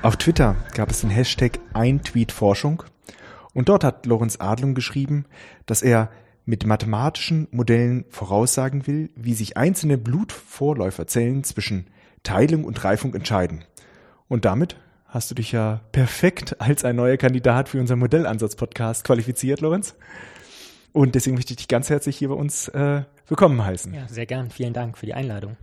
Auf Twitter gab es den Hashtag Ein-Tweet-Forschung und dort hat Lorenz Adlung geschrieben, dass er mit mathematischen Modellen voraussagen will, wie sich einzelne Blutvorläuferzellen zwischen Teilung und Reifung entscheiden. Und damit hast du dich ja perfekt als ein neuer Kandidat für unseren Modellansatz-Podcast qualifiziert, Lorenz. Und deswegen möchte ich dich ganz herzlich hier bei uns äh, willkommen heißen. Ja, sehr gern. Vielen Dank für die Einladung.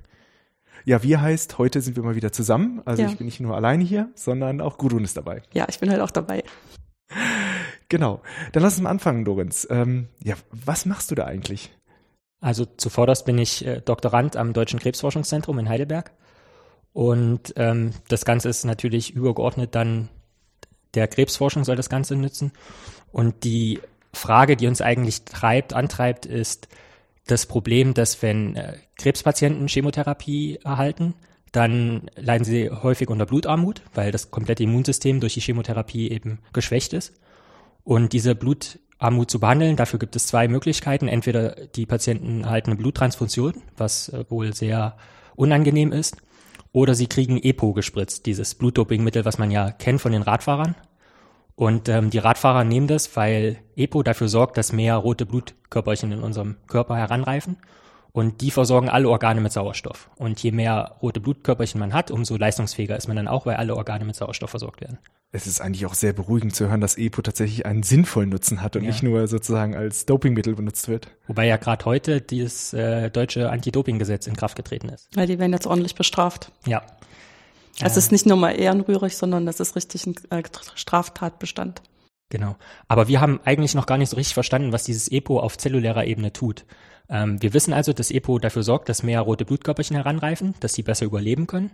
Ja, wie heißt, heute sind wir mal wieder zusammen. Also Ja. ich bin nicht nur alleine hier, sondern auch Gudrun ist dabei. Ja, ich bin halt auch dabei. Genau. Dann lass uns mal anfangen, Lorenz. Ähm, ja, was machst du da eigentlich? Also zuvorderst bin ich äh, Doktorand am Deutschen Krebsforschungszentrum in Heidelberg. Und ähm, das Ganze ist natürlich übergeordnet dann der Krebsforschung soll das Ganze nützen. Und die Frage, die uns eigentlich treibt, antreibt, ist das Problem, dass wenn äh, Krebspatienten Chemotherapie erhalten, dann leiden sie häufig unter Blutarmut, weil das komplette Immunsystem durch die Chemotherapie eben geschwächt ist. Und diese Blutarmut zu behandeln, dafür gibt es zwei Möglichkeiten. Entweder die Patienten erhalten eine Bluttransfusion, was äh, wohl sehr unangenehm ist, oder sie kriegen EPO gespritzt, dieses Blutdopingmittel, was man ja kennt von den Radfahrern. Und ähm, die Radfahrer nehmen das, weil EPO dafür sorgt, dass mehr rote Blutkörperchen in unserem Körper heranreifen. Und die versorgen alle Organe mit Sauerstoff. Und je mehr rote Blutkörperchen man hat, umso leistungsfähiger ist man dann auch, weil alle Organe mit Sauerstoff versorgt werden. Es ist eigentlich auch sehr beruhigend zu hören, dass EPO tatsächlich einen sinnvollen Nutzen hat und Ja. nicht nur sozusagen als Dopingmittel benutzt wird. Wobei ja gerade heute dieses äh, deutsche Anti-Doping-Gesetz in Kraft getreten ist. Weil die werden jetzt ordentlich bestraft. Ja. Es ist nicht nur mal ehrenrührig, sondern das ist richtig ein äh, Straftatbestand. Genau. Aber wir haben eigentlich noch gar nicht so richtig verstanden, was dieses EPO auf zellulärer Ebene tut. Ähm, wir wissen also, dass EPO dafür sorgt, dass mehr rote Blutkörperchen heranreifen, dass sie besser überleben können.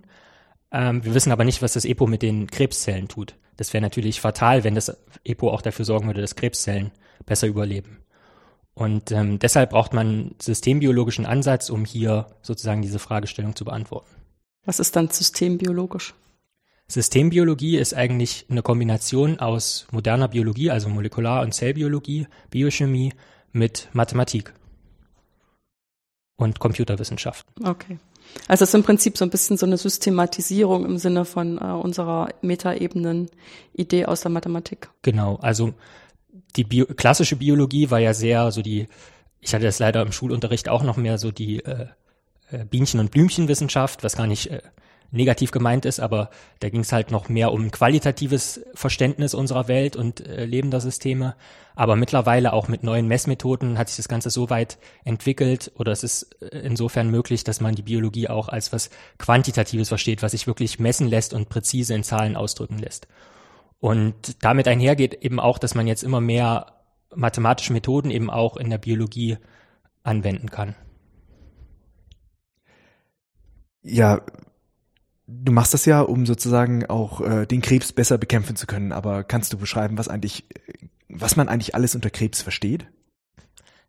Ähm, wir wissen aber nicht, was das EPO mit den Krebszellen tut. Das wäre natürlich fatal, wenn das EPO auch dafür sorgen würde, dass Krebszellen besser überleben. Und ähm, deshalb braucht man einen systembiologischen Ansatz, um hier sozusagen diese Fragestellung zu beantworten. Was ist dann systembiologisch? Systembiologie ist eigentlich eine Kombination aus moderner Biologie, also Molekular- und Zellbiologie, Biochemie mit Mathematik und Computerwissenschaften. Okay. Also es ist im Prinzip so ein bisschen so eine Systematisierung im Sinne von äh, unserer Metaebenen-Idee aus der Mathematik. Genau, also die Bio klassische Biologie war ja sehr so die, ich hatte das leider im Schulunterricht auch noch mehr so die äh, Bienchen- und Blümchenwissenschaft, was gar nicht äh, negativ gemeint ist, aber da ging es halt noch mehr um qualitatives Verständnis unserer Welt und äh, lebender Systeme. Aber mittlerweile auch mit neuen Messmethoden hat sich das Ganze so weit entwickelt oder es ist äh, insofern möglich, dass man die Biologie auch als was Quantitatives versteht, was sich wirklich messen lässt und präzise in Zahlen ausdrücken lässt. Und damit einhergeht eben auch, dass man jetzt immer mehr mathematische Methoden eben auch in der Biologie anwenden kann. Ja, du machst das ja, um sozusagen auch äh, den Krebs besser bekämpfen zu können. Aber kannst du beschreiben, was eigentlich, was man eigentlich alles unter Krebs versteht?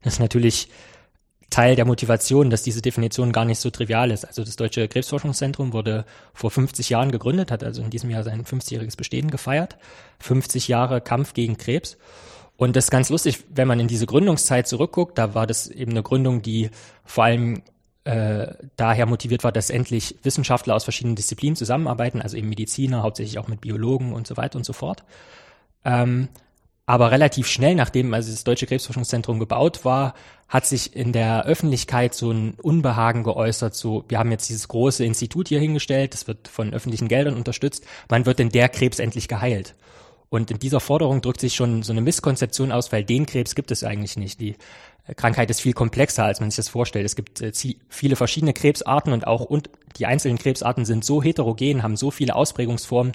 Das ist natürlich Teil der Motivation, dass diese Definition gar nicht so trivial ist. Also das Deutsche Krebsforschungszentrum wurde vor 50 Jahren gegründet, hat also in diesem Jahr sein 50-jähriges Bestehen gefeiert. 50 Jahre Kampf gegen Krebs. Und das ist ganz lustig, wenn man in diese Gründungszeit zurückguckt, da war das eben eine Gründung, die vor allem äh, daher motiviert war, dass endlich Wissenschaftler aus verschiedenen Disziplinen zusammenarbeiten, also eben Mediziner, hauptsächlich auch mit Biologen und so weiter und so fort. Ähm, aber relativ schnell, nachdem also das Deutsche Krebsforschungszentrum gebaut war, hat sich in der Öffentlichkeit so ein Unbehagen geäußert, so, wir haben jetzt dieses große Institut hier hingestellt, das wird von öffentlichen Geldern unterstützt, wann wird denn der Krebs endlich geheilt? Und in dieser Forderung drückt sich schon so eine Misskonzeption aus, weil den Krebs gibt es eigentlich nicht. Die Krankheit ist viel komplexer, als man sich das vorstellt. Es gibt äh, viele verschiedene Krebsarten und auch und die einzelnen Krebsarten sind so heterogen, haben so viele Ausprägungsformen,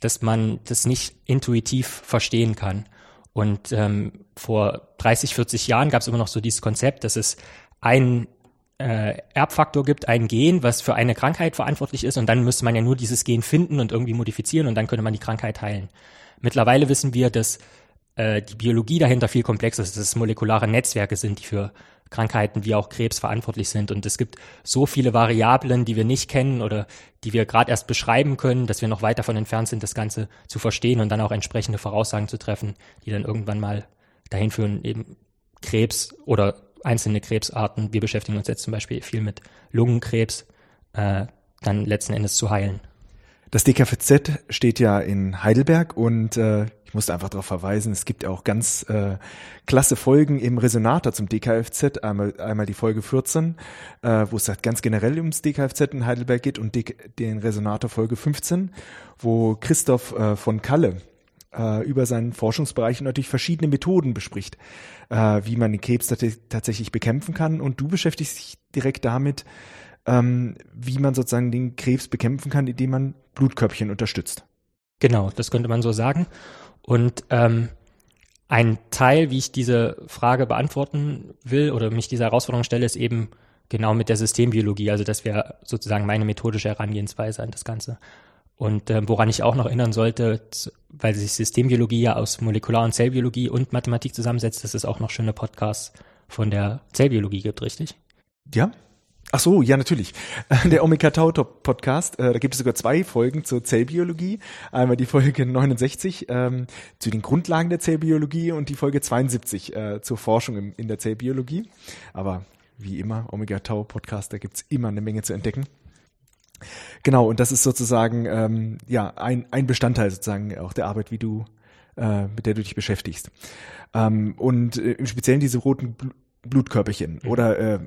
dass man das nicht intuitiv verstehen kann. Und ähm, vor 30, 40 Jahren gab es immer noch so dieses Konzept, dass es einen äh, Erbfaktor gibt, ein Gen, was für eine Krankheit verantwortlich ist und dann müsste man ja nur dieses Gen finden und irgendwie modifizieren und dann könnte man die Krankheit heilen. Mittlerweile wissen wir, dass äh, die Biologie dahinter viel komplexer ist, dass es molekulare Netzwerke sind, die für Krankheiten wie auch Krebs verantwortlich sind. Und es gibt so viele Variablen, die wir nicht kennen oder die wir gerade erst beschreiben können, dass wir noch weit davon entfernt sind, das Ganze zu verstehen und dann auch entsprechende Voraussagen zu treffen, die dann irgendwann mal dahin führen, eben Krebs oder einzelne Krebsarten, wir beschäftigen uns jetzt zum Beispiel viel mit Lungenkrebs, äh, dann letzten Endes zu heilen. Das DKFZ steht ja in Heidelberg und äh, ich musste einfach darauf verweisen, es gibt auch ganz äh, klasse Folgen im Resonator zum DKFZ, einmal, einmal die Folge 14, äh, wo es halt ganz generell ums DKFZ in Heidelberg geht und den Resonator Folge 15, wo Christoph äh, von Kalle äh, über seinen Forschungsbereich und natürlich verschiedene Methoden bespricht, äh, wie man den Krebs tatsächlich bekämpfen kann. Und du beschäftigst dich direkt damit, ähm, wie man sozusagen den Krebs bekämpfen kann, indem man Blutkörbchen unterstützt. Genau, das könnte man so sagen. Und ähm, ein Teil, wie ich diese Frage beantworten will oder mich dieser Herausforderung stelle, ist eben genau mit der Systembiologie. Also das wäre sozusagen meine methodische Herangehensweise an das Ganze. Und äh, woran ich auch noch erinnern sollte, weil sich Systembiologie ja aus Molekular- und Zellbiologie und Mathematik zusammensetzt, dass es auch noch schöne Podcasts von der Zellbiologie gibt, richtig? Ja, Ach so, ja, natürlich. Der Omega Tau Podcast, äh, da gibt es sogar zwei Folgen zur Zellbiologie. Einmal die Folge 69 ähm, zu den Grundlagen der Zellbiologie und die Folge 72 äh, zur Forschung im, in der Zellbiologie. Aber wie immer, Omega Tau Podcast, da gibt's immer eine Menge zu entdecken. Genau, und das ist sozusagen ähm, ja ein, ein Bestandteil sozusagen auch der Arbeit, wie du äh, mit der du dich beschäftigst. Ähm, und äh, im Speziellen diese roten Blutkörperchen mhm. oder äh,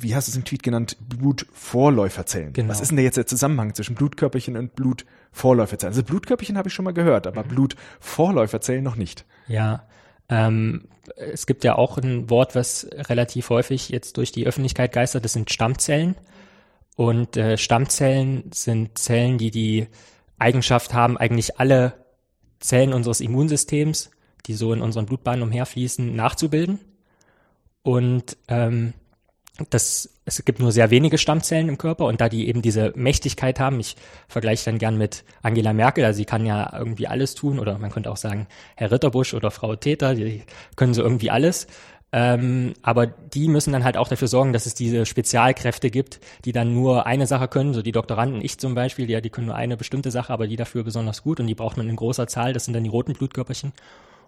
wie hast du es im Tweet genannt, Blutvorläuferzellen. Genau. Was ist denn da jetzt der Zusammenhang zwischen Blutkörperchen und Blutvorläuferzellen? Also Blutkörperchen habe ich schon mal gehört, aber mhm. Blutvorläuferzellen noch nicht. Ja, ähm, es gibt ja auch ein Wort, was relativ häufig jetzt durch die Öffentlichkeit geistert, das sind Stammzellen. Und äh, Stammzellen sind Zellen, die die Eigenschaft haben, eigentlich alle Zellen unseres Immunsystems, die so in unseren Blutbahnen umherfließen, nachzubilden. Und ähm, das, es gibt nur sehr wenige Stammzellen im Körper und da die eben diese Mächtigkeit haben, ich vergleiche dann gern mit Angela Merkel, also sie kann ja irgendwie alles tun oder man könnte auch sagen Herr Ritterbusch oder Frau Täter, die können so irgendwie alles. Ähm, aber die müssen dann halt auch dafür sorgen, dass es diese Spezialkräfte gibt, die dann nur eine Sache können, so die Doktoranden, ich zum Beispiel, ja, die können nur eine bestimmte Sache, aber die dafür besonders gut und die braucht man in großer Zahl, das sind dann die roten Blutkörperchen.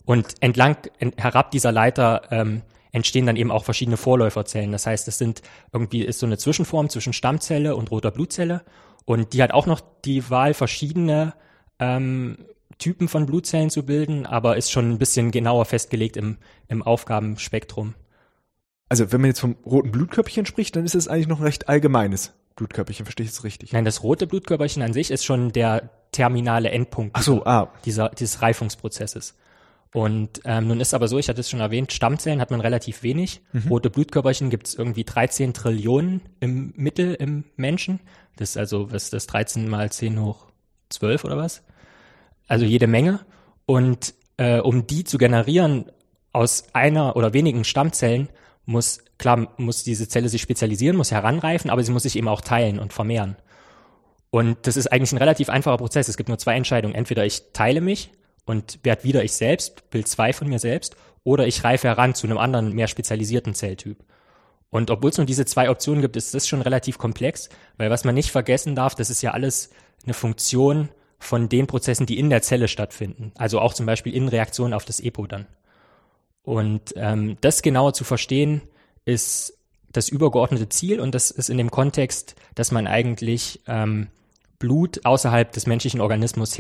Und entlang, ent, herab dieser Leiter ähm, entstehen dann eben auch verschiedene Vorläuferzellen. Das heißt, es sind irgendwie ist so eine Zwischenform zwischen Stammzelle und roter Blutzelle und die hat auch noch die Wahl, verschiedene ähm, Typen von Blutzellen zu bilden, aber ist schon ein bisschen genauer festgelegt im, im Aufgabenspektrum. Also wenn man jetzt vom roten Blutkörperchen spricht, dann ist es eigentlich noch recht allgemeines Blutkörperchen, verstehe ich es richtig? Nein, das rote Blutkörperchen an sich ist schon der terminale Endpunkt Ach so, ah. dieser, dieses Reifungsprozesses. Und ähm, nun ist aber so, ich hatte es schon erwähnt, Stammzellen hat man relativ wenig. Mhm. Rote Blutkörperchen gibt es irgendwie 13 Trillionen im Mittel im Menschen. Das ist also, was ist das, 13 mal 10 hoch 12 oder was? Also jede Menge. Und äh, um die zu generieren aus einer oder wenigen Stammzellen, muss, klar, muss diese Zelle sich spezialisieren, muss heranreifen, aber sie muss sich eben auch teilen und vermehren. Und das ist eigentlich ein relativ einfacher Prozess. Es gibt nur zwei Entscheidungen. Entweder ich teile mich und werde wieder ich selbst, Bild zwei von mir selbst, oder ich reife heran zu einem anderen, mehr spezialisierten Zelltyp. Und obwohl es nur diese zwei Optionen gibt, ist das schon relativ komplex, weil was man nicht vergessen darf, das ist ja alles eine Funktion von den Prozessen, die in der Zelle stattfinden. Also auch zum Beispiel in Reaktion auf das EPO dann. Und ähm, das genauer zu verstehen, ist das übergeordnete Ziel und das ist in dem Kontext, dass man eigentlich ähm, Blut außerhalb des menschlichen Organismus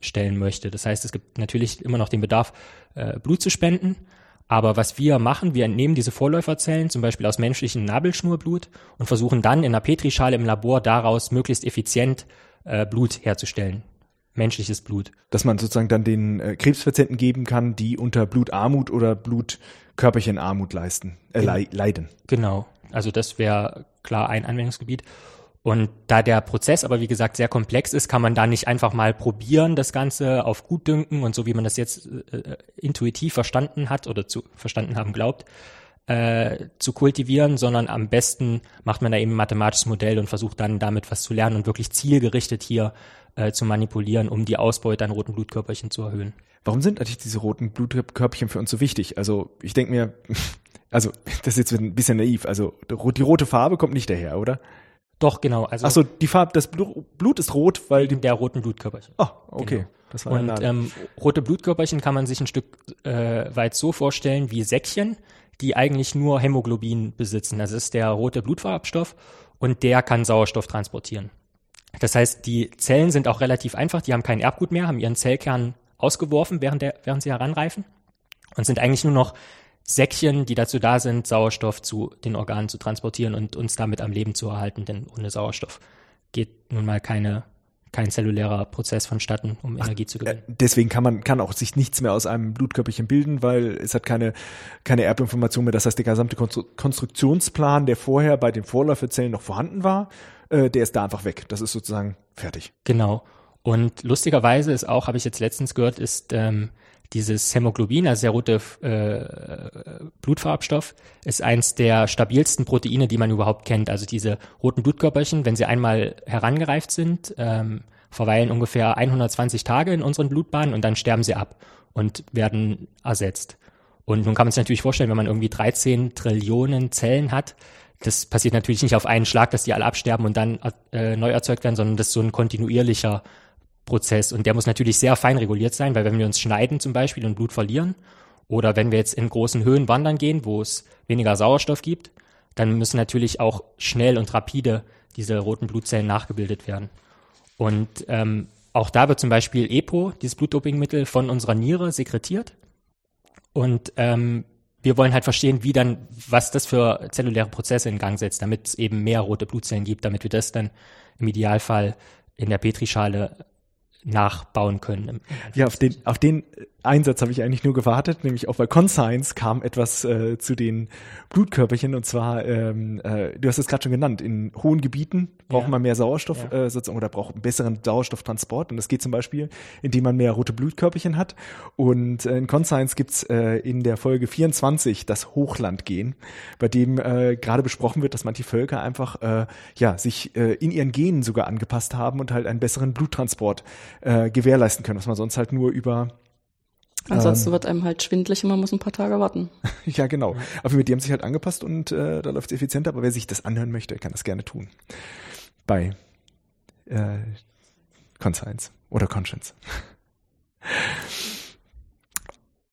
herstellen möchte. Das heißt, es gibt natürlich immer noch den Bedarf, äh, Blut zu spenden. Aber was wir machen, wir entnehmen diese Vorläuferzellen, zum Beispiel aus menschlichem Nabelschnurblut, und versuchen dann in einer Petrischale im Labor daraus möglichst effizient äh, Blut herzustellen menschliches Blut. Dass man sozusagen dann den äh, Krebspatienten geben kann, die unter Blutarmut oder Blutkörperchenarmut leisten, äh, le leiden. Genau. Also das wäre klar ein Anwendungsgebiet. Und da der Prozess aber wie gesagt sehr komplex ist, kann man da nicht einfach mal probieren, das Ganze auf Gutdünken und so wie man das jetzt äh, äh intuitiv verstanden hat oder zu verstanden haben glaubt, äh, zu kultivieren, sondern am besten macht man da eben ein mathematisches Modell und versucht dann damit was zu lernen und wirklich zielgerichtet hier äh, zu manipulieren, um die Ausbeute an roten Blutkörperchen zu erhöhen. Warum sind eigentlich diese roten Blutkörperchen für uns so wichtig? Also ich denke mir, also das ist jetzt ein bisschen naiv, also die rote Farbe kommt nicht daher, oder? Doch, genau. Also Ach so, die Farbe, das Blut ist rot, weil die der roten Blutkörperchen. Ah, oh, okay. Genau. Das war Und ähm, rote Blutkörperchen kann man sich ein Stück äh, weit so vorstellen wie Säckchen, die eigentlich nur Hämoglobin besitzen. Das ist der rote Blutfarbstoff und der kann Sauerstoff transportieren. Das heißt, die Zellen sind auch relativ einfach, die haben kein Erbgut mehr, haben ihren Zellkern ausgeworfen, während, der, während sie heranreifen und sind eigentlich nur noch Säckchen, die dazu da sind, Sauerstoff zu den Organen zu transportieren und uns damit am Leben zu erhalten, denn ohne Sauerstoff geht nun mal keine kein zellulärer Prozess vonstatten, um Energie zu gewinnen. Äh, deswegen kann man kann auch sich nichts mehr aus einem Blutkörperchen bilden, weil es hat keine keine Erbinformation mehr. Das heißt, der gesamte Konstruktionsplan, der vorher bei den Vorläuferzellen noch vorhanden war, äh, der ist da einfach weg. Das ist sozusagen fertig. Genau. Und lustigerweise ist auch, habe ich jetzt letztens gehört, ist ähm, dieses Hämoglobin, also der rote äh, Blutfarbstoff, ist eins der stabilsten Proteine, die man überhaupt kennt. Also diese roten Blutkörperchen, wenn sie einmal herangereift sind, ähm, verweilen ungefähr 120 Tage in unseren Blutbahnen und dann sterben sie ab und werden ersetzt. Und nun kann man sich natürlich vorstellen, wenn man irgendwie 13 Trillionen Zellen hat, das passiert natürlich nicht auf einen Schlag, dass die alle absterben und dann äh, neu erzeugt werden, sondern das ist so ein kontinuierlicher Prozess. Und der muss natürlich sehr fein reguliert sein, weil wenn wir uns schneiden zum Beispiel und Blut verlieren, oder wenn wir jetzt in großen Höhen wandern gehen, wo es weniger Sauerstoff gibt, dann müssen natürlich auch schnell und rapide diese roten Blutzellen nachgebildet werden. Und ähm, auch da wird zum Beispiel EPO, dieses Blutdopingmittel, von unserer Niere sekretiert. Und ähm, wir wollen halt verstehen, wie dann, was das für zelluläre Prozesse in Gang setzt, damit es eben mehr rote Blutzellen gibt, damit wir das dann im Idealfall in der Petrischale nachbauen können. Ja, auf den, auf den Einsatz habe ich eigentlich nur gewartet, nämlich auch bei Conscience kam etwas äh, zu den Blutkörperchen und zwar, ähm, äh, du hast es gerade schon genannt, in hohen Gebieten braucht ja. man mehr Sauerstoff ja. äh, sozusagen oder braucht einen besseren Sauerstofftransport und das geht zum Beispiel, indem man mehr rote Blutkörperchen hat und äh, in Conscience gibt's äh, in der Folge 24 das Hochlandgehen, bei dem äh, gerade besprochen wird, dass manche Völker einfach ja sich in ihren Genen sogar angepasst haben und halt einen besseren Bluttransport äh, gewährleisten können, was man sonst halt nur über Ansonsten ähm, wird einem halt schwindlig und man muss ein paar Tage warten. ja, genau. Aber die haben sich halt angepasst und äh, da läuft es effizienter. Aber wer sich das anhören möchte, kann das gerne tun. Bei äh, Conscience oder Conscience.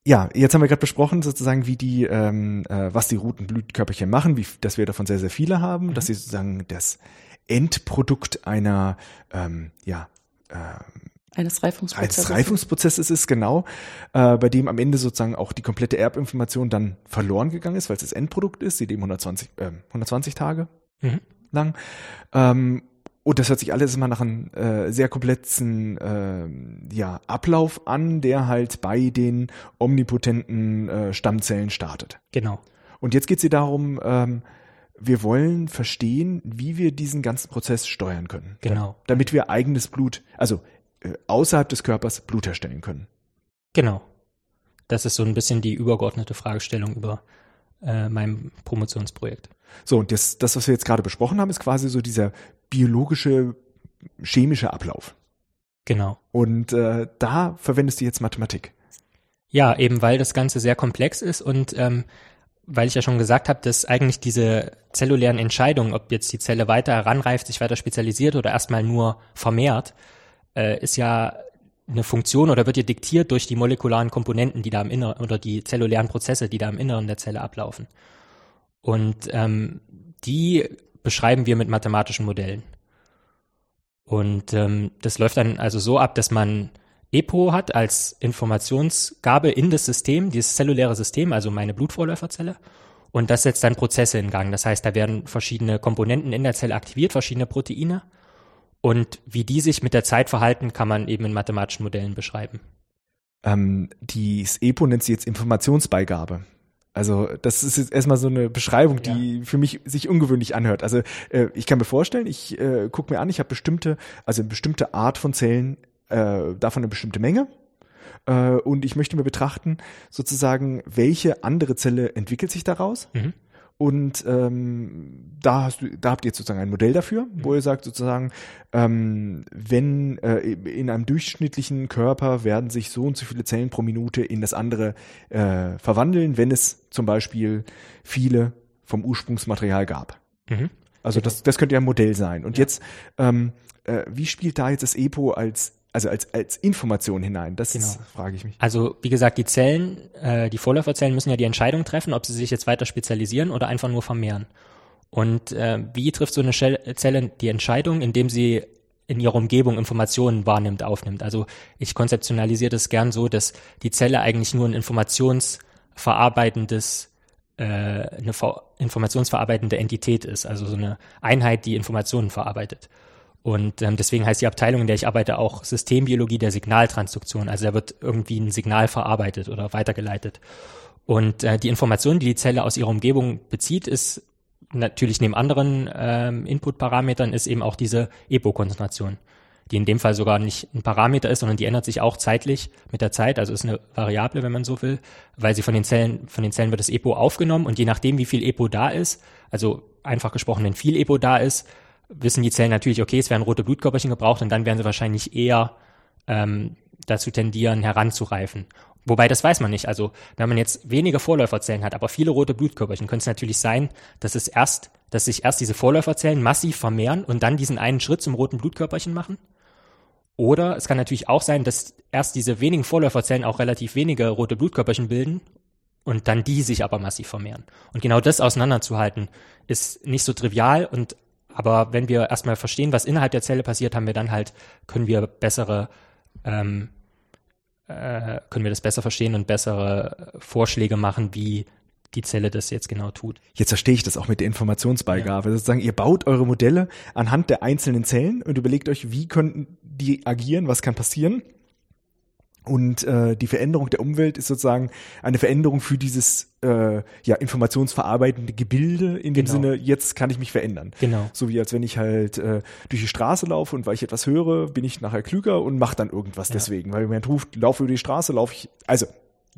ja, jetzt haben wir gerade besprochen, sozusagen, wie die, ähm, äh, was die roten Blutkörperchen machen, wie, dass wir davon sehr, sehr viele haben, mhm. dass sie sozusagen das Endprodukt einer, ähm, ja, äh, eines Reifungsprozesses. Eines Reifungsprozesses ist genau, äh, bei dem am Ende sozusagen auch die komplette Erbinformation dann verloren gegangen ist, weil es das Endprodukt ist, die 120, äh, 120 Tage mhm. lang. Ähm, und das hört sich alles immer nach einem äh, sehr komplexen äh, ja, Ablauf an, der halt bei den omnipotenten äh, Stammzellen startet. Genau. Und jetzt geht es hier darum, ähm, wir wollen verstehen, wie wir diesen ganzen Prozess steuern können. Genau. Damit wir eigenes Blut, also außerhalb des Körpers Blut herstellen können. Genau. Das ist so ein bisschen die übergeordnete Fragestellung über äh, meinem Promotionsprojekt. So, und das, das, was wir jetzt gerade besprochen haben, ist quasi so dieser biologische, chemische Ablauf. Genau. Und äh, da verwendest du jetzt Mathematik. Ja, eben weil das Ganze sehr komplex ist und ähm, weil ich ja schon gesagt habe, dass eigentlich diese zellulären Entscheidungen, ob jetzt die Zelle weiter heranreift, sich weiter spezialisiert oder erstmal nur vermehrt, äh, ist ja eine Funktion oder wird ja diktiert durch die molekularen Komponenten, die da im Inneren oder die zellulären Prozesse, die da im Inneren der Zelle ablaufen. Und ähm, die beschreiben wir mit mathematischen Modellen. Und ähm, das läuft dann also so ab, dass man EPO hat als Informationsgabe in das System, dieses zelluläre System, also meine Blutvorläuferzelle. Und das setzt dann Prozesse in Gang. Das heißt, da werden verschiedene Komponenten in der Zelle aktiviert, verschiedene Proteine. Und wie die sich mit der Zeit verhalten, kann man eben in mathematischen Modellen beschreiben. Ähm, das EPO nennt sie jetzt Informationsbeigabe. Also das ist jetzt erstmal so eine Beschreibung, die ja. für mich sich ungewöhnlich anhört. Also äh, ich kann mir vorstellen, ich äh, gucke mir an, ich habe bestimmte, also eine bestimmte Art von Zellen, äh, davon eine bestimmte Menge. Äh, und ich möchte mir betrachten, sozusagen, welche andere Zelle entwickelt sich daraus. Mhm. Und ähm, da hast du, da habt ihr jetzt sozusagen ein Modell dafür, wo mhm. ihr sagt sozusagen, ähm, wenn äh, in einem durchschnittlichen Körper werden sich so und so viele Zellen pro Minute in das andere äh, verwandeln, wenn es zum Beispiel viele vom Ursprungsmaterial gab. Mhm. Also das, das könnte ja ein Modell sein. Und ja. jetzt, ähm, äh, wie spielt da jetzt das EPO als also als, als Information hinein? Das genau. frage ich mich. Also wie gesagt, die Zellen, äh, die Vorläuferzellen müssen ja die Entscheidung treffen, ob sie sich jetzt weiter spezialisieren oder einfach nur vermehren. Und äh, wie trifft so eine Zelle die Entscheidung, indem sie in ihrer Umgebung Informationen wahrnimmt, aufnimmt. Also ich konzeptionalisiere das gern so, dass die Zelle eigentlich nur ein informationsverarbeitendes äh, eine informationsverarbeitende Entität ist, also so eine Einheit, die Informationen verarbeitet. Und ähm, deswegen heißt die Abteilung, in der ich arbeite, auch Systembiologie der Signaltransduktion. Also da wird irgendwie ein Signal verarbeitet oder weitergeleitet. Und äh, die Information, die die Zelle aus ihrer Umgebung bezieht, ist natürlich neben anderen ähm, Input-Parametern ist eben auch diese EPO-Konzentration, die in dem Fall sogar nicht ein Parameter ist, sondern die ändert sich auch zeitlich mit der Zeit, also ist eine Variable, wenn man so will, weil sie von den Zellen, von den Zellen wird das EPO aufgenommen und je nachdem, wie viel EPO da ist, also einfach gesprochen, wenn viel EPO da ist, wissen die Zellen natürlich, okay, es werden rote Blutkörperchen gebraucht und dann werden sie wahrscheinlich eher ähm, dazu tendieren, heranzureifen. Wobei, das weiß man nicht. Also, wenn man jetzt weniger Vorläuferzellen hat, aber viele rote Blutkörperchen, könnte es natürlich sein, dass es erst, dass sich erst diese Vorläuferzellen massiv vermehren und dann diesen einen Schritt zum roten Blutkörperchen machen. Oder es kann natürlich auch sein, dass erst diese wenigen Vorläuferzellen auch relativ wenige rote Blutkörperchen bilden und dann die sich aber massiv vermehren. Und genau das auseinanderzuhalten, ist nicht so trivial und aber wenn wir erstmal verstehen, was innerhalb der Zelle passiert, haben wir dann halt, können wir bessere ähm, äh, können wir das besser verstehen und bessere Vorschläge machen, wie die Zelle das jetzt genau tut. Jetzt verstehe ich das auch mit der Informationsbeigabe. Ja. Sozusagen, ihr baut eure Modelle anhand der einzelnen Zellen und überlegt euch, wie könnten die agieren, was kann passieren. Und äh, die Veränderung der Umwelt ist sozusagen eine Veränderung für dieses äh, ja, informationsverarbeitende Gebilde in dem genau. Sinne, jetzt kann ich mich verändern. Genau. So wie als wenn ich halt äh, durch die Straße laufe und weil ich etwas höre, bin ich nachher klüger und mache dann irgendwas ja. deswegen. Weil jemand ruft, laufe über die Straße, laufe ich, also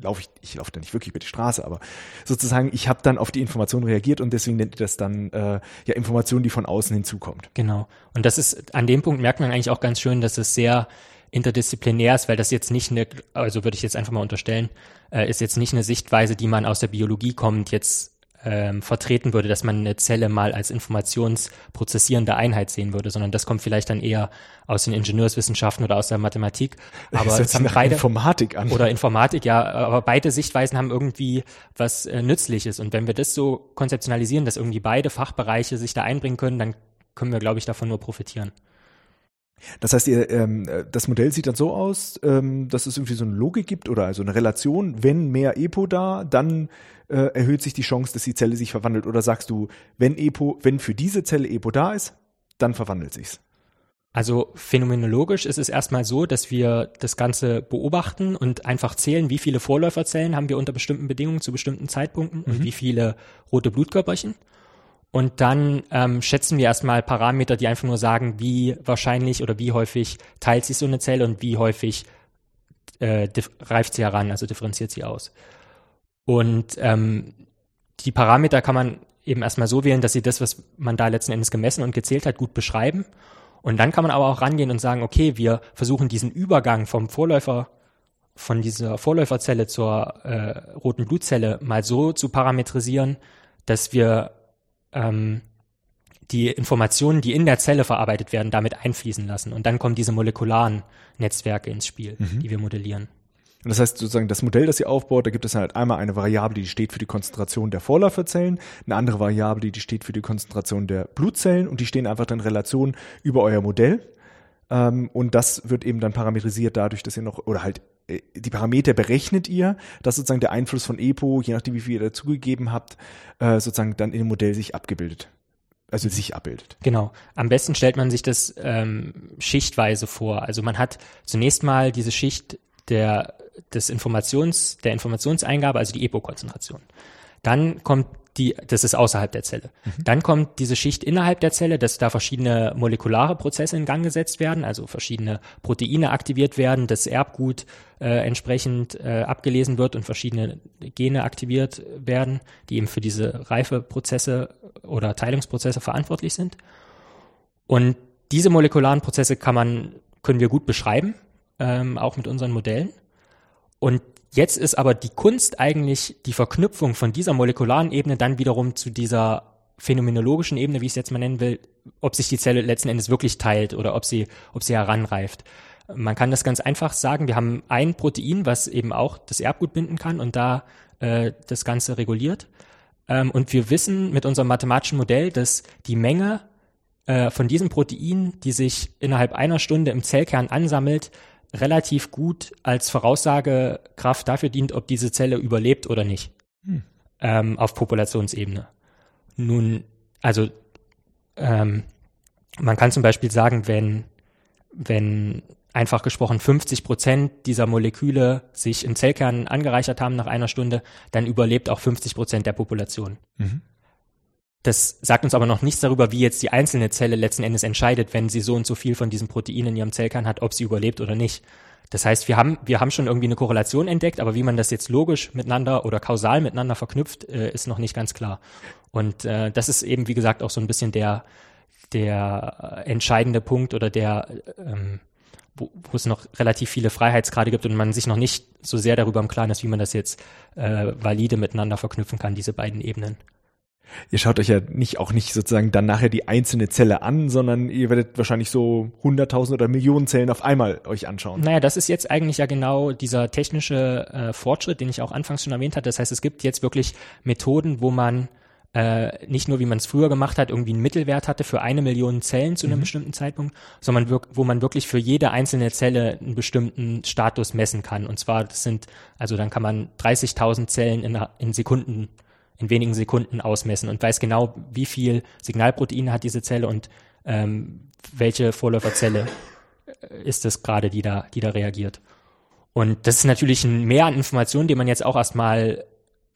laufe ich, ich laufe da nicht wirklich über die Straße, aber sozusagen, ich habe dann auf die Information reagiert und deswegen nennt ihr das dann äh, ja Information, die von außen hinzukommt. Genau. Und das ist, an dem Punkt merkt man eigentlich auch ganz schön, dass es sehr interdisziplinär ist, weil das jetzt nicht eine, also würde ich jetzt einfach mal unterstellen, äh, ist jetzt nicht eine Sichtweise, die man aus der Biologie kommt, jetzt ähm, vertreten würde, dass man eine Zelle mal als informationsprozessierende Einheit sehen würde, sondern das kommt vielleicht dann eher aus den Ingenieurswissenschaften oder aus der Mathematik. Aber es haben beide Informatik an. Oder Informatik, ja, aber beide Sichtweisen haben irgendwie was äh, Nützliches. Und wenn wir das so konzeptionalisieren, dass irgendwie beide Fachbereiche sich da einbringen können, dann können wir, glaube ich, davon nur profitieren. Das heißt, ihr, ähm, das Modell sieht dann so aus, ähm, dass es irgendwie so eine Logik gibt oder also eine Relation, wenn mehr EPO da, dann äh, erhöht sich die Chance, dass die Zelle sich verwandelt. Oder sagst du, wenn EPO, wenn für diese Zelle EPO da ist, dann verwandelt sich's? Also phänomenologisch ist es erstmal so, dass wir das Ganze beobachten und einfach zählen, wie viele Vorläuferzellen haben wir unter bestimmten Bedingungen zu bestimmten Zeitpunkten mhm. und wie viele rote Blutkörperchen. Und dann ähm, schätzen wir erstmal Parameter, die einfach nur sagen, wie wahrscheinlich oder wie häufig teilt sich so eine Zelle und wie häufig äh, reift sie heran, also differenziert sie aus. Und ähm, die Parameter kann man eben erstmal so wählen, dass sie das, was man da letzten Endes gemessen und gezählt hat, gut beschreiben. Und dann kann man aber auch rangehen und sagen, okay, wir versuchen diesen Übergang vom Vorläufer, von dieser Vorläuferzelle zur äh, roten Blutzelle mal so zu parametrisieren, dass wir ähm, die Informationen, die in der Zelle verarbeitet werden, damit einfließen lassen. Und dann kommen diese molekularen Netzwerke ins Spiel, mhm. die wir modellieren. Und das heißt sozusagen, das Modell, das ihr aufbaut, da gibt es halt einmal eine Variable, die steht für die Konzentration der Vorläuferzellen, eine andere Variable, die steht für die Konzentration der Blutzellen und die stehen einfach in Relation über euer Modell. Ähm, und das wird eben dann parametrisiert dadurch, dass ihr noch, oder halt äh, die Parameter berechnet ihr, dass sozusagen der Einfluss von EPO, je nachdem wie viel ihr dazugegeben habt, äh, sozusagen dann in dem Modell sich abgebildet. Also sich abbildet. Genau. Am besten stellt man sich das ähm, schichtweise vor. Also man hat zunächst mal diese Schicht der, des Informations, der Informationseingabe, also die EPO-Konzentration. Dann kommt die, das ist außerhalb der Zelle. Mhm. Dann kommt diese Schicht innerhalb der Zelle, dass da verschiedene molekulare Prozesse in Gang gesetzt werden, also verschiedene Proteine aktiviert werden, das Erbgut äh, entsprechend äh, abgelesen wird und verschiedene Gene aktiviert werden, die eben für diese Reifeprozesse oder Teilungsprozesse verantwortlich sind. Und diese molekularen Prozesse kann man, können wir gut beschreiben, ähm, auch mit unseren Modellen. Und Jetzt ist aber die Kunst eigentlich die Verknüpfung von dieser molekularen Ebene dann wiederum zu dieser phänomenologischen Ebene, wie ich es jetzt mal nennen will, ob sich die Zelle letzten Endes wirklich teilt oder ob sie, ob sie heranreift. Man kann das ganz einfach sagen. Wir haben ein Protein, was eben auch das Erbgut binden kann und da äh, das Ganze reguliert. Ähm, und wir wissen mit unserem mathematischen Modell, dass die Menge äh, von diesem Protein, die sich innerhalb einer Stunde im Zellkern ansammelt, relativ gut als Voraussagekraft dafür dient, ob diese Zelle überlebt oder nicht. Hm. Ähm, auf Populationsebene. Nun, also ähm, man kann zum Beispiel sagen, wenn, wenn einfach gesprochen 50 Prozent dieser Moleküle sich im Zellkern angereichert haben nach einer Stunde, dann überlebt auch 50 Prozent der Population. Mhm. Das sagt uns aber noch nichts darüber, wie jetzt die einzelne Zelle letzten Endes entscheidet, wenn sie so und so viel von diesem Protein in ihrem Zellkern hat, ob sie überlebt oder nicht. Das heißt, wir haben, wir haben schon irgendwie eine Korrelation entdeckt, aber wie man das jetzt logisch miteinander oder kausal miteinander verknüpft, äh, ist noch nicht ganz klar. Und äh, das ist eben, wie gesagt, auch so ein bisschen der, der äh, entscheidende Punkt oder der, ähm, wo, wo es noch relativ viele Freiheitsgrade gibt und man sich noch nicht so sehr darüber im Klaren ist, wie man das jetzt äh, valide miteinander verknüpfen kann, diese beiden Ebenen. Ihr schaut euch ja nicht auch nicht sozusagen dann nachher die einzelne Zelle an, sondern ihr werdet wahrscheinlich so hunderttausend oder Millionen Zellen auf einmal euch anschauen. Naja, das ist jetzt eigentlich ja genau dieser technische äh, Fortschritt, den ich auch anfangs schon erwähnt hatte. Das heißt, es gibt jetzt wirklich Methoden, wo man äh, nicht nur, wie man es früher gemacht hat, irgendwie einen Mittelwert hatte für eine Million Zellen zu einem mhm. bestimmten Zeitpunkt, sondern wo man wirklich für jede einzelne Zelle einen bestimmten Status messen kann. Und zwar, das sind, also dann kann man 30.000 Zellen in, in Sekunden, in wenigen Sekunden ausmessen und weiß genau, wie viel Signalproteine hat diese Zelle und ähm, welche Vorläuferzelle ist es gerade, die da, die da reagiert. Und das ist natürlich ein Mehr an Informationen, die man jetzt auch erstmal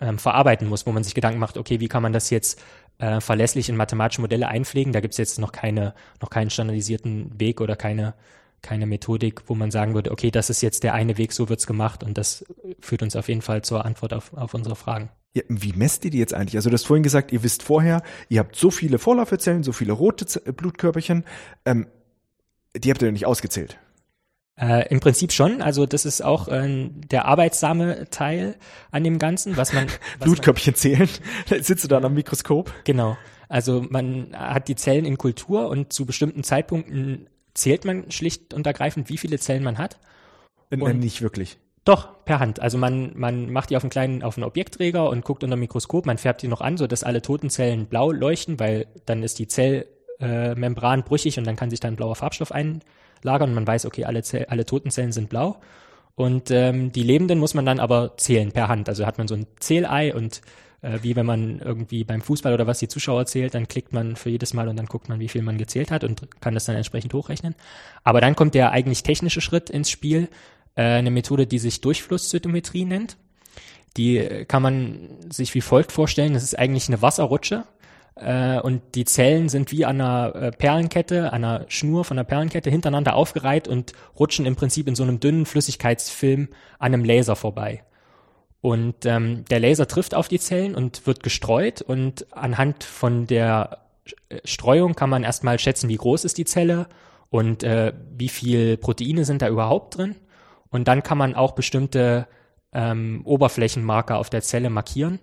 ähm, verarbeiten muss, wo man sich Gedanken macht, okay, wie kann man das jetzt äh, verlässlich in mathematische Modelle einpflegen? Da gibt es jetzt noch keine, noch keinen standardisierten Weg oder keine, keine Methodik, wo man sagen würde, okay, das ist jetzt der eine Weg, so wird's gemacht und das führt uns auf jeden Fall zur Antwort auf, auf unsere Fragen. Ja, wie messt ihr die jetzt eigentlich? Also du hast vorhin gesagt, ihr wisst vorher, ihr habt so viele Vorlaufzellen, so viele rote Z Blutkörperchen, ähm, die habt ihr nicht ausgezählt. Äh, Im Prinzip schon. Also das ist auch äh, der arbeitsame Teil an dem Ganzen, was man was Blutköpfchen man, zählen. Da sitzt du dann am Mikroskop. Genau. Also man hat die Zellen in Kultur und zu bestimmten Zeitpunkten zählt man schlicht und ergreifend, wie viele Zellen man hat. Und, und nicht wirklich. Doch, per Hand. Also man, man macht die auf einen kleinen, auf einen Objektträger und guckt unter Mikroskop, man färbt die noch an, so dass alle toten Zellen blau leuchten, weil dann ist die Zellmembran äh, brüchig und dann kann sich dann blauer Farbstoff ein, lagern und man weiß, okay, alle, Zell, alle toten Zellen sind blau. Und ähm, die lebenden muss man dann aber zählen per Hand. Also hat man so ein Zählei und äh, wie wenn man irgendwie beim Fußball oder was die Zuschauer zählt, dann klickt man für jedes Mal und dann guckt man, wie viel man gezählt hat und kann das dann entsprechend hochrechnen. Aber dann kommt der eigentlich technische Schritt ins Spiel, äh, eine Methode, die sich Durchflusszytometrie nennt. Die kann man sich wie folgt vorstellen. Das ist eigentlich eine Wasserrutsche, äh, und die Zellen sind wie an einer äh, Perlenkette, an einer Schnur von einer Perlenkette hintereinander aufgereiht und rutschen im Prinzip in so einem dünnen Flüssigkeitsfilm an einem Laser vorbei. Und ähm, der Laser trifft auf die Zellen und wird gestreut und anhand von der äh, Streuung kann man erstmal schätzen, wie groß ist die Zelle und äh, wie viel Proteine sind da überhaupt drin. Und dann kann man auch bestimmte ähm, Oberflächenmarker auf der Zelle markieren,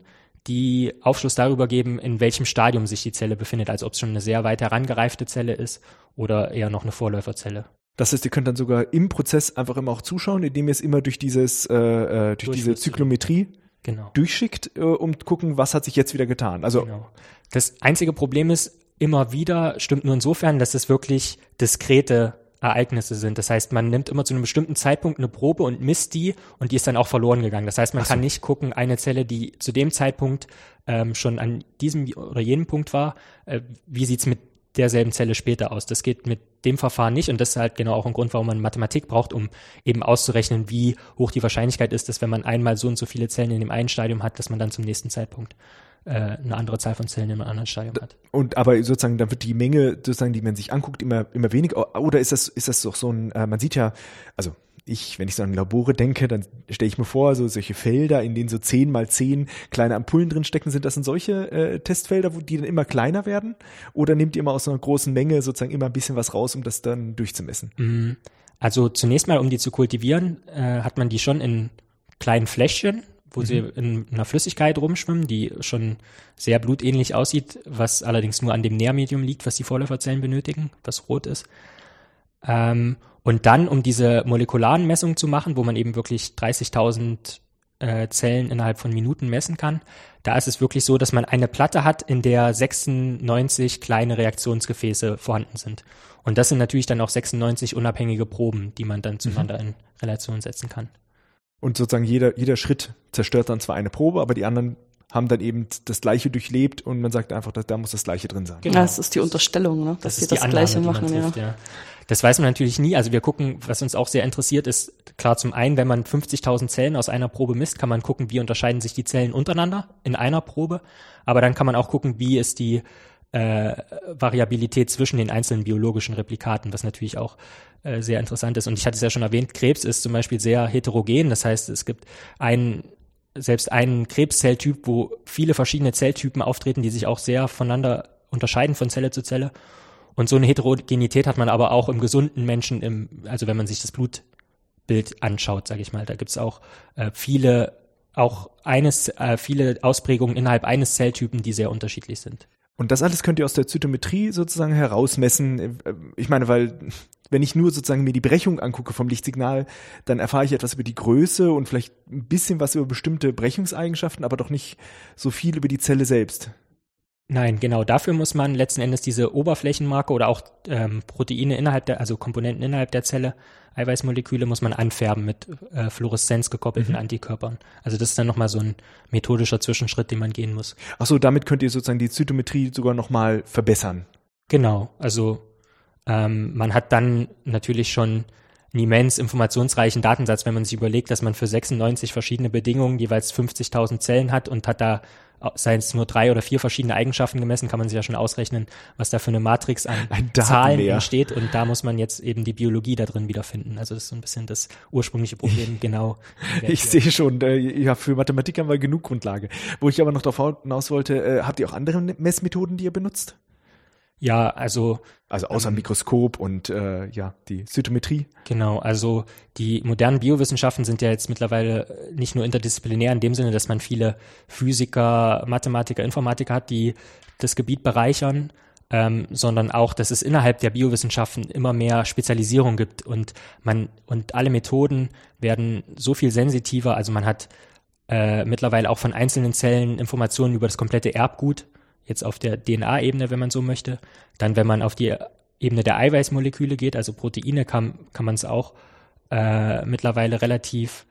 die Aufschluss darüber geben, in welchem Stadium sich die Zelle befindet, also ob es schon eine sehr weit herangereifte Zelle ist oder eher noch eine Vorläuferzelle. Das heißt, ihr könnt dann sogar im Prozess einfach immer auch zuschauen, indem ihr es immer durch dieses, äh, äh durch diese Zyklometrie genau. durchschickt, äh, um zu gucken, was hat sich jetzt wieder getan. Also genau. das einzige Problem ist, immer wieder stimmt nur insofern, dass es wirklich diskrete Ereignisse sind. Das heißt, man nimmt immer zu einem bestimmten Zeitpunkt eine Probe und misst die und die ist dann auch verloren gegangen. Das heißt, man so. kann nicht gucken, eine Zelle, die zu dem Zeitpunkt ähm, schon an diesem oder jenem Punkt war, äh, wie sieht's mit derselben Zelle später aus. Das geht mit dem Verfahren nicht und das ist halt genau auch ein Grund, warum man Mathematik braucht, um eben auszurechnen, wie hoch die Wahrscheinlichkeit ist, dass wenn man einmal so und so viele Zellen in dem einen Stadium hat, dass man dann zum nächsten Zeitpunkt eine andere Zahl von Zellen in einem anderen Stadium hat. Und aber sozusagen, dann wird die Menge, sozusagen, die man sich anguckt, immer, immer weniger. Oder ist das, ist das doch so ein, äh, man sieht ja, also ich, wenn ich so an Labore denke, dann stelle ich mir vor, so solche Felder, in denen so zehn mal zehn kleine Ampullen drin stecken, sind das denn solche äh, Testfelder, wo die dann immer kleiner werden? Oder nehmt ihr immer aus so einer großen Menge sozusagen immer ein bisschen was raus, um das dann durchzumessen? Mhm. Also zunächst mal, um die zu kultivieren, äh, hat man die schon in kleinen Fläschchen, wo mhm. sie in einer Flüssigkeit rumschwimmen, die schon sehr blutähnlich aussieht, was allerdings nur an dem Nährmedium liegt, was die Vorläuferzellen benötigen, was rot ist. Ähm, und dann, um diese molekularen Messungen zu machen, wo man eben wirklich 30.000 äh, Zellen innerhalb von Minuten messen kann. Da ist es wirklich so, dass man eine Platte hat, in der 96 kleine Reaktionsgefäße vorhanden sind. Und das sind natürlich dann auch 96 unabhängige Proben, die man dann mhm. zueinander mhm. in Relation setzen kann. Und sozusagen jeder, jeder Schritt zerstört dann zwar eine Probe, aber die anderen haben dann eben das Gleiche durchlebt und man sagt einfach, dass da muss das Gleiche drin sein. Genau. Das ist die Unterstellung, ne? dass das sie das Annahme, Gleiche machen. Trifft, ja. ja. Das weiß man natürlich nie. Also wir gucken, was uns auch sehr interessiert ist, klar zum einen, wenn man 50.000 Zellen aus einer Probe misst, kann man gucken, wie unterscheiden sich die Zellen untereinander in einer Probe. Aber dann kann man auch gucken, wie ist die äh, Variabilität zwischen den einzelnen biologischen Replikaten, was natürlich auch äh, sehr interessant ist. Und ich hatte es ja schon erwähnt, Krebs ist zum Beispiel sehr heterogen. Das heißt, es gibt einen selbst einen Krebszelltyp, wo viele verschiedene Zelltypen auftreten, die sich auch sehr voneinander unterscheiden von Zelle zu Zelle. Und so eine Heterogenität hat man aber auch im gesunden Menschen, im, also wenn man sich das Blutbild anschaut, sage ich mal. Da gibt's auch äh, viele, auch eines, äh, viele Ausprägungen innerhalb eines Zelltypen, die sehr unterschiedlich sind. Und das alles könnt ihr aus der Zytometrie sozusagen herausmessen. Ich meine, weil wenn ich nur sozusagen mir die Brechung angucke vom Lichtsignal, dann erfahre ich etwas über die Größe und vielleicht ein bisschen was über bestimmte Brechungseigenschaften, aber doch nicht so viel über die Zelle selbst. Nein, genau. Dafür muss man letzten Endes diese Oberflächenmarke oder auch ähm, Proteine innerhalb der, also Komponenten innerhalb der Zelle, Eiweißmoleküle, muss man anfärben mit äh, Fluoreszenz gekoppelten mhm. Antikörpern. Also das ist dann nochmal so ein methodischer Zwischenschritt, den man gehen muss. Ach so, damit könnt ihr sozusagen die Zytometrie sogar nochmal verbessern. Genau. Also ähm, man hat dann natürlich schon einen immens informationsreichen Datensatz, wenn man sich überlegt, dass man für 96 verschiedene Bedingungen jeweils 50.000 Zellen hat und hat da seien es nur drei oder vier verschiedene Eigenschaften gemessen, kann man sich ja schon ausrechnen, was da für eine Matrix an ein Zahlen entsteht. Und da muss man jetzt eben die Biologie da drin wiederfinden. Also das ist so ein bisschen das ursprüngliche Problem, genau. Ich sehe schon, äh, ja, für Mathematik haben wir genug Grundlage. Wo ich aber noch darauf hinaus wollte, äh, habt ihr auch andere Messmethoden, die ihr benutzt? Ja, also. Also außer ähm, Mikroskop und äh, ja, die Zytometrie. Genau, also die modernen Biowissenschaften sind ja jetzt mittlerweile nicht nur interdisziplinär in dem Sinne, dass man viele Physiker, Mathematiker, Informatiker hat, die das Gebiet bereichern, ähm, sondern auch, dass es innerhalb der Biowissenschaften immer mehr Spezialisierung gibt und man und alle Methoden werden so viel sensitiver. Also man hat äh, mittlerweile auch von einzelnen Zellen Informationen über das komplette Erbgut jetzt auf der DNA-Ebene, wenn man so möchte. Dann, wenn man auf die Ebene der Eiweißmoleküle geht, also Proteine, kann, kann man es auch äh, mittlerweile relativ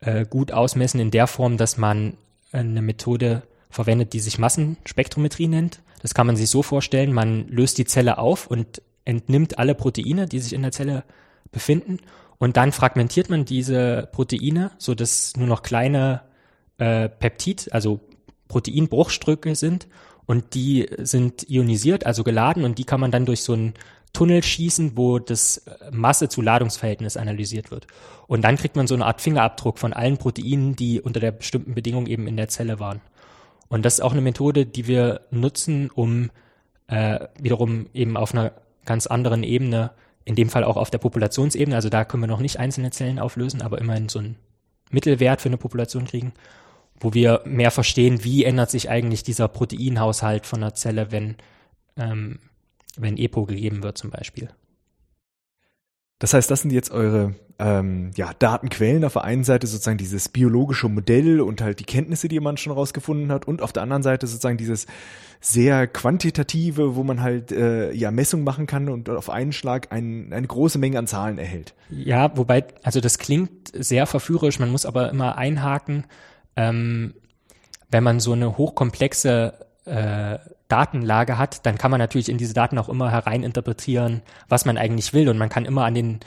äh, gut ausmessen in der Form, dass man eine Methode verwendet, die sich Massenspektrometrie nennt. Das kann man sich so vorstellen, man löst die Zelle auf und entnimmt alle Proteine, die sich in der Zelle befinden und dann fragmentiert man diese Proteine, so dass nur noch kleine äh, Peptid, also Proteinbruchstücke sind und die sind ionisiert, also geladen und die kann man dann durch so einen Tunnel schießen, wo das äh, Masse zu Ladungsverhältnis analysiert wird. Und dann kriegt man so eine Art Fingerabdruck von allen Proteinen, die unter der bestimmten Bedingung eben in der Zelle waren. Und das ist auch eine Methode, die wir nutzen, um äh, wiederum eben auf einer ganz anderen Ebene, in dem Fall auch auf der Populationsebene, also da können wir noch nicht einzelne Zellen auflösen, aber immerhin so einen Mittelwert für eine Population kriegen, wo wir mehr verstehen, wie ändert sich eigentlich dieser Proteinhaushalt von der Zelle, wenn, ähm, wenn EPO gegeben wird zum Beispiel. Das heißt, das sind jetzt eure ähm, ja, Datenquellen. Auf der einen Seite sozusagen dieses biologische Modell und halt die Kenntnisse, die man schon rausgefunden hat, und auf der anderen Seite sozusagen dieses sehr quantitative, wo man halt äh, ja Messungen machen kann und auf einen Schlag ein, eine große Menge an Zahlen erhält. Ja, wobei, also das klingt sehr verführerisch, man muss aber immer einhaken, ähm, wenn man so eine hochkomplexe äh, Datenlage hat, dann kann man natürlich in diese Daten auch immer hereininterpretieren, was man eigentlich will. Und man kann immer an den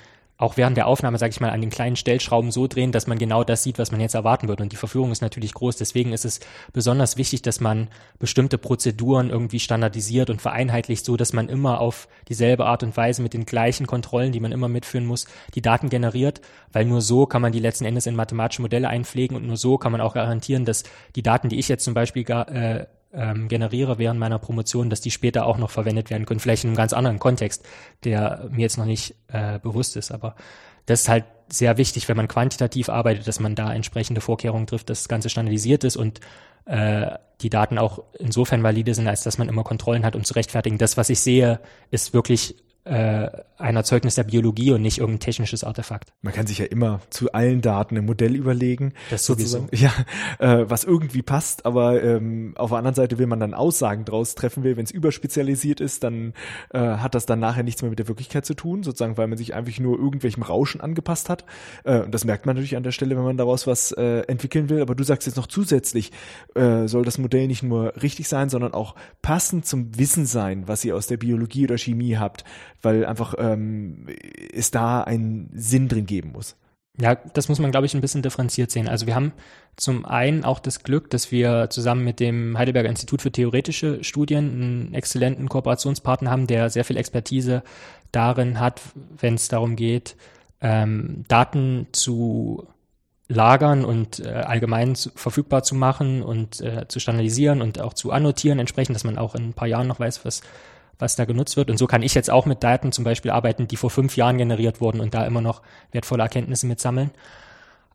auch während der Aufnahme, sage ich mal, an den kleinen Stellschrauben so drehen, dass man genau das sieht, was man jetzt erwarten würde. Und die Verführung ist natürlich groß. Deswegen ist es besonders wichtig, dass man bestimmte Prozeduren irgendwie standardisiert und vereinheitlicht, so dass man immer auf dieselbe Art und Weise mit den gleichen Kontrollen, die man immer mitführen muss, die Daten generiert. Weil nur so kann man die letzten Endes in mathematische Modelle einpflegen und nur so kann man auch garantieren, dass die Daten, die ich jetzt zum Beispiel äh, ähm, generiere während meiner Promotion, dass die später auch noch verwendet werden können, vielleicht in einem ganz anderen Kontext, der mir jetzt noch nicht äh, bewusst ist. Aber das ist halt sehr wichtig, wenn man quantitativ arbeitet, dass man da entsprechende Vorkehrungen trifft, dass das Ganze standardisiert ist und äh, die Daten auch insofern valide sind, als dass man immer Kontrollen hat, um zu rechtfertigen. Das, was ich sehe, ist wirklich äh, ein Erzeugnis der Biologie und nicht irgendein technisches Artefakt. Man kann sich ja immer zu allen Daten ein Modell überlegen. Das sowieso. Ja, äh, was irgendwie passt, aber ähm, auf der anderen Seite will man dann Aussagen draus treffen will. Wenn es überspezialisiert ist, dann äh, hat das dann nachher nichts mehr mit der Wirklichkeit zu tun, sozusagen, weil man sich einfach nur irgendwelchem Rauschen angepasst hat. Äh, und das merkt man natürlich an der Stelle, wenn man daraus was äh, entwickeln will. Aber du sagst jetzt noch zusätzlich, äh, soll das Modell nicht nur richtig sein, sondern auch passend zum Wissen sein, was ihr aus der Biologie oder Chemie habt weil einfach ähm, es da einen Sinn drin geben muss. Ja, das muss man, glaube ich, ein bisschen differenziert sehen. Also wir haben zum einen auch das Glück, dass wir zusammen mit dem Heidelberger Institut für theoretische Studien einen exzellenten Kooperationspartner haben, der sehr viel Expertise darin hat, wenn es darum geht, ähm, Daten zu lagern und äh, allgemein zu, verfügbar zu machen und äh, zu standardisieren und auch zu annotieren entsprechend, dass man auch in ein paar Jahren noch weiß, was was da genutzt wird. Und so kann ich jetzt auch mit Daten zum Beispiel arbeiten, die vor fünf Jahren generiert wurden und da immer noch wertvolle Erkenntnisse mit sammeln.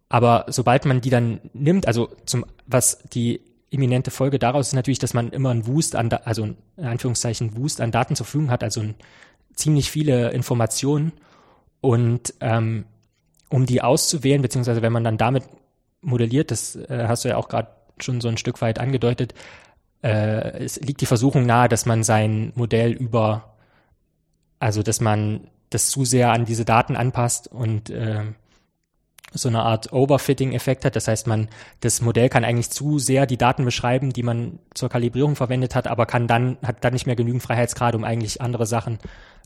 Aber sobald man die dann nimmt, also zum, was die eminente Folge daraus ist natürlich, dass man immer ein Wust an, also in Anführungszeichen Wust an Daten zur Verfügung hat, also ein, ziemlich viele Informationen. Und ähm, um die auszuwählen, beziehungsweise wenn man dann damit modelliert, das äh, hast du ja auch gerade schon so ein Stück weit angedeutet, äh, es liegt die Versuchung nahe, dass man sein Modell über, also dass man das zu sehr an diese Daten anpasst und äh, so eine Art Overfitting-Effekt hat. Das heißt, man, das Modell kann eigentlich zu sehr die Daten beschreiben, die man zur Kalibrierung verwendet hat, aber kann dann, hat dann nicht mehr genügend Freiheitsgrad, um eigentlich andere Sachen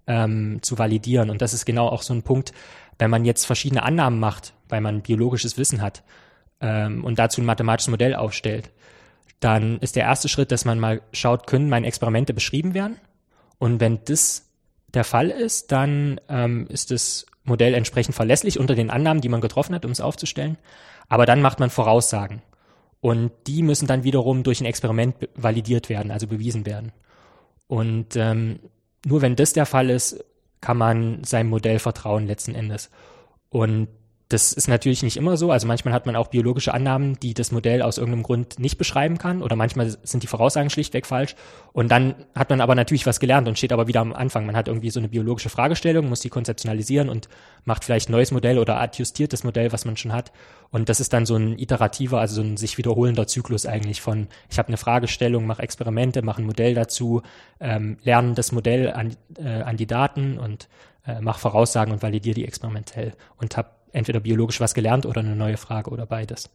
ähm, zu validieren. Und das ist genau auch so ein Punkt, wenn man jetzt verschiedene Annahmen macht, weil man biologisches Wissen hat ähm, und dazu ein mathematisches Modell aufstellt, dann ist der erste Schritt, dass man mal schaut, können meine Experimente beschrieben werden? Und wenn das der Fall ist, dann ähm, ist das Modell entsprechend verlässlich unter den Annahmen, die man getroffen hat, um es aufzustellen. Aber dann macht man Voraussagen. Und die müssen dann wiederum durch ein Experiment validiert werden, also bewiesen werden. Und ähm, nur wenn das der Fall ist, kann man seinem Modell vertrauen letzten Endes. Und das ist natürlich nicht immer so. Also manchmal hat man auch biologische Annahmen, die das Modell aus irgendeinem Grund nicht beschreiben kann. Oder manchmal sind die Voraussagen schlichtweg falsch. Und dann hat man aber natürlich was gelernt und steht aber wieder am Anfang. Man hat irgendwie so eine biologische Fragestellung, muss die konzeptionalisieren und macht vielleicht ein neues Modell oder adjustiert das Modell, was man schon hat. Und das ist dann so ein iterativer, also so ein sich wiederholender Zyklus eigentlich von, ich habe eine Fragestellung, mache Experimente, mache ein Modell dazu, ähm, lernen das Modell an, äh, an die Daten und äh, mache Voraussagen und validiere die experimentell und habe entweder biologisch was gelernt oder eine neue Frage oder beides.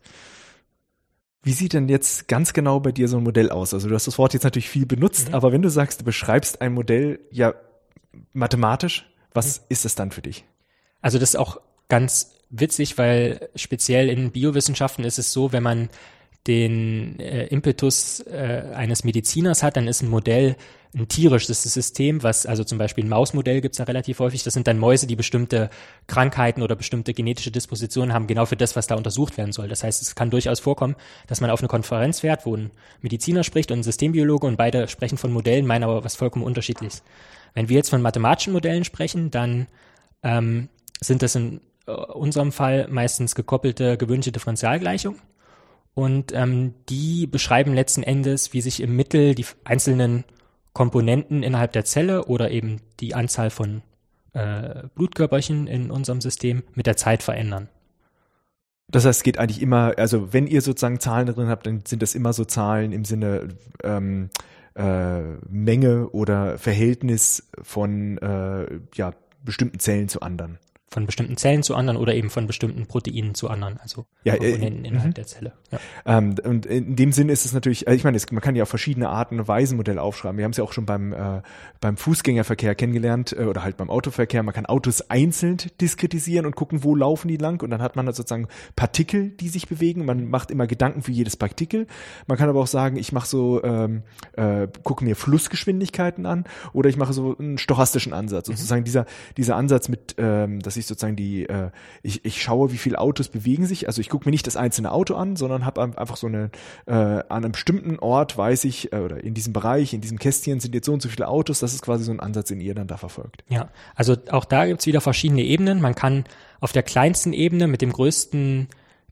Wie sieht denn jetzt ganz genau bei dir so ein Modell aus? Also du hast das Wort jetzt natürlich viel benutzt, mhm. aber wenn du sagst, du beschreibst ein Modell ja mathematisch, was mhm. ist es dann für dich? Also das ist auch ganz witzig, weil speziell in Biowissenschaften ist es so, wenn man den äh, Impetus äh, eines Mediziners hat, dann ist ein Modell ein tierisches System, was also zum Beispiel ein Mausmodell gibt's da relativ häufig. Das sind dann Mäuse, die bestimmte Krankheiten oder bestimmte genetische Dispositionen haben, genau für das, was da untersucht werden soll. Das heißt, es kann durchaus vorkommen, dass man auf eine Konferenz fährt, wo ein Mediziner spricht und ein Systembiologe und beide sprechen von Modellen, meinen aber was vollkommen unterschiedliches. Wenn wir jetzt von mathematischen Modellen sprechen, dann ähm, sind das in äh, unserem Fall meistens gekoppelte gewöhnliche Differentialgleichungen. Und ähm, die beschreiben letzten Endes, wie sich im Mittel die einzelnen Komponenten innerhalb der Zelle oder eben die Anzahl von äh, Blutkörperchen in unserem System mit der Zeit verändern. Das heißt, es geht eigentlich immer, also wenn ihr sozusagen Zahlen drin habt, dann sind das immer so Zahlen im Sinne ähm, äh, Menge oder Verhältnis von äh, ja, bestimmten Zellen zu anderen von bestimmten Zellen zu anderen oder eben von bestimmten Proteinen zu anderen, also ja, äh, Komponenten äh, innerhalb der Zelle. Ja. Ähm, und in dem Sinne ist es natürlich, also ich meine, es, man kann ja auf verschiedene Arten und Weisen Modelle aufschreiben. Wir haben es ja auch schon beim, äh, beim Fußgängerverkehr kennengelernt äh, oder halt beim Autoverkehr. Man kann Autos einzeln diskretisieren und gucken, wo laufen die lang und dann hat man halt sozusagen Partikel, die sich bewegen. Man macht immer Gedanken für jedes Partikel. Man kann aber auch sagen, ich mache so, ähm, äh, gucke mir Flussgeschwindigkeiten an oder ich mache so einen stochastischen Ansatz. Mhm. Sozusagen dieser, dieser Ansatz mit, ähm, dass ich sozusagen die, äh, ich, ich schaue, wie viele Autos bewegen sich. Also ich gucke mir nicht das einzelne Auto an, sondern habe einfach so eine, äh, an einem bestimmten Ort weiß ich, äh, oder in diesem Bereich, in diesem Kästchen sind jetzt so und so viele Autos. Das ist quasi so ein Ansatz, den ihr dann da verfolgt. Ja, also auch da gibt's wieder verschiedene Ebenen. Man kann auf der kleinsten Ebene mit dem größten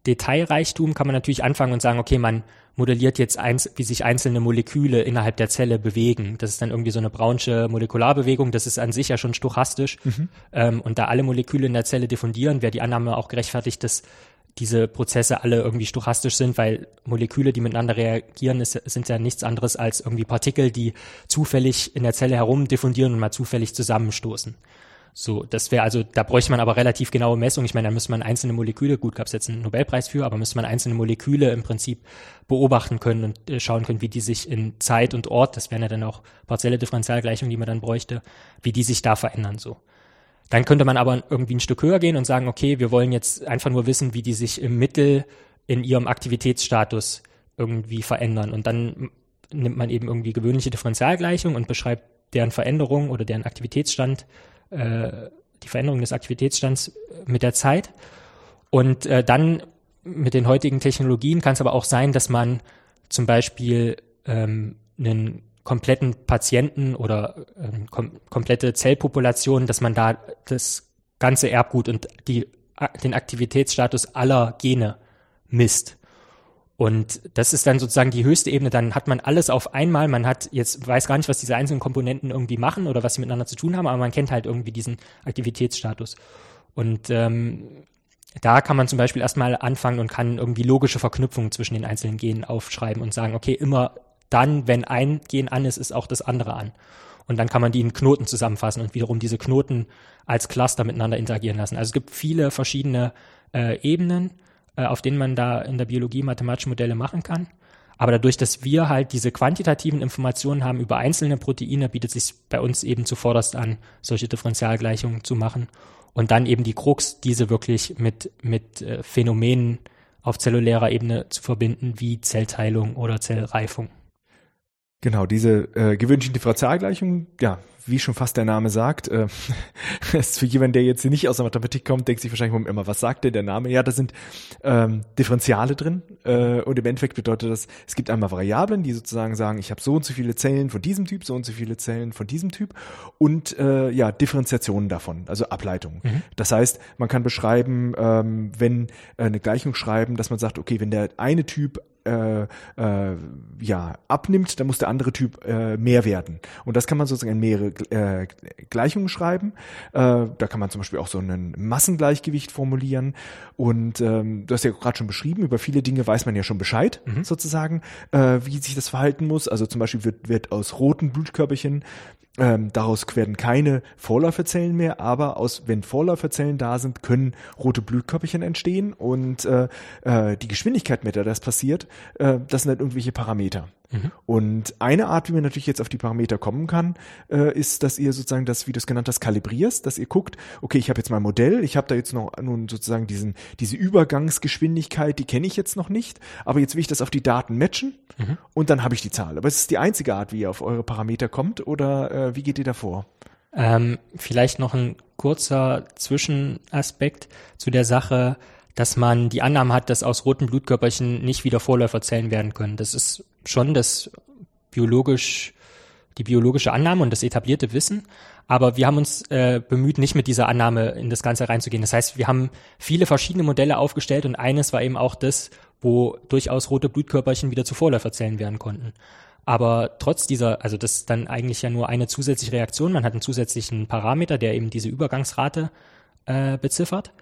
Detailreichtum kann man natürlich anfangen und sagen, okay, man modelliert jetzt eins, wie sich einzelne Moleküle innerhalb der Zelle bewegen. Das ist dann irgendwie so eine braunsche Molekularbewegung. Das ist an sich ja schon stochastisch. Mhm. Ähm, und da alle Moleküle in der Zelle diffundieren, wäre die Annahme auch gerechtfertigt, dass diese Prozesse alle irgendwie stochastisch sind, weil Moleküle, die miteinander reagieren, ist, sind ja nichts anderes als irgendwie Partikel, die zufällig in der Zelle herum diffundieren und mal zufällig zusammenstoßen. So, das wäre also, da bräuchte man aber relativ genaue Messungen. Ich meine, da müsste man einzelne Moleküle, gut, gab es jetzt einen Nobelpreis für, aber müsste man einzelne Moleküle im Prinzip beobachten können und äh, schauen können, wie die sich in Zeit und Ort, das wären ja dann auch partielle Differentialgleichungen, die man dann bräuchte, wie die sich da verändern so. Dann könnte man aber irgendwie ein Stück höher gehen und sagen, okay, wir wollen jetzt einfach nur wissen, wie die sich im Mittel in ihrem Aktivitätsstatus irgendwie verändern. Und dann nimmt man eben irgendwie gewöhnliche Differentialgleichungen und beschreibt deren Veränderung oder deren Aktivitätsstand äh, die Veränderung des Aktivitätsstands mit der Zeit. Und äh, dann mit den heutigen Technologien kann es aber auch sein, dass man zum Beispiel ähm, einen kompletten Patienten oder ähm, kom komplette Zellpopulation, dass man da das ganze Erbgut und die, den Aktivitätsstatus aller Gene misst. Und das ist dann sozusagen die höchste Ebene. Dann hat man alles auf einmal. Man hat jetzt weiß gar nicht, was diese einzelnen Komponenten irgendwie machen oder was sie miteinander zu tun haben, aber man kennt halt irgendwie diesen Aktivitätsstatus. Und ähm, da kann man zum Beispiel erstmal anfangen und kann irgendwie logische Verknüpfungen zwischen den einzelnen Genen aufschreiben und sagen, okay, immer dann, wenn ein Gen an ist, ist auch das andere an. Und dann kann man die in Knoten zusammenfassen und wiederum diese Knoten als Cluster miteinander interagieren lassen. Also es gibt viele verschiedene äh, Ebenen auf denen man da in der Biologie mathematische Modelle machen kann. Aber dadurch, dass wir halt diese quantitativen Informationen haben über einzelne Proteine, bietet sich bei uns eben zuvorderst an, solche Differentialgleichungen zu machen. Und dann eben die Krux, diese wirklich mit, mit äh, Phänomenen auf zellulärer Ebene zu verbinden, wie Zellteilung oder Zellreifung. Genau, diese äh, gewöhnlichen Differentialgleichungen, ja, wie schon fast der Name sagt, äh, ist für jemanden, der jetzt nicht aus der Mathematik kommt, denkt sich wahrscheinlich immer, was sagt denn der Name? Ja, da sind ähm, Differentiale drin äh, und im Endeffekt bedeutet das, es gibt einmal Variablen, die sozusagen sagen, ich habe so und so viele Zellen von diesem Typ, so und so viele Zellen von diesem Typ und äh, ja, Differenziationen davon, also Ableitungen. Mhm. Das heißt, man kann beschreiben, ähm, wenn äh, eine Gleichung schreiben, dass man sagt, okay, wenn der eine Typ äh, äh, ja, abnimmt, dann muss der andere Typ äh, mehr werden. Und das kann man sozusagen in mehrere äh, Gleichungen schreiben. Äh, da kann man zum Beispiel auch so ein Massengleichgewicht formulieren. Und ähm, du hast ja gerade schon beschrieben, über viele Dinge weiß man ja schon Bescheid, mhm. sozusagen, äh, wie sich das verhalten muss. Also zum Beispiel wird, wird aus roten Blutkörperchen ähm, daraus werden keine Vorläuferzellen mehr, aber aus, wenn Vorläuferzellen da sind, können rote Blutkörperchen entstehen und äh, äh, die Geschwindigkeit, mit der das passiert, äh, das sind halt irgendwelche Parameter. Mhm. Und eine Art, wie man natürlich jetzt auf die Parameter kommen kann, äh, ist, dass ihr sozusagen das, wie du es genannt hast, kalibrierst, dass ihr guckt, okay, ich habe jetzt mein Modell, ich habe da jetzt noch nun sozusagen diesen, diese Übergangsgeschwindigkeit, die kenne ich jetzt noch nicht, aber jetzt will ich das auf die Daten matchen mhm. und dann habe ich die Zahl. Aber es ist die einzige Art, wie ihr auf eure Parameter kommt oder äh, wie geht ihr da vor? Ähm, vielleicht noch ein kurzer Zwischenaspekt zu der Sache, dass man die Annahme hat, dass aus roten Blutkörperchen nicht wieder Vorläuferzellen werden können. Das ist schon das biologisch, die biologische Annahme und das etablierte Wissen. Aber wir haben uns äh, bemüht, nicht mit dieser Annahme in das Ganze reinzugehen. Das heißt, wir haben viele verschiedene Modelle aufgestellt und eines war eben auch das, wo durchaus rote Blutkörperchen wieder zu Vorläuferzellen werden konnten. Aber trotz dieser, also das ist dann eigentlich ja nur eine zusätzliche Reaktion. Man hat einen zusätzlichen Parameter, der eben diese Übergangsrate äh, beziffert.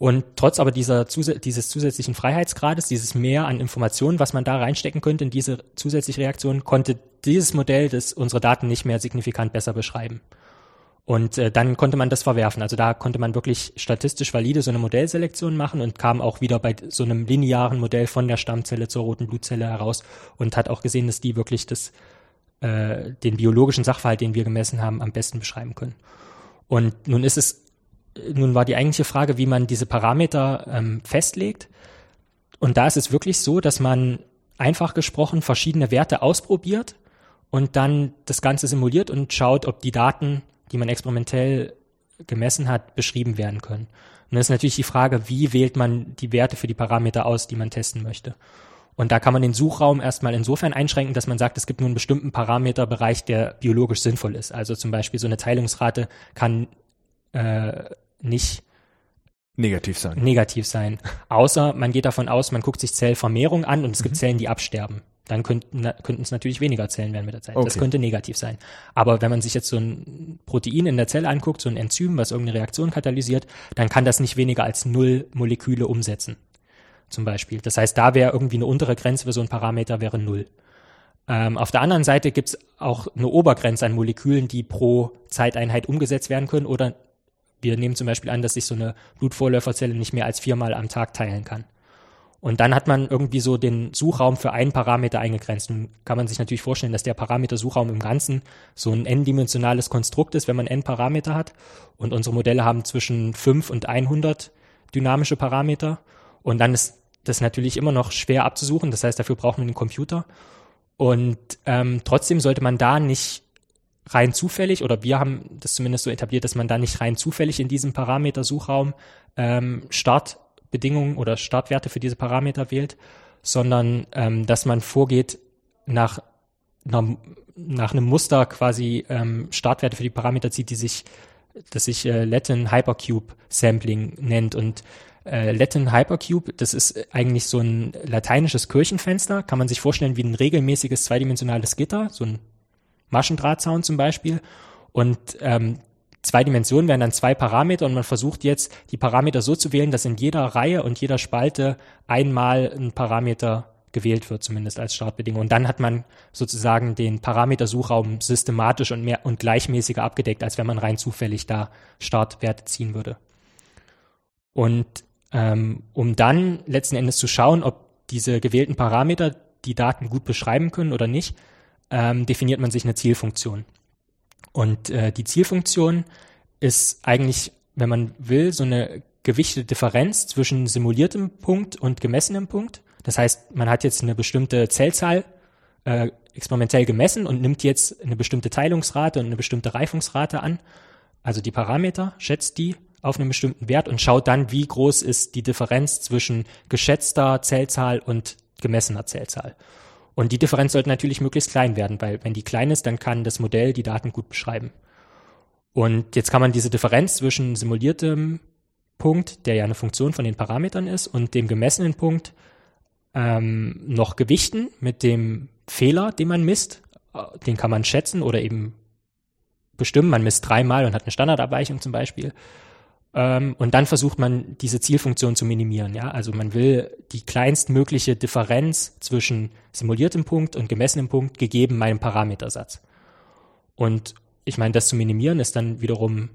Und trotz aber dieser dieses zusätzlichen Freiheitsgrades, dieses Mehr an Informationen, was man da reinstecken könnte in diese zusätzliche Reaktion, konnte dieses Modell das unsere Daten nicht mehr signifikant besser beschreiben. Und äh, dann konnte man das verwerfen. Also da konnte man wirklich statistisch valide so eine Modellselektion machen und kam auch wieder bei so einem linearen Modell von der Stammzelle zur roten Blutzelle heraus und hat auch gesehen, dass die wirklich das, äh, den biologischen Sachverhalt, den wir gemessen haben, am besten beschreiben können. Und nun ist es nun war die eigentliche Frage, wie man diese Parameter ähm, festlegt. Und da ist es wirklich so, dass man einfach gesprochen verschiedene Werte ausprobiert und dann das Ganze simuliert und schaut, ob die Daten, die man experimentell gemessen hat, beschrieben werden können. Und dann ist natürlich die Frage, wie wählt man die Werte für die Parameter aus, die man testen möchte. Und da kann man den Suchraum erstmal insofern einschränken, dass man sagt, es gibt nur einen bestimmten Parameterbereich, der biologisch sinnvoll ist. Also zum Beispiel so eine Teilungsrate kann äh, nicht negativ sein. Negativ sein. Außer man geht davon aus, man guckt sich Zellvermehrung an und es gibt Mhm. Zellen, die absterben. Dann könnten, könnten es natürlich weniger Zellen werden mit der Zeit. Das Okay. könnte negativ sein. Aber wenn man sich jetzt so ein Protein in der Zelle anguckt, so ein Enzym, was irgendeine Reaktion katalysiert, dann kann das nicht weniger als null Moleküle umsetzen. Zum Beispiel. Das heißt, da wäre irgendwie eine untere Grenze für so ein Parameter wäre null. Ähm, auf der anderen Seite gibt es auch eine Obergrenze an Molekülen, die pro Zeiteinheit umgesetzt werden können. Oder wir nehmen zum Beispiel an, dass sich so eine Blutvorläuferzelle nicht mehr als viermal am Tag teilen kann. Und dann hat man irgendwie so den Suchraum für einen Parameter eingegrenzt. Nun kann man sich natürlich vorstellen, dass der Parameter-Suchraum im Ganzen so ein n-dimensionales Konstrukt ist, wenn man n Parameter hat. Und unsere Modelle haben zwischen 5 und 100 dynamische Parameter. Und dann ist das natürlich immer noch schwer abzusuchen. Das heißt, dafür braucht man einen Computer. Und ähm, trotzdem sollte man da nicht rein zufällig, oder wir haben das zumindest so etabliert, dass man da nicht rein zufällig in diesem Parameter-Suchraum ähm, Startbedingungen oder Startwerte für diese Parameter wählt, sondern ähm, dass man vorgeht nach, einer, nach einem Muster quasi ähm, Startwerte für die Parameter zieht, die sich, das sich äh, Latin Hypercube Sampling nennt. Und äh, Latin Hypercube, das ist eigentlich so ein lateinisches Kirchenfenster, kann man sich vorstellen wie ein regelmäßiges zweidimensionales Gitter, so ein Maschendrahtzaun zum Beispiel. Und ähm, zwei Dimensionen wären dann zwei Parameter und man versucht jetzt, die Parameter so zu wählen, dass in jeder Reihe und jeder Spalte einmal ein Parameter gewählt wird, zumindest als Startbedingung. Und dann hat man sozusagen den Parametersuchraum systematisch und mehr und gleichmäßiger abgedeckt, als wenn man rein zufällig da Startwerte ziehen würde. Und ähm, um dann letzten Endes zu schauen, ob diese gewählten Parameter die Daten gut beschreiben können oder nicht, ähm, definiert man sich eine Zielfunktion. Und äh, die Zielfunktion ist eigentlich, wenn man will, so eine gewichtete Differenz zwischen simuliertem Punkt und gemessenem Punkt. Das heißt, man hat jetzt eine bestimmte Zellzahl äh, experimentell gemessen und nimmt jetzt eine bestimmte Teilungsrate und eine bestimmte Reifungsrate an. Also die Parameter, schätzt die auf einen bestimmten Wert und schaut dann, wie groß ist die Differenz zwischen geschätzter Zellzahl und gemessener Zellzahl. Und die Differenz sollte natürlich möglichst klein werden, weil wenn die klein ist, dann kann das Modell die Daten gut beschreiben. Und jetzt kann man diese Differenz zwischen simuliertem Punkt, der ja eine Funktion von den Parametern ist, und dem gemessenen Punkt ähm, noch gewichten mit dem Fehler, den man misst. Den kann man schätzen oder eben bestimmen. Man misst dreimal und hat eine Standardabweichung zum Beispiel. Ähm, und dann versucht man, diese Zielfunktion zu minimieren. Ja? Also man will die kleinstmögliche Differenz zwischen simuliertem Punkt und gemessenem Punkt gegeben meinem Parametersatz. Und ich meine, das zu minimieren ist dann wiederum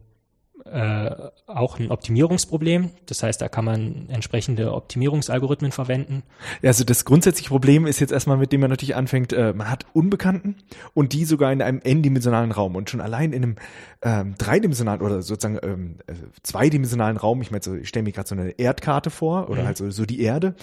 äh, auch ein Optimierungsproblem. Das heißt, da kann man entsprechende Optimierungsalgorithmen verwenden. Also das grundsätzliche Problem ist jetzt erstmal, mit dem man natürlich anfängt, äh, man hat Unbekannten und die sogar in einem n-dimensionalen Raum und schon allein in einem ähm, dreidimensionalen oder sozusagen ähm, äh, zweidimensionalen Raum, ich meine, so, ich stelle mir gerade so eine Erdkarte vor oder Mhm. halt so, so die Erde.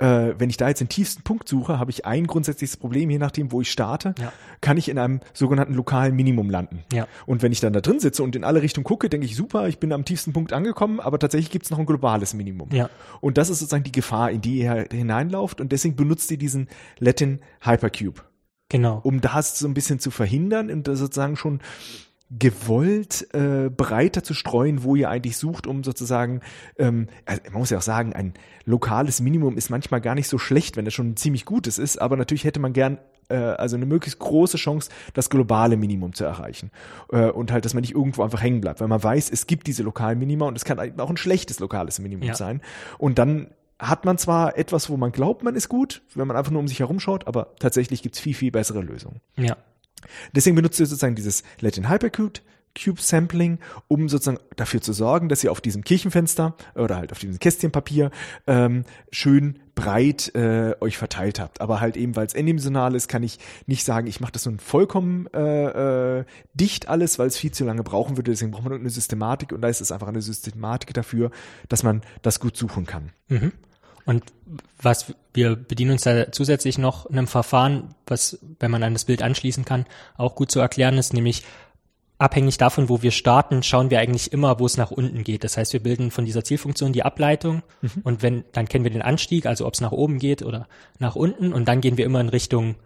Äh, wenn ich da jetzt den tiefsten Punkt suche, habe ich ein grundsätzliches Problem, je nachdem, wo ich starte, Ja. kann ich in einem sogenannten lokalen Minimum landen. Ja. Und wenn ich dann da drin sitze und in alle Richtungen gucke, denke ich, super, ich bin am tiefsten Punkt angekommen, aber tatsächlich gibt es noch ein globales Minimum. Ja. Und das ist sozusagen die Gefahr, in die ihr hineinlauft und deswegen benutzt ihr diesen Latin Hypercube, Genau. um das so ein bisschen zu verhindern und das sozusagen schon gewollt äh, breiter zu streuen, wo ihr eigentlich sucht, um sozusagen, ähm, also man muss ja auch sagen, ein lokales Minimum ist manchmal gar nicht so schlecht, wenn es schon ein ziemlich gutes ist, aber natürlich hätte man gern äh, also eine möglichst große Chance, das globale Minimum zu erreichen äh, und halt, dass man nicht irgendwo einfach hängen bleibt, weil man weiß, es gibt diese lokalen Minima und es kann auch ein schlechtes lokales Minimum Ja. sein und dann hat man zwar etwas, wo man glaubt, man ist gut, wenn man einfach nur um sich herumschaut, aber tatsächlich gibt's viel, viel bessere Lösungen. Ja. Deswegen benutzt ihr sozusagen dieses Latin Hypercube Cube Sampling, um sozusagen dafür zu sorgen, dass ihr auf diesem Kirchenfenster oder halt auf diesem Kästchenpapier ähm, schön breit äh, euch verteilt habt. Aber halt eben, weil es n-dimensional ist, kann ich nicht sagen, ich mache das nun vollkommen äh, äh, dicht alles, weil es viel zu lange brauchen würde. Deswegen braucht man eine Systematik und da ist es einfach eine Systematik dafür, dass man das gut suchen kann. Mhm. Und was wir bedienen uns da zusätzlich noch einem Verfahren, was, wenn man an das Bild anschließen kann, auch gut zu erklären ist, nämlich abhängig davon, wo wir starten, schauen wir eigentlich immer, wo es nach unten geht. Das heißt, wir bilden von dieser Zielfunktion die Ableitung und wenn, dann kennen wir den Anstieg, also ob es nach oben geht oder nach unten und dann gehen wir immer in Richtung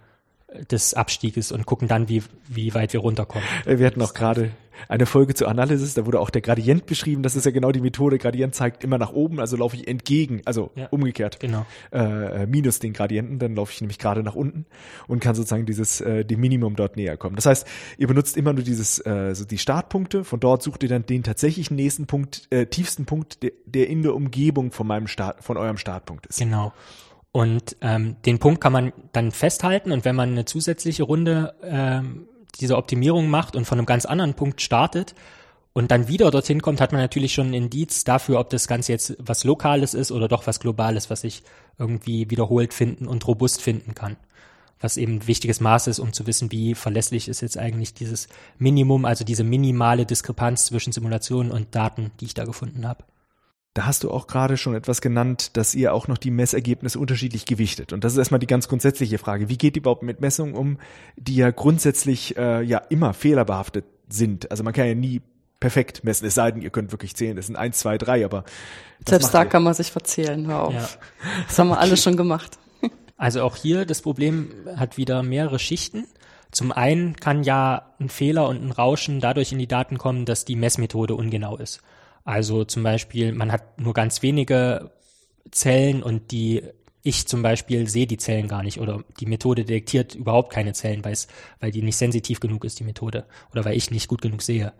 des Abstieges und gucken dann, wie, wie weit wir runterkommen. Äh, Wir hatten auch gerade eine Folge zu Analysis, da wurde auch der Gradient beschrieben. Das ist ja genau die Methode. Gradient zeigt immer nach oben, also laufe ich entgegen, also Ja. umgekehrt. Genau. Äh, minus den Gradienten, dann laufe ich nämlich gerade nach unten und kann sozusagen dieses äh, dem Minimum dort näher kommen. Das heißt, ihr benutzt immer nur dieses äh, so die Startpunkte. Von dort sucht ihr dann den tatsächlichen nächsten Punkt, äh, tiefsten Punkt, der, der in der Umgebung von meinem Start, von eurem Startpunkt ist. Genau. Und ähm, den Punkt kann man dann festhalten und wenn man eine zusätzliche Runde ähm, dieser Optimierung macht und von einem ganz anderen Punkt startet und dann wieder dorthin kommt, hat man natürlich schon ein Indiz dafür, ob das Ganze jetzt was Lokales ist oder doch was Globales, was sich irgendwie wiederholt finden und robust finden kann. Was eben ein wichtiges Maß ist, um zu wissen, wie verlässlich ist jetzt eigentlich dieses Minimum, also diese minimale Diskrepanz zwischen Simulationen und Daten, die ich da gefunden habe. Da hast du auch gerade schon etwas genannt, dass ihr auch noch die Messergebnisse unterschiedlich gewichtet. Und das ist erstmal die ganz grundsätzliche Frage. Wie geht ihr überhaupt mit Messungen um, die ja grundsätzlich äh, ja immer fehlerbehaftet sind? Also man kann ja nie perfekt messen, es sei denn, ihr könnt wirklich zählen. Das sind eins, zwei, drei, aber Selbst da ihr? kann man sich verzählen, hör auf. Ja. Das haben wir alle schon gemacht. Also auch hier das Problem hat wieder mehrere Schichten. Zum einen kann ja ein Fehler und ein Rauschen dadurch in die Daten kommen, dass die Messmethode ungenau ist. Also zum Beispiel, man hat nur ganz wenige Zellen und die ich zum Beispiel sehe die Zellen gar nicht oder die Methode detektiert überhaupt keine Zellen, weil es, weil die nicht sensitiv genug ist, die Methode. Oder weil ich nicht gut genug sehe.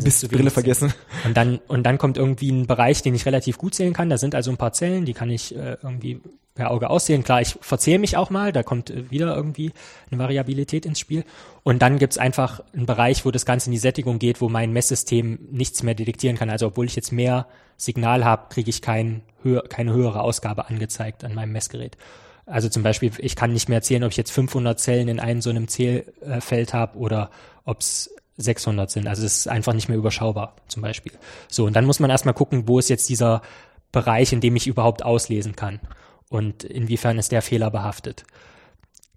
Bist zu Brille Zellen. vergessen? Und dann, und dann kommt irgendwie ein Bereich, den ich relativ gut sehen kann. Da sind also ein paar Zellen, die kann ich äh, irgendwie per Auge aussehen. Klar, ich verzähle mich auch mal, da kommt äh, wieder irgendwie eine Variabilität ins Spiel. Und dann gibt's einfach einen Bereich, wo das Ganze in die Sättigung geht, wo mein Messsystem nichts mehr detektieren kann. Also obwohl ich jetzt mehr Signal habe, kriege ich kein, höher, keine höhere Ausgabe angezeigt an meinem Messgerät. Also zum Beispiel, ich kann nicht mehr erzählen, ob ich jetzt 500 Zellen in einem so einem Zählfeld habe oder ob es 600 sind. Also es ist einfach nicht mehr überschaubar, zum Beispiel. So, und dann muss man erstmal gucken, wo ist jetzt dieser Bereich, in dem ich überhaupt auslesen kann und inwiefern ist der Fehler behaftet.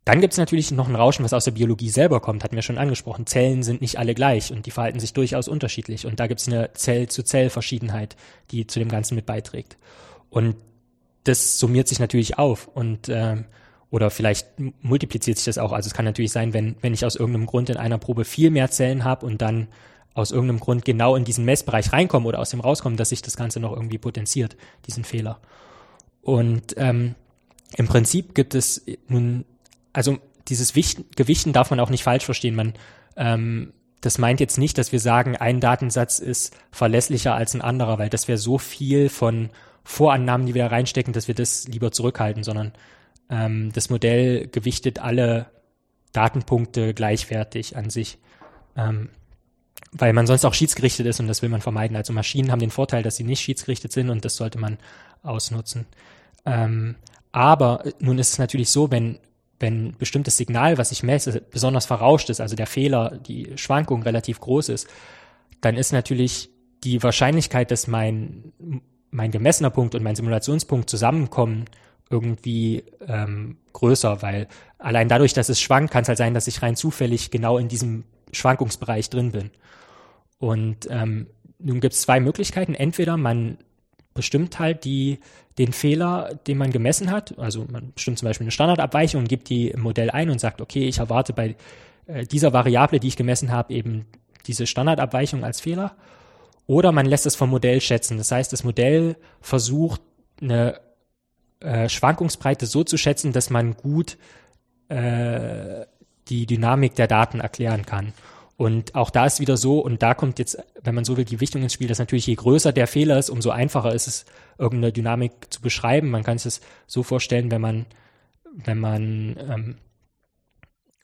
Dann gibt es natürlich noch ein Rauschen, was aus der Biologie selber kommt, hatten wir schon angesprochen. Zellen sind nicht alle gleich und die verhalten sich durchaus unterschiedlich. Und da gibt es eine Zell-zu-Zell-Verschiedenheit, die zu dem Ganzen mit beiträgt. Und das summiert sich natürlich auf und ähm, oder vielleicht multipliziert sich das auch. Also es kann natürlich sein, wenn, wenn ich aus irgendeinem Grund in einer Probe viel mehr Zellen habe und dann aus irgendeinem Grund genau in diesen Messbereich reinkomme oder aus dem rauskomme, dass sich das Ganze noch irgendwie potenziert, diesen Fehler. Und ähm, im Prinzip gibt es nun, also dieses Wichten, Gewichten darf man auch nicht falsch verstehen. Man, ähm, das meint jetzt nicht, dass wir sagen, ein Datensatz ist verlässlicher als ein anderer, weil das wäre so viel von Vorannahmen, die wir da reinstecken, dass wir das lieber zurückhalten, sondern ähm, das Modell gewichtet alle Datenpunkte gleichwertig an sich. Ähm, weil man sonst auch schiedsgerichtet ist und das will man vermeiden. Also Maschinen haben den Vorteil, dass sie nicht schiedsgerichtet sind und das sollte man ausnutzen. Ähm, aber nun ist es natürlich so, wenn, wenn bestimmtes Signal, was ich messe, besonders verrauscht ist, also der Fehler, die Schwankung relativ groß ist, dann ist natürlich die Wahrscheinlichkeit, dass mein, mein gemessener Punkt und mein Simulationspunkt zusammenkommen, irgendwie ähm, größer, weil allein dadurch, dass es schwankt, kann es halt sein, dass ich rein zufällig genau in diesem Schwankungsbereich drin bin. Und ähm, nun gibt es zwei Möglichkeiten. Entweder man bestimmt halt die, den Fehler, den man gemessen hat. Also man bestimmt zum Beispiel eine Standardabweichung und gibt die im Modell ein und sagt, okay, ich erwarte bei äh, dieser Variable, die ich gemessen habe, eben diese Standardabweichung als Fehler. Oder man lässt es vom Modell schätzen. Das heißt, das Modell versucht, eine äh, Schwankungsbreite so zu schätzen, dass man gut äh, die Dynamik der Daten erklären kann. Und auch da ist wieder so, und da kommt jetzt, wenn man so will, die Wichtung ins Spiel, dass natürlich je größer der Fehler ist, umso einfacher ist es, irgendeine Dynamik zu beschreiben. Man kann sich das so vorstellen, wenn man, wenn man ähm,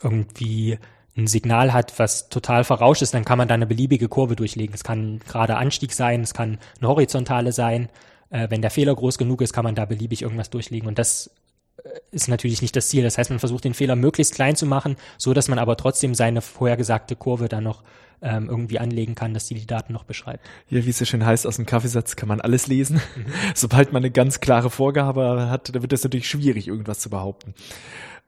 irgendwie ein Signal hat, was total verrauscht ist, dann kann man da eine beliebige Kurve durchlegen. Es kann gerade Anstieg sein, es kann eine horizontale sein. Äh, wenn der Fehler groß genug ist, kann man da beliebig irgendwas durchlegen. Und das ist natürlich nicht das Ziel. Das heißt, man versucht den Fehler möglichst klein zu machen, so dass man aber trotzdem seine vorhergesagte Kurve dann noch ähm, irgendwie anlegen kann, dass die die Daten noch beschreibt. Ja, wie es so schön heißt, aus dem Kaffeesatz kann man alles lesen. Sobald man eine ganz klare Vorgabe hat, da wird es natürlich schwierig, irgendwas zu behaupten.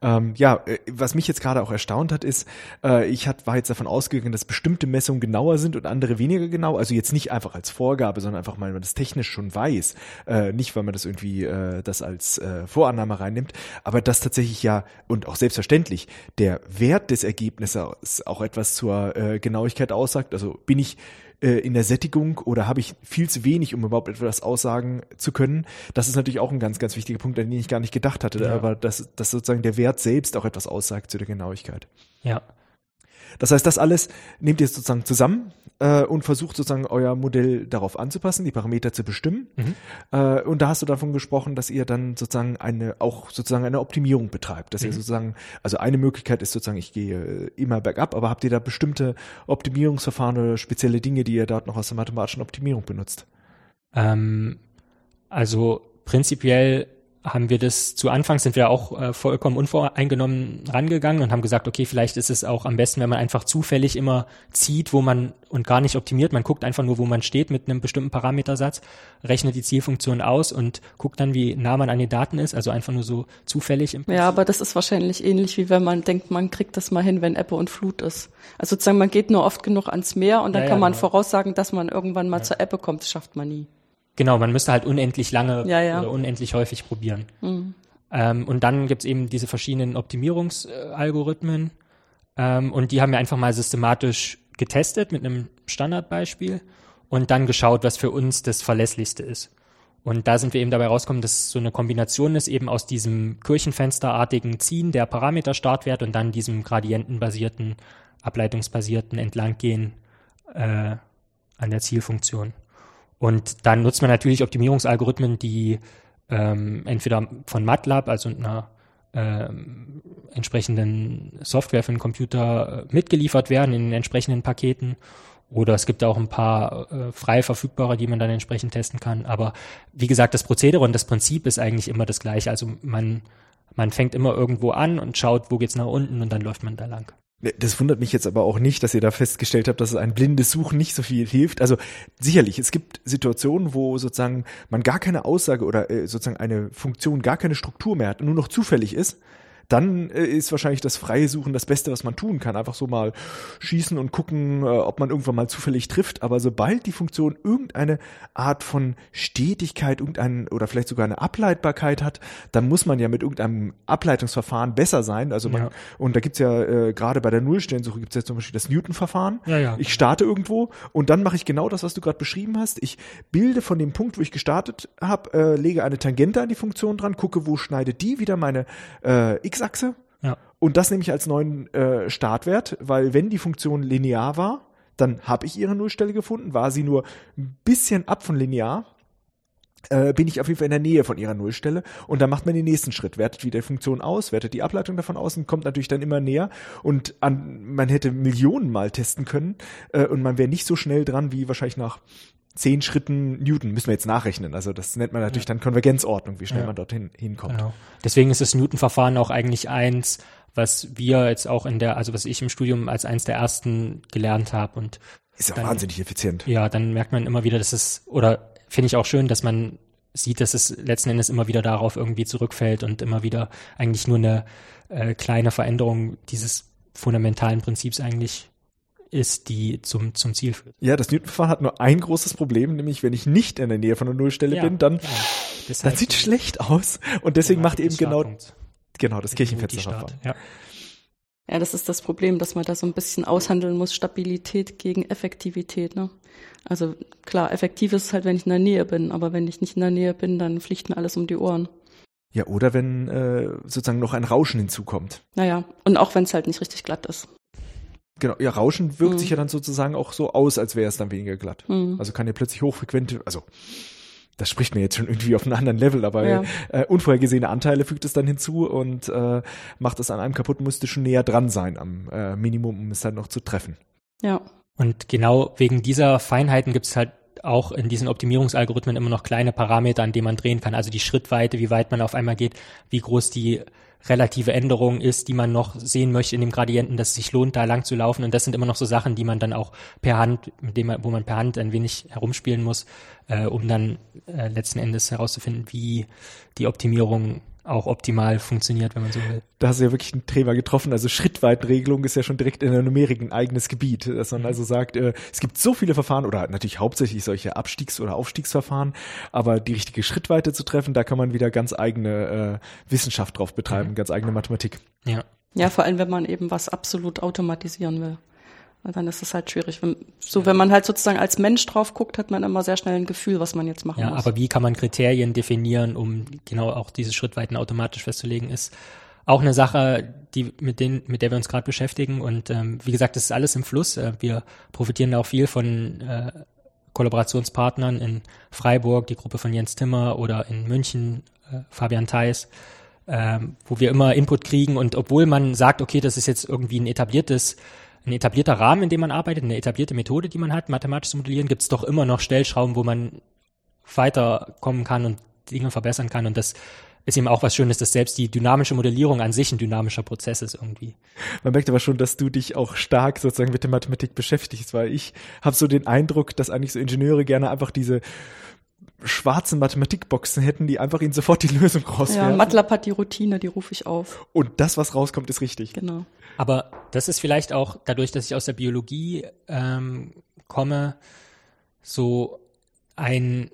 Ähm, ja, äh, was mich jetzt gerade auch erstaunt hat, ist, äh, ich hat, war jetzt davon ausgegangen, dass bestimmte Messungen genauer sind und andere weniger genau. Also jetzt nicht einfach als Vorgabe, sondern einfach, weil man das technisch schon weiß. Äh, nicht, weil man das irgendwie äh, das als äh, Vorannahme reinnimmt, aber dass tatsächlich ja und auch selbstverständlich der Wert des Ergebnisses auch etwas zur äh, Genauigkeit aussagt. Also bin ich äh, in der Sättigung oder habe ich viel zu wenig, um überhaupt etwas aussagen zu können. Das ist natürlich auch ein ganz, ganz wichtiger Punkt, an den ich gar nicht gedacht hatte, ja. aber dass, dass sozusagen der Wert selbst auch etwas aussagt zu der Genauigkeit. Ja. Das heißt, das alles nehmt ihr sozusagen zusammen äh, und versucht sozusagen euer Modell darauf anzupassen, die Parameter zu bestimmen. Mhm. Äh, und da hast du davon gesprochen, dass ihr dann sozusagen eine auch sozusagen eine Optimierung betreibt. Dass mhm. ihr sozusagen, also eine Möglichkeit ist sozusagen, ich gehe immer bergab, aber habt ihr da bestimmte Optimierungsverfahren oder spezielle Dinge, die ihr dort noch aus der mathematischen Optimierung benutzt? Ähm, also prinzipiell haben wir das zu Anfang sind wir auch äh, vollkommen unvoreingenommen rangegangen und haben gesagt, okay, vielleicht ist es auch am besten, wenn man einfach zufällig immer zieht, wo man und gar nicht optimiert. Man guckt einfach nur, wo man steht mit einem bestimmten Parametersatz, rechnet die Zielfunktion aus und guckt dann, wie nah man an den Daten ist. Also einfach nur so zufällig. Im ja, aber das ist wahrscheinlich ähnlich wie wenn man denkt, man kriegt das mal hin, wenn Ebbe und Flut ist. Also sozusagen, man geht nur oft genug ans Meer und dann ja, kann ja, man genau. voraussagen, dass man irgendwann mal ja. zur Ebbe kommt. Das schafft man nie. Genau, man müsste halt unendlich lange ja, ja. oder unendlich häufig probieren. Mhm. Ähm, und dann gibt's eben diese verschiedenen Optimierungsalgorithmen. Ähm, und die haben wir einfach mal systematisch getestet mit einem Standardbeispiel und dann geschaut, was für uns das verlässlichste ist. Und da sind wir eben dabei rausgekommen, dass so eine Kombination ist eben aus diesem Kirchenfensterartigen Ziehen der Parameterstartwert und dann diesem gradientenbasierten, ableitungsbasierten Entlanggehen äh, an der Zielfunktion. Und dann nutzt man natürlich Optimierungsalgorithmen, die ähm, entweder von MATLAB, also einer ähm, entsprechenden Software für den Computer äh, mitgeliefert werden in den entsprechenden Paketen. Oder es gibt auch ein paar äh, frei verfügbare, die man dann entsprechend testen kann. Aber wie gesagt, das Prozedere und das Prinzip ist eigentlich immer das gleiche. Also man, man fängt immer irgendwo an und schaut, wo geht's nach unten und dann läuft man da lang. Das wundert mich jetzt aber auch nicht, dass ihr da festgestellt habt, dass ein blindes Suchen nicht so viel hilft. Also sicherlich, es gibt Situationen, wo sozusagen man gar keine Aussage oder äh, sozusagen eine Funktion, gar keine Struktur mehr hat, nur noch zufällig ist dann äh, ist wahrscheinlich das freie Suchen das Beste, was man tun kann. Einfach so mal schießen und gucken, äh, ob man irgendwann mal zufällig trifft. Aber sobald die Funktion irgendeine Art von Stetigkeit, irgendein oder vielleicht sogar eine Ableitbarkeit hat, dann muss man ja mit irgendeinem Ableitungsverfahren besser sein. Also man, ja. und da gibt's ja äh, gerade bei der Nullstellensuche gibt's ja zum Beispiel das Newton-Verfahren. Ja, ja. Ich starte irgendwo und dann mache ich genau das, was du gerade beschrieben hast. Ich bilde von dem Punkt, wo ich gestartet habe, äh, lege eine Tangente an die Funktion dran, gucke, wo schneidet die wieder meine äh, x X-Achse. Ja. Und das nehme ich als neuen äh, Startwert, weil wenn die Funktion linear war, dann habe ich ihre Nullstelle gefunden. War sie nur ein bisschen ab von linear, äh, bin ich auf jeden Fall in der Nähe von ihrer Nullstelle und dann macht man den nächsten Schritt, wertet wieder die Funktion aus, wertet die Ableitung davon aus und kommt natürlich dann immer näher und an, man hätte Millionen Mal testen können äh, und man wäre nicht so schnell dran wie wahrscheinlich nach zehn Schritten Newton müssen wir jetzt nachrechnen. Also das nennt man natürlich ja. dann Konvergenzordnung, wie schnell ja. man dorthin hinkommt. Genau. Deswegen ist das Newton-Verfahren auch eigentlich eins, was wir jetzt auch in der, also was ich im Studium als eins der ersten gelernt habe und ist ja wahnsinnig effizient. Ja, dann merkt man immer wieder, dass es oder finde ich auch schön, dass man sieht, dass es letzten Endes immer wieder darauf irgendwie zurückfällt und immer wieder eigentlich nur eine äh, kleine Veränderung dieses fundamentalen Prinzips eigentlich ist, die zum, zum Ziel führt. Ja, das Newton-Verfahren hat nur ein großes Problem, nämlich wenn ich nicht in der Nähe von der Nullstelle ja, bin, dann, ja. das sieht schlecht aus. Und deswegen macht eben genau, genau das Kirchenfensterverfahren. Ja. ja, das ist das Problem, dass man da so ein bisschen aushandeln muss, Stabilität gegen Effektivität. Ne? Also klar, effektiv ist es halt, wenn ich in der Nähe bin, aber wenn ich nicht in der Nähe bin, dann fliegt mir alles um die Ohren. Ja, oder wenn äh, sozusagen noch ein Rauschen hinzukommt. Naja, und auch wenn es halt nicht richtig glatt ist. Genau, ja, Rauschen wirkt mhm. sich ja dann sozusagen auch so aus, als wäre es dann weniger glatt. Mhm. Also kann ja plötzlich hochfrequente, also das spricht mir jetzt schon irgendwie auf einem anderen Level, aber ja. äh, unvorhergesehene Anteile fügt es dann hinzu und äh, macht es an einem kaputt, müsste schon näher dran sein am äh, Minimum, um es dann noch zu treffen. Ja. Und genau wegen dieser Feinheiten gibt es halt auch in diesen Optimierungsalgorithmen immer noch kleine Parameter, an denen man drehen kann. Also die Schrittweite, wie weit man auf einmal geht, wie groß die relative Änderung ist, die man noch sehen möchte in dem Gradienten, dass es sich lohnt, da lang zu laufen. Und das sind immer noch so Sachen, die man dann auch per Hand, mit dem wo man per Hand ein wenig herumspielen muss, äh, um dann äh, letzten Endes herauszufinden, wie die Optimierung auch optimal funktioniert, wenn man so will. Da hast du ja wirklich ein Thema getroffen. Also Schrittweitenregelung ist ja schon direkt in der Numerik ein eigenes Gebiet, dass man also sagt, äh, es gibt so viele Verfahren oder natürlich hauptsächlich solche Abstiegs- oder Aufstiegsverfahren, aber die richtige Schrittweite zu treffen, da kann man wieder ganz eigene äh, Wissenschaft drauf betreiben, mhm. ganz eigene Mathematik. Ja. Ja, vor allem, wenn man eben was absolut automatisieren will. Und dann ist es halt schwierig. Wenn, so, wenn man halt sozusagen als Mensch drauf guckt, hat man immer sehr schnell ein Gefühl, was man jetzt machen ja, muss. Aber wie kann man Kriterien definieren, um genau auch diese Schrittweiten automatisch festzulegen, ist auch eine Sache, die mit denen, mit der wir uns gerade beschäftigen. Und ähm, wie gesagt, das ist alles im Fluss. Äh, wir profitieren da auch viel von äh, Kollaborationspartnern in Freiburg, die Gruppe von Jens Timmer oder in München, äh, Fabian Theis, äh, wo wir immer Input kriegen. Und obwohl man sagt, okay, das ist jetzt irgendwie ein etabliertes ein etablierter Rahmen, in dem man arbeitet, eine etablierte Methode, die man hat, mathematisch zu modellieren, gibt es doch immer noch Stellschrauben, wo man weiterkommen kann und Dinge verbessern kann. Und das ist eben auch was Schönes, dass selbst die dynamische Modellierung an sich ein dynamischer Prozess ist irgendwie. Man merkt aber schon, dass du dich auch stark sozusagen mit der Mathematik beschäftigst, weil ich habe so den Eindruck, dass eigentlich so Ingenieure gerne einfach diese schwarzen Mathematikboxen hätten, die einfach ihnen sofort die Lösung rauswerfen. Ja, MATLAB hat die Routine, die rufe ich auf. Und das, was rauskommt, ist richtig. Genau. Aber das ist vielleicht auch dadurch, dass ich aus der Biologie ähm, komme, so ein,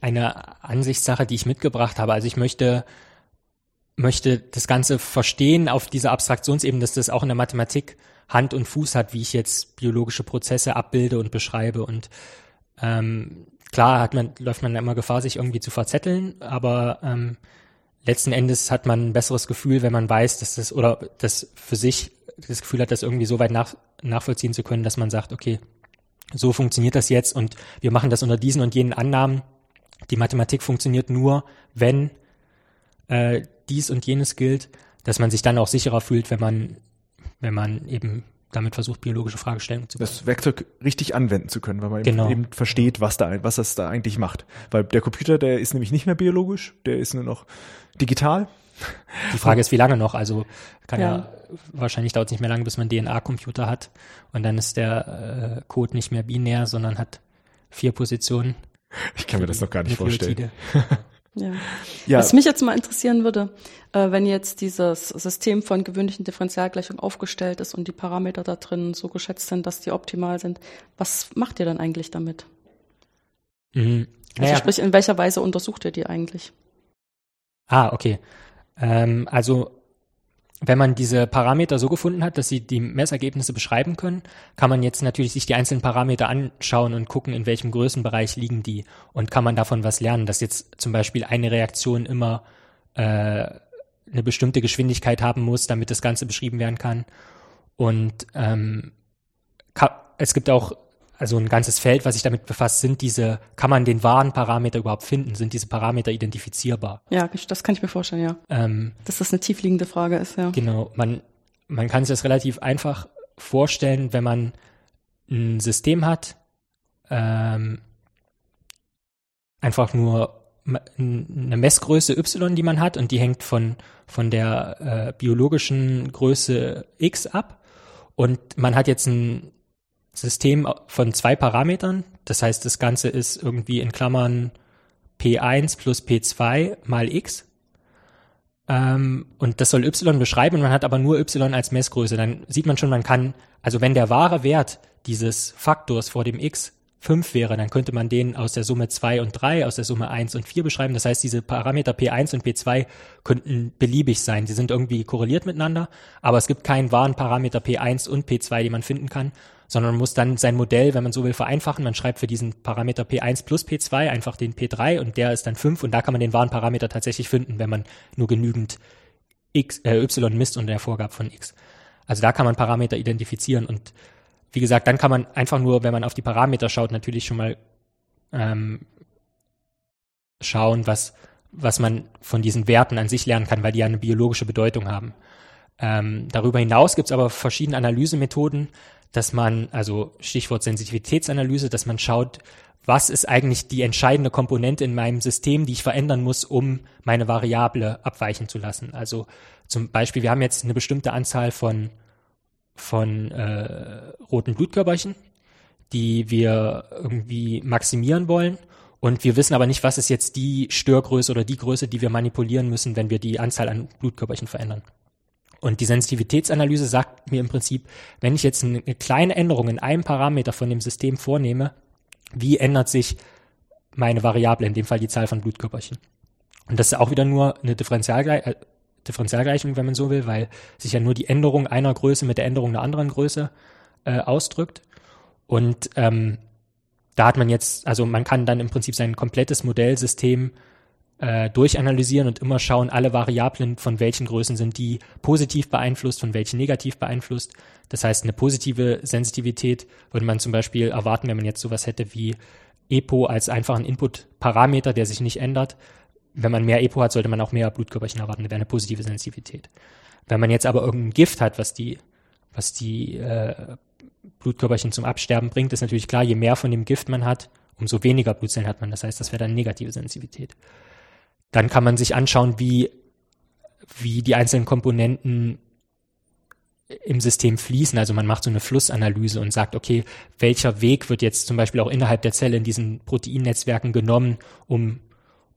eine Ansichtssache, die ich mitgebracht habe. Also ich möchte, möchte das Ganze verstehen auf dieser Abstraktionsebene, dass das auch in der Mathematik Hand und Fuß hat, wie ich jetzt biologische Prozesse abbilde und beschreibe. Und ähm, klar hat man, läuft man immer Gefahr, sich irgendwie zu verzetteln, aber ähm, letzten Endes hat man ein besseres Gefühl, wenn man weiß, dass das oder das für sich das Gefühl hat, das irgendwie so weit nach, nachvollziehen zu können, dass man sagt, okay, so funktioniert das jetzt und wir machen das unter diesen und jenen Annahmen. Die Mathematik funktioniert nur, wenn äh, dies und jenes gilt, dass man sich dann auch sicherer fühlt, wenn man, wenn man eben damit versucht, biologische Fragestellungen zu Das Werkzeug richtig anwenden zu können, weil man genau. eben versteht, was da, was das da eigentlich macht. Weil der Computer, der ist nämlich nicht mehr biologisch, der ist nur noch digital. Die Frage ist, wie lange noch? Also kann ja, ja wahrscheinlich dauert es nicht mehr lange, bis man DNA-Computer hat und dann ist der äh, Code nicht mehr binär, sondern hat vier Positionen. Ich kann mir das noch gar nicht vorstellen. Ja. ja. Was mich jetzt mal interessieren würde, äh, wenn jetzt dieses System von gewöhnlichen Differentialgleichungen aufgestellt ist und die Parameter da drin so geschätzt sind, dass die optimal sind, was macht ihr dann eigentlich damit? Mhm. Also naja. sprich, in welcher Weise untersucht ihr die eigentlich? Ah, okay. Ähm, also wenn man diese Parameter so gefunden hat, dass sie die Messergebnisse beschreiben können, kann man jetzt natürlich sich die einzelnen Parameter anschauen und gucken, in welchem Größenbereich liegen die und kann man davon was lernen, dass jetzt zum Beispiel eine Reaktion immer äh, eine bestimmte Geschwindigkeit haben muss, damit das Ganze beschrieben werden kann. Und ähm, es gibt auch also ein ganzes Feld, was sich damit befasst, sind diese, kann man den wahren Parameter überhaupt finden? Sind diese Parameter identifizierbar? Ja, das kann ich mir vorstellen, ja. Ähm, Dass das eine tiefliegende Frage ist, ja. Genau, man, man kann sich das relativ einfach vorstellen, wenn man ein System hat, ähm, einfach nur eine Messgröße y, die man hat, und die hängt von, von der äh, biologischen Größe x ab. Und man hat jetzt ein System von zwei Parametern. Das heißt, das Ganze ist irgendwie in Klammern P1 plus P2 mal x. Ähm, und das soll y beschreiben man hat aber nur y als Messgröße. Dann sieht man schon, man kann, also wenn der wahre Wert dieses Faktors vor dem x 5 wäre, dann könnte man den aus der Summe 2 und 3, aus der Summe 1 und 4 beschreiben. Das heißt, diese Parameter P1 und P2 könnten beliebig sein. Sie sind irgendwie korreliert miteinander, aber es gibt keinen wahren Parameter P1 und P2, den man finden kann sondern man muss dann sein Modell, wenn man so will, vereinfachen. Man schreibt für diesen Parameter P1 plus P2 einfach den P3 und der ist dann 5 und da kann man den wahren Parameter tatsächlich finden, wenn man nur genügend X, äh, Y misst unter der Vorgabe von X. Also da kann man Parameter identifizieren und wie gesagt, dann kann man einfach nur, wenn man auf die Parameter schaut, natürlich schon mal ähm, schauen, was, was man von diesen Werten an sich lernen kann, weil die ja eine biologische Bedeutung haben. Ähm, darüber hinaus gibt es aber verschiedene Analysemethoden, dass man, also Stichwort Sensitivitätsanalyse, dass man schaut, was ist eigentlich die entscheidende Komponente in meinem System, die ich verändern muss, um meine Variable abweichen zu lassen. Also zum Beispiel, wir haben jetzt eine bestimmte Anzahl von, von äh, roten Blutkörperchen, die wir irgendwie maximieren wollen. Und wir wissen aber nicht, was ist jetzt die Störgröße oder die Größe, die wir manipulieren müssen, wenn wir die Anzahl an Blutkörperchen verändern. Und die Sensitivitätsanalyse sagt mir im Prinzip, wenn ich jetzt eine kleine Änderung in einem Parameter von dem System vornehme, wie ändert sich meine Variable, in dem Fall die Zahl von Blutkörperchen. Und das ist auch wieder nur eine Differentialgleich äh, Differentialgleichung, wenn man so will, weil sich ja nur die Änderung einer Größe mit der Änderung einer anderen Größe äh, ausdrückt. Und ähm, da hat man jetzt, also man kann dann im Prinzip sein komplettes Modellsystem äh, durchanalysieren und immer schauen, alle Variablen von welchen Größen sind die positiv beeinflusst, von welchen negativ beeinflusst. Das heißt, eine positive Sensitivität würde man zum Beispiel erwarten, wenn man jetzt sowas hätte wie EPO als einfachen Input-Parameter, der sich nicht ändert. Wenn man mehr EPO hat, sollte man auch mehr Blutkörperchen erwarten. Das wäre eine positive Sensitivität. Wenn man jetzt aber irgendein Gift hat, was die, was die äh, Blutkörperchen zum Absterben bringt, ist natürlich klar, je mehr von dem Gift man hat, umso weniger Blutzellen hat man. Das heißt, das wäre dann negative Sensitivität. Dann kann man sich anschauen, wie, wie die einzelnen Komponenten im System fließen. Also man macht so eine Flussanalyse und sagt, okay, welcher Weg wird jetzt zum Beispiel auch innerhalb der Zelle in diesen Proteinnetzwerken genommen, um,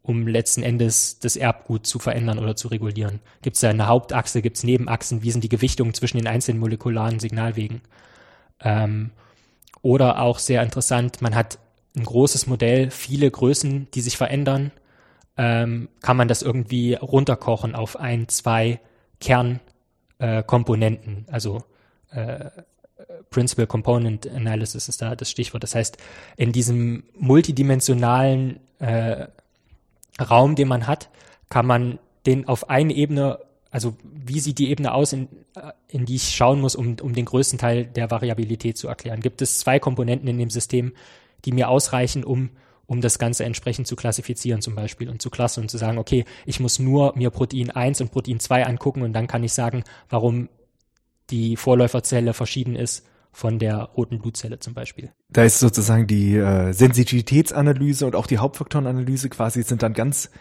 um letzten Endes das Erbgut zu verändern oder zu regulieren. Gibt es da eine Hauptachse, gibt es Nebenachsen, wie sind die Gewichtungen zwischen den einzelnen molekularen Signalwegen? Ähm, oder auch sehr interessant, man hat ein großes Modell, viele Größen, die sich verändern, ähm, kann man das irgendwie runterkochen auf ein, zwei Kernkomponenten. Äh, also äh, Principal Component Analysis ist da das Stichwort. Das heißt, in diesem multidimensionalen äh, Raum, den man hat, kann man den auf eine Ebene also wie sieht die Ebene aus, in, äh, in die ich schauen muss, um, um den größten Teil der Variabilität zu erklären? Gibt es zwei Komponenten in dem System, die mir ausreichen, um, um das Ganze entsprechend zu klassifizieren zum Beispiel und zu klassen und zu sagen, okay, ich muss nur mir Protein 1 und Protein 2 angucken und dann kann ich sagen, warum die Vorläuferzelle verschieden ist von der roten Blutzelle zum Beispiel. Da ist sozusagen die äh, Sensitivitätsanalyse und auch die Hauptfaktorenanalyse quasi sind dann ganz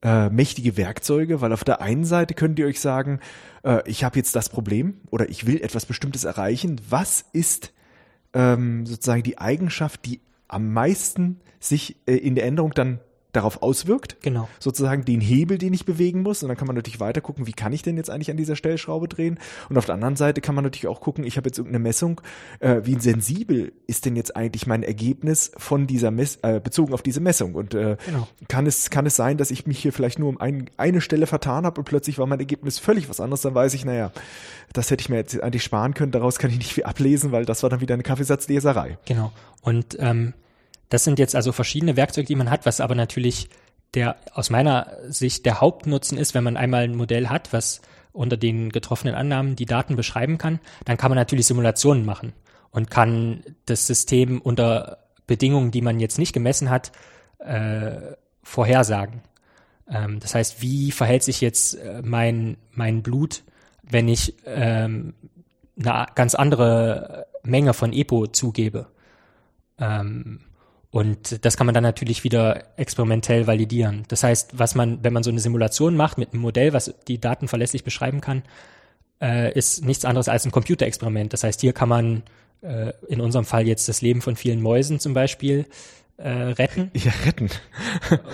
äh, mächtige Werkzeuge, weil auf der einen Seite könnt ihr euch sagen, äh, ich habe jetzt das Problem oder ich will etwas Bestimmtes erreichen. Was ist ähm, sozusagen die Eigenschaft, die am meisten sich äh, in der Änderung dann darauf auswirkt. Genau. Sozusagen den Hebel, den ich bewegen muss. Und dann kann man natürlich weiter gucken, wie kann ich denn jetzt eigentlich an dieser Stellschraube drehen? Und auf der anderen Seite kann man natürlich auch gucken, ich habe jetzt irgendeine Messung, äh, wie sensibel ist denn jetzt eigentlich mein Ergebnis von dieser Mess, äh, bezogen auf diese Messung? Und äh, genau. kann es kann es sein, dass ich mich hier vielleicht nur um ein, eine Stelle vertan habe und plötzlich war mein Ergebnis völlig was anderes? Dann weiß ich, naja, das hätte ich mir jetzt eigentlich sparen können. Daraus kann ich nicht viel ablesen, weil das war dann wieder eine Kaffeesatzleserei. Genau. Und ähm, das sind jetzt also verschiedene Werkzeuge, die man hat, was aber natürlich der aus meiner Sicht der Hauptnutzen ist, wenn man einmal ein Modell hat, was unter den getroffenen Annahmen die Daten beschreiben kann, dann kann man natürlich Simulationen machen und kann das System unter Bedingungen, die man jetzt nicht gemessen hat, äh, vorhersagen. Ähm, das heißt, wie verhält sich jetzt äh, mein, mein Blut, wenn ich ähm, eine ganz andere Menge von EPO zugebe? Ähm, und das kann man dann natürlich wieder experimentell validieren. Das heißt, was man, wenn man so eine Simulation macht mit einem Modell, was die Daten verlässlich beschreiben kann, äh, ist nichts anderes als ein Computerexperiment. Das heißt, hier kann man äh, in unserem Fall jetzt das Leben von vielen Mäusen zum Beispiel äh, retten. Ja, retten.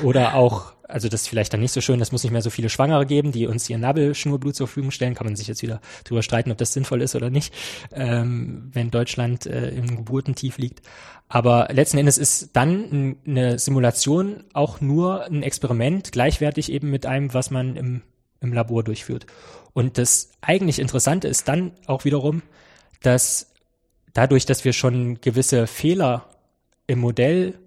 Oder auch also das ist vielleicht dann nicht so schön, es muss nicht mehr so viele Schwangere geben, die uns ihr Nabelschnurblut zur Verfügung stellen. Kann man sich jetzt wieder drüber streiten, ob das sinnvoll ist oder nicht, ähm, wenn Deutschland äh, im Geburtentief liegt. Aber letzten Endes ist dann eine Simulation auch nur ein Experiment, gleichwertig eben mit einem, was man im, im Labor durchführt. Und das eigentlich Interessante ist dann auch wiederum, dass dadurch, dass wir schon gewisse Fehler im Modell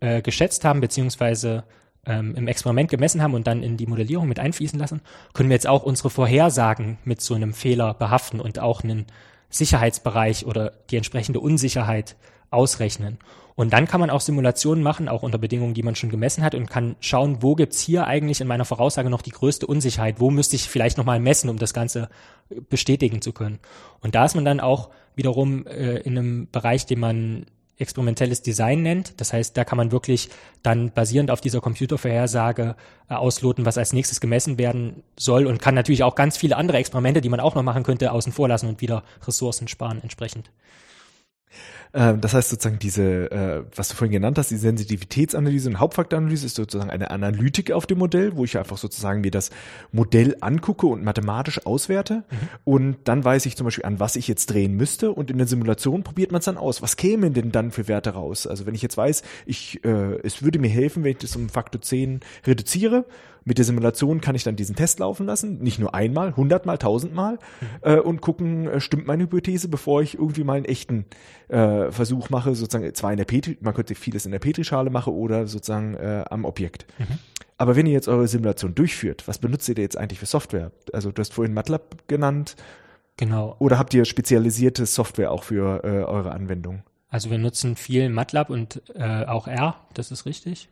äh, geschätzt haben, beziehungsweise ähm, im Experiment gemessen haben und dann in die Modellierung mit einfließen lassen, können wir jetzt auch unsere Vorhersagen mit so einem Fehler behaften und auch einen Sicherheitsbereich oder die entsprechende Unsicherheit ausrechnen. Und dann kann man auch Simulationen machen, auch unter Bedingungen, die man schon gemessen hat und kann schauen, wo gibt's hier eigentlich in meiner Voraussage noch die größte Unsicherheit, wo müsste ich vielleicht nochmal messen, um das Ganze bestätigen zu können. Und da ist man dann auch wiederum äh, in einem Bereich, den man experimentelles Design nennt. Das heißt, da kann man wirklich dann basierend auf dieser Computervorhersage äh, ausloten, was als nächstes gemessen werden soll und kann natürlich auch ganz viele andere Experimente, die man auch noch machen könnte, außen vor lassen und wieder Ressourcen sparen entsprechend. Ähm, das heißt sozusagen diese, äh, was du vorhin genannt hast, die Sensitivitätsanalyse und Hauptfaktoranalyse ist sozusagen eine Analytik auf dem Modell, wo ich einfach sozusagen mir das Modell angucke und mathematisch auswerte. Mhm. Und dann weiß ich zum Beispiel, an was ich jetzt drehen müsste. Und in der Simulation probiert man es dann aus. Was käme denn dann für Werte raus? Also wenn ich jetzt weiß, ich, äh, es würde mir helfen, wenn ich das um Faktor 10 reduziere mit der Simulation kann ich dann diesen Test laufen lassen, nicht nur einmal, hundertmal, tausendmal mhm. äh, und gucken, äh, stimmt meine Hypothese, bevor ich irgendwie mal einen echten äh, Versuch mache, sozusagen zwar in der Petri, man könnte vieles in der Petrischale machen oder sozusagen äh, am Objekt. Mhm. Aber wenn ihr jetzt eure Simulation durchführt, was benutzt ihr jetzt eigentlich für Software? Also du hast vorhin MATLAB genannt. Genau. Oder habt ihr spezialisierte Software auch für äh, eure Anwendung? Also wir nutzen viel MATLAB und äh, auch R, das ist richtig.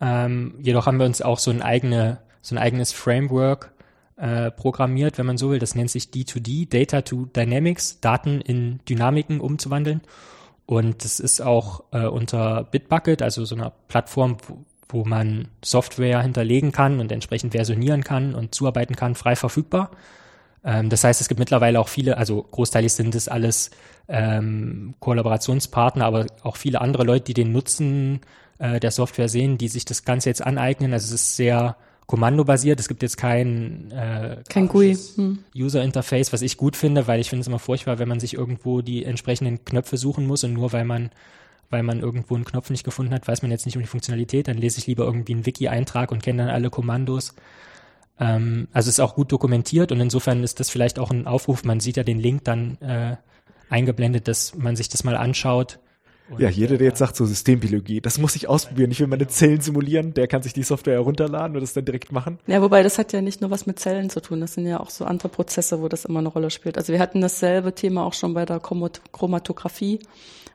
Ähm, jedoch haben wir uns auch so ein, eigene, so ein eigenes Framework äh, programmiert, wenn man so will. Das nennt sich D2D, Data to Dynamics, Daten in Dynamiken umzuwandeln. Und das ist auch äh, unter Bitbucket, also so einer Plattform, wo, wo man Software hinterlegen kann und entsprechend versionieren kann und zuarbeiten kann, frei verfügbar. Ähm, das heißt, es gibt mittlerweile auch viele, also großteilig sind es alles ähm, Kollaborationspartner, aber auch viele andere Leute, die den Nutzen äh, der Software sehen, die sich das Ganze jetzt aneignen. Also es ist sehr kommandobasiert. Es gibt jetzt kein, äh, kein GUI. Hm. User Interface, was ich gut finde, weil ich finde es immer furchtbar, wenn man sich irgendwo die entsprechenden Knöpfe suchen muss und nur weil man weil man irgendwo einen Knopf nicht gefunden hat, weiß man jetzt nicht um die Funktionalität, dann lese ich lieber irgendwie einen Wiki-Eintrag und kenne dann alle Kommandos. Ähm, also es ist auch gut dokumentiert und insofern ist das vielleicht auch ein Aufruf. Man sieht ja den Link dann äh, eingeblendet, dass man sich das mal anschaut und ja, jeder, der jetzt sagt, so Systembiologie, das muss ich ausprobieren. Ich will meine Zellen simulieren, der kann sich die Software herunterladen und das dann direkt machen. Ja, wobei das hat ja nicht nur was mit Zellen zu tun. Das sind ja auch so andere Prozesse, wo das immer eine Rolle spielt. Also wir hatten dasselbe Thema auch schon bei der Chromatographie,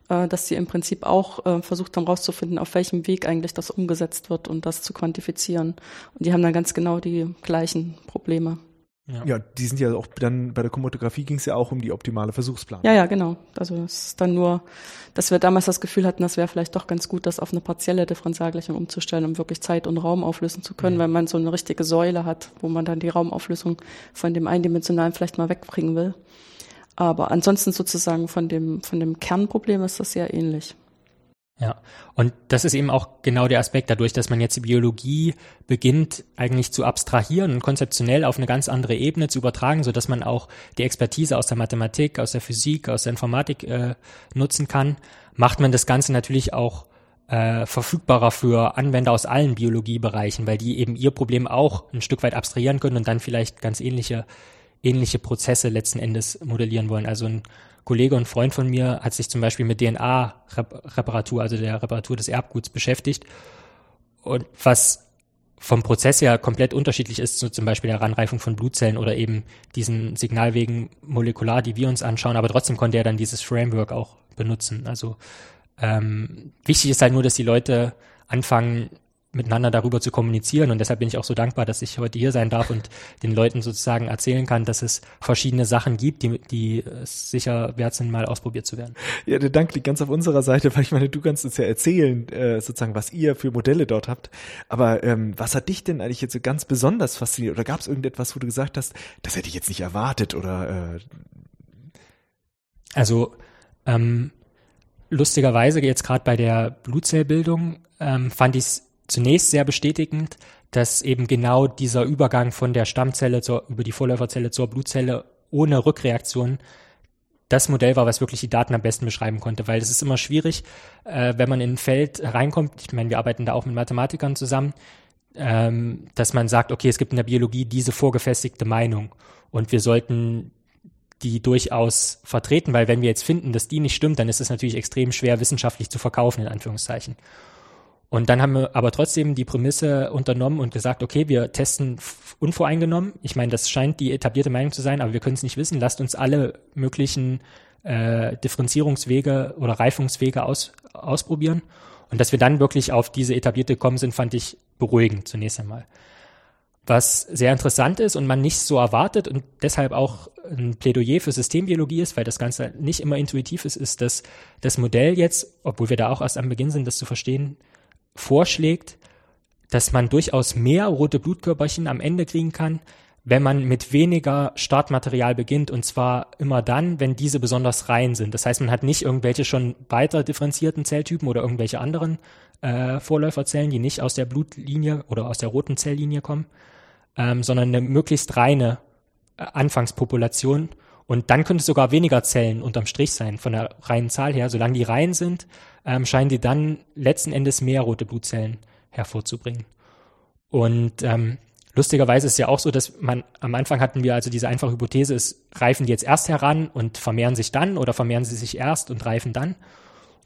äh, dass sie im Prinzip auch äh, versucht haben rauszufinden, auf welchem Weg eigentlich das umgesetzt wird und das zu quantifizieren. Und die haben dann ganz genau die gleichen Probleme. Ja. ja, die sind ja auch dann bei der Chromatographie ging es ja auch um die optimale Versuchsplanung. Ja, ja, genau. Also es ist dann nur, dass wir damals das Gefühl hatten, das wäre vielleicht doch ganz gut, das auf eine partielle Differentialgleichung umzustellen, um wirklich Zeit und Raum auflösen zu können, mhm. wenn man so eine richtige Säule hat, wo man dann die Raumauflösung von dem eindimensionalen vielleicht mal wegbringen will. Aber ansonsten sozusagen von dem, von dem Kernproblem ist das sehr ähnlich. Ja, und das ist eben auch genau der Aspekt, dadurch, dass man jetzt die Biologie beginnt, eigentlich zu abstrahieren und konzeptionell auf eine ganz andere Ebene zu übertragen, so dass man auch die Expertise aus der Mathematik, aus der Physik, aus der Informatik äh, nutzen kann, macht man das Ganze natürlich auch äh, verfügbarer für Anwender aus allen Biologiebereichen, weil die eben ihr Problem auch ein Stück weit abstrahieren können und dann vielleicht ganz ähnliche ähnliche Prozesse letzten Endes modellieren wollen. Also ein Kollege und Freund von mir hat sich zum Beispiel mit DNA-Reparatur, also der Reparatur des Erbguts beschäftigt. Und was vom Prozess her komplett unterschiedlich ist, so zum Beispiel der Ranreifung von Blutzellen oder eben diesen Signalwegen molekular, die wir uns anschauen, aber trotzdem konnte er dann dieses Framework auch benutzen. Also ähm, wichtig ist halt nur, dass die Leute anfangen, miteinander darüber zu kommunizieren. Und deshalb bin ich auch so dankbar, dass ich heute hier sein darf und den Leuten sozusagen erzählen kann, dass es verschiedene Sachen gibt, die, die sicher wert sind, mal ausprobiert zu werden. Ja, der Dank liegt ganz auf unserer Seite, weil ich meine, du kannst uns ja erzählen, äh, sozusagen, was ihr für Modelle dort habt. Aber ähm, was hat dich denn eigentlich jetzt so ganz besonders fasziniert? Oder gab es irgendetwas, wo du gesagt hast, das hätte ich jetzt nicht erwartet? Oder äh also ähm, lustigerweise jetzt gerade bei der Blutzellbildung ähm, fand ich es zunächst sehr bestätigend, dass eben genau dieser Übergang von der Stammzelle zur, über die Vorläuferzelle zur Blutzelle ohne Rückreaktion das Modell war, was wirklich die Daten am besten beschreiben konnte, weil es ist immer schwierig, äh, wenn man in ein Feld reinkommt, ich meine, wir arbeiten da auch mit Mathematikern zusammen, ähm, dass man sagt, okay, es gibt in der Biologie diese vorgefestigte Meinung und wir sollten die durchaus vertreten, weil wenn wir jetzt finden, dass die nicht stimmt, dann ist es natürlich extrem schwer wissenschaftlich zu verkaufen, in Anführungszeichen. Und dann haben wir aber trotzdem die Prämisse unternommen und gesagt, okay, wir testen unvoreingenommen. Ich meine, das scheint die etablierte Meinung zu sein, aber wir können es nicht wissen. Lasst uns alle möglichen äh, Differenzierungswege oder Reifungswege aus, ausprobieren. Und dass wir dann wirklich auf diese etablierte gekommen sind, fand ich beruhigend zunächst einmal. Was sehr interessant ist und man nicht so erwartet und deshalb auch ein Plädoyer für Systembiologie ist, weil das Ganze nicht immer intuitiv ist, ist, dass das Modell jetzt, obwohl wir da auch erst am Beginn sind, das zu verstehen, vorschlägt, dass man durchaus mehr rote Blutkörperchen am Ende kriegen kann, wenn man mit weniger Startmaterial beginnt und zwar immer dann, wenn diese besonders rein sind. Das heißt, man hat nicht irgendwelche schon weiter differenzierten Zelltypen oder irgendwelche anderen äh, Vorläuferzellen, die nicht aus der Blutlinie oder aus der roten Zelllinie kommen, ähm, sondern eine möglichst reine äh, Anfangspopulation. Und dann könnte es sogar weniger Zellen unterm Strich sein von der reinen Zahl her. Solange die rein sind, ähm, scheinen die dann letzten Endes mehr rote Blutzellen hervorzubringen. Und ähm, lustigerweise ist es ja auch so, dass man am Anfang hatten wir also diese einfache Hypothese, ist, reifen die jetzt erst heran und vermehren sich dann oder vermehren sie sich erst und reifen dann.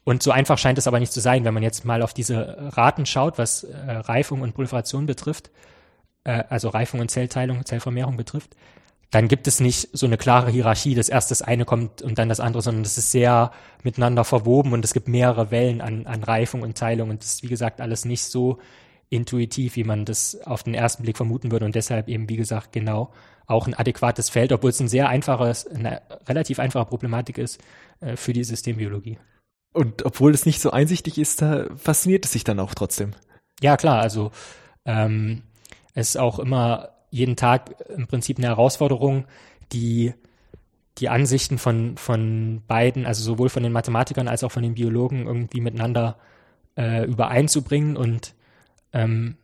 Und so einfach scheint es aber nicht zu sein, wenn man jetzt mal auf diese Raten schaut, was äh, Reifung und Proliferation betrifft, äh, also Reifung und Zellteilung, Zellvermehrung betrifft, dann gibt es nicht so eine klare Hierarchie, dass erst das eine kommt und dann das andere, sondern das ist sehr miteinander verwoben und es gibt mehrere Wellen an, an Reifung und Teilung und das ist, wie gesagt, alles nicht so intuitiv, wie man das auf den ersten Blick vermuten würde und deshalb eben, wie gesagt, genau auch ein adäquates Feld, obwohl es ein sehr einfaches, eine relativ einfache Problematik ist äh, für die Systembiologie. Und obwohl es nicht so einsichtig ist, da fasziniert es sich dann auch trotzdem. Ja, klar, also ähm, es ist auch immer jeden Tag im Prinzip eine Herausforderung, die die Ansichten von, von beiden, also sowohl von den Mathematikern als auch von den Biologen irgendwie miteinander äh, übereinzubringen. Und ähm,